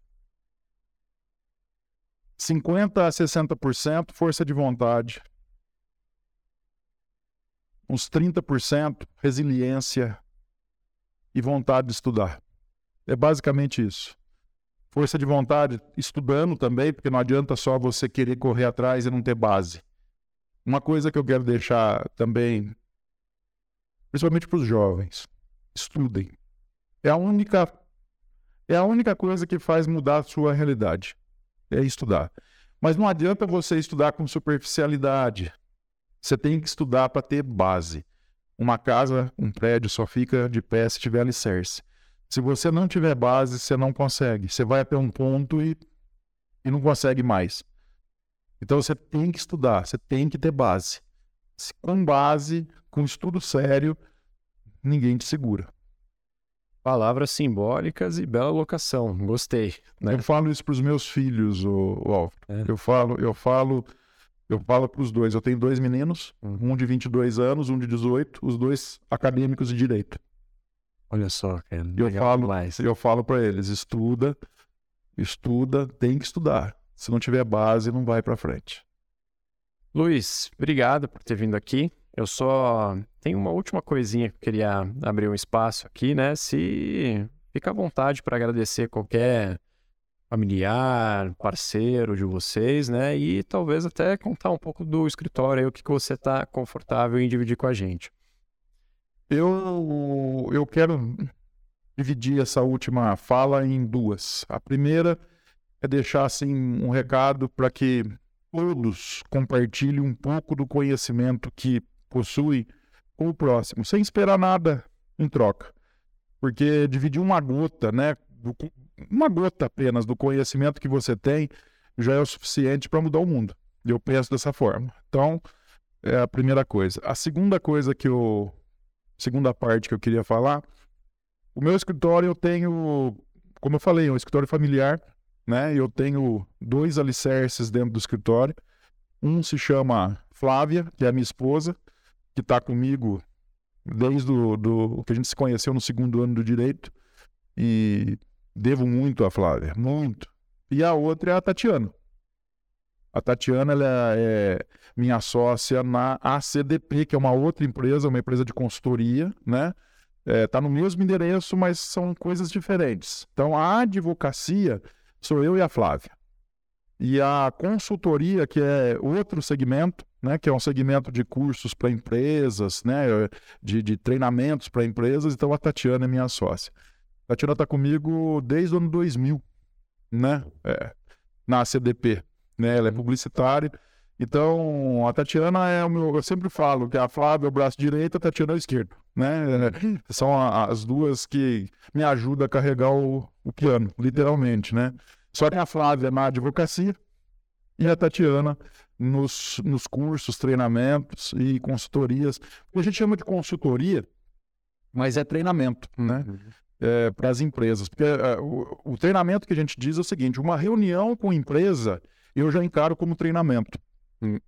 50 a 60% força de vontade. Uns 30% resiliência e vontade de estudar. É basicamente isso. Força de vontade, estudando também, porque não adianta só você querer correr atrás e não ter base. Uma coisa que eu quero deixar também, principalmente para os jovens, estudem. É a única é a única coisa que faz mudar a sua realidade. É estudar. Mas não adianta você estudar com superficialidade. Você tem que estudar para ter base. Uma casa, um prédio só fica de pé se tiver alicerce. Se você não tiver base, você não consegue. Você vai até um ponto e, e não consegue mais. Então você tem que estudar, você tem que ter base. Com base, com estudo sério, ninguém te segura. Palavras simbólicas e bela locação. Gostei. Né? Eu falo isso para os meus filhos, o, o Alfred. É. Eu falo, eu falo, eu falo para os dois. Eu tenho dois meninos, uhum. um de 22 anos, um de 18, os dois acadêmicos de direito. Olha só, cara. Eu falo, mais. eu falo para eles, estuda, estuda, tem que estudar. Se não tiver base, não vai para frente. Luiz, obrigado por ter vindo aqui. Eu só tenho uma última coisinha que eu queria abrir um espaço aqui, né? Se fica à vontade para agradecer qualquer familiar, parceiro de vocês, né? E talvez até contar um pouco do escritório aí, o que, que você está confortável em dividir com a gente. Eu, eu quero dividir essa última fala em duas. A primeira é deixar assim um recado para que todos compartilhem um pouco do conhecimento que possui com o próximo, sem esperar nada em troca. Porque dividir uma gota, né, uma gota apenas do conhecimento que você tem, já é o suficiente para mudar o mundo. Eu penso dessa forma. Então, é a primeira coisa. A segunda coisa que eu. Segunda parte que eu queria falar. O meu escritório eu tenho, como eu falei, um escritório familiar, né? Eu tenho dois alicerces dentro do escritório. Um se chama Flávia, que é minha esposa, que está comigo desde o do, que a gente se conheceu no segundo ano do direito e devo muito a Flávia, muito. E a outra é a Tatiana. A Tatiana ela é minha sócia na ACDP, que é uma outra empresa, uma empresa de consultoria, né? É, tá no mesmo endereço, mas são coisas diferentes. Então a advocacia sou eu e a Flávia. E a consultoria, que é outro segmento, né, que é um segmento de cursos para empresas, né, de, de treinamentos para empresas. Então a Tatiana é minha sócia. A Tatiana está comigo desde o ano 2000, né, é, na CDP. Né, ela é publicitária. Então, a Tatiana é o meu. Eu sempre falo que a Flávia é o braço direito, a Tatiana é o esquerdo. Né? São as duas que me ajudam a carregar o, o piano, literalmente. Né? Só que a Flávia na advocacia e a Tatiana nos, nos cursos, treinamentos e consultorias. A gente chama de consultoria, mas é treinamento, né? Uhum. É, para as empresas. Porque é, o, o, treinamento que a gente diz é o seguinte: uma reunião com empresa eu já encaro como treinamento. Hum,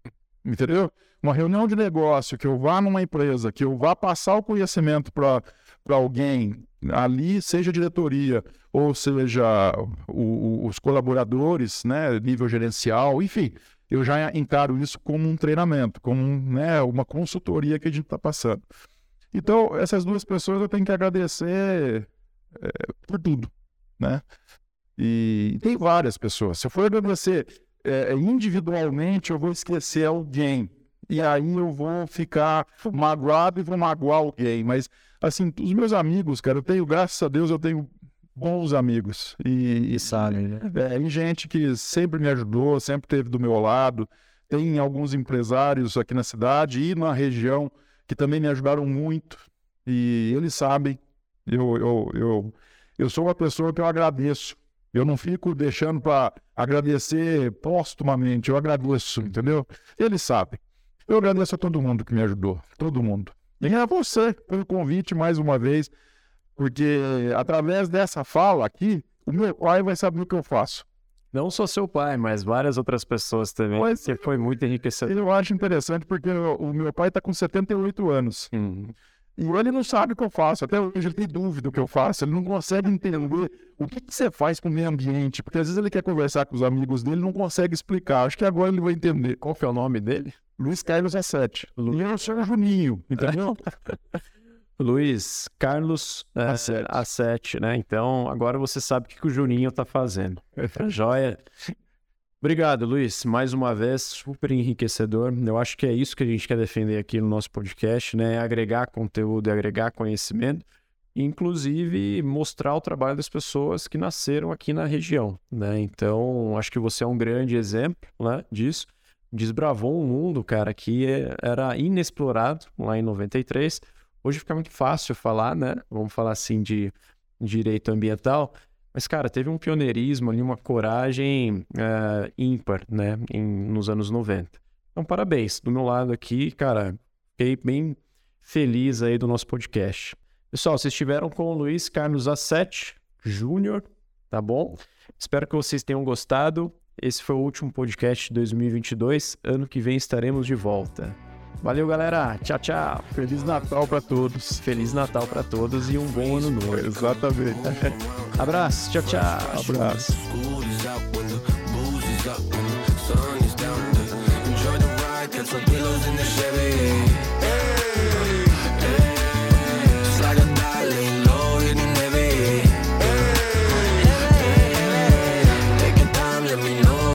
entendeu? Uma reunião de negócio que eu vá numa empresa, que eu vá passar o conhecimento para alguém ali, seja diretoria ou seja o, o, os colaboradores, né, nível gerencial, enfim, eu já encaro isso como um treinamento, como né, uma consultoria que a gente está passando. Então, essas duas pessoas eu tenho que agradecer é, por tudo, né? E tem várias pessoas. Se eu for agradecer é, individualmente, eu vou esquecer alguém. E aí eu vou ficar magoado e vou magoar alguém. Mas, assim, os meus amigos, cara, eu tenho, graças a Deus, eu tenho bons amigos. E, e sabe, né? É, gente que sempre me ajudou, sempre esteve do meu lado. Tem alguns empresários aqui na cidade e na região que também me ajudaram muito. E eles sabem. Eu, eu, eu, eu sou uma pessoa que eu agradeço. Eu não fico deixando para agradecer póstumamente. Eu agradeço, entendeu? Eles sabem. Eu agradeço a todo mundo que me ajudou. Todo mundo. E a você pelo convite mais uma vez. Porque através dessa fala aqui, o meu pai vai saber o que eu faço. Não só seu pai, mas várias outras pessoas também. Mas, que foi muito enriquecedor. Eu acho interessante porque o, meu pai está com 78 anos. Uhum. E ele não sabe o que eu faço. Até hoje ele tem dúvida do que eu faço. Ele não consegue entender o que, que você faz com o meio ambiente. Porque às vezes ele quer conversar com os amigos dele não consegue explicar. Acho que agora ele vai entender. Qual que é o nome dele? Luiz Carlos S7. Lu... E eu sou Juninho, entendeu? [LAUGHS] Luiz Carlos é, A7. A7, né? Então, agora você sabe o que, que o Juninho tá fazendo. [LAUGHS] Tá joia? Obrigado, Luiz. Mais uma vez, super enriquecedor. Eu acho que é isso que a gente quer defender aqui no nosso podcast, né? É agregar conteúdo, agregar conhecimento, inclusive mostrar o trabalho das pessoas que nasceram aqui na região, né? Então, acho que você é um grande exemplo, né, disso. Desbravou um mundo, cara, que era inexplorado lá em 93 Hoje fica muito fácil falar, né? Vamos falar assim de direito ambiental. Mas, cara, teve um pioneirismo ali, uma coragem uh, ímpar, né? Em, nos anos 90. Então, parabéns. Do meu lado aqui, cara, fiquei bem feliz aí do nosso podcast. Pessoal, vocês estiveram com o Luiz Carlos A7 Júnior, tá bom? Espero que vocês tenham gostado. Esse foi o último podcast de 2022. Ano que vem estaremos de volta. Valeu, galera. Tchau, tchau. Feliz Natal para todos. Feliz Natal para todos e um bom ano novo. Exatamente. [LAUGHS] Abraço. Tchau, tchau. Abraço. pillows in the Chevy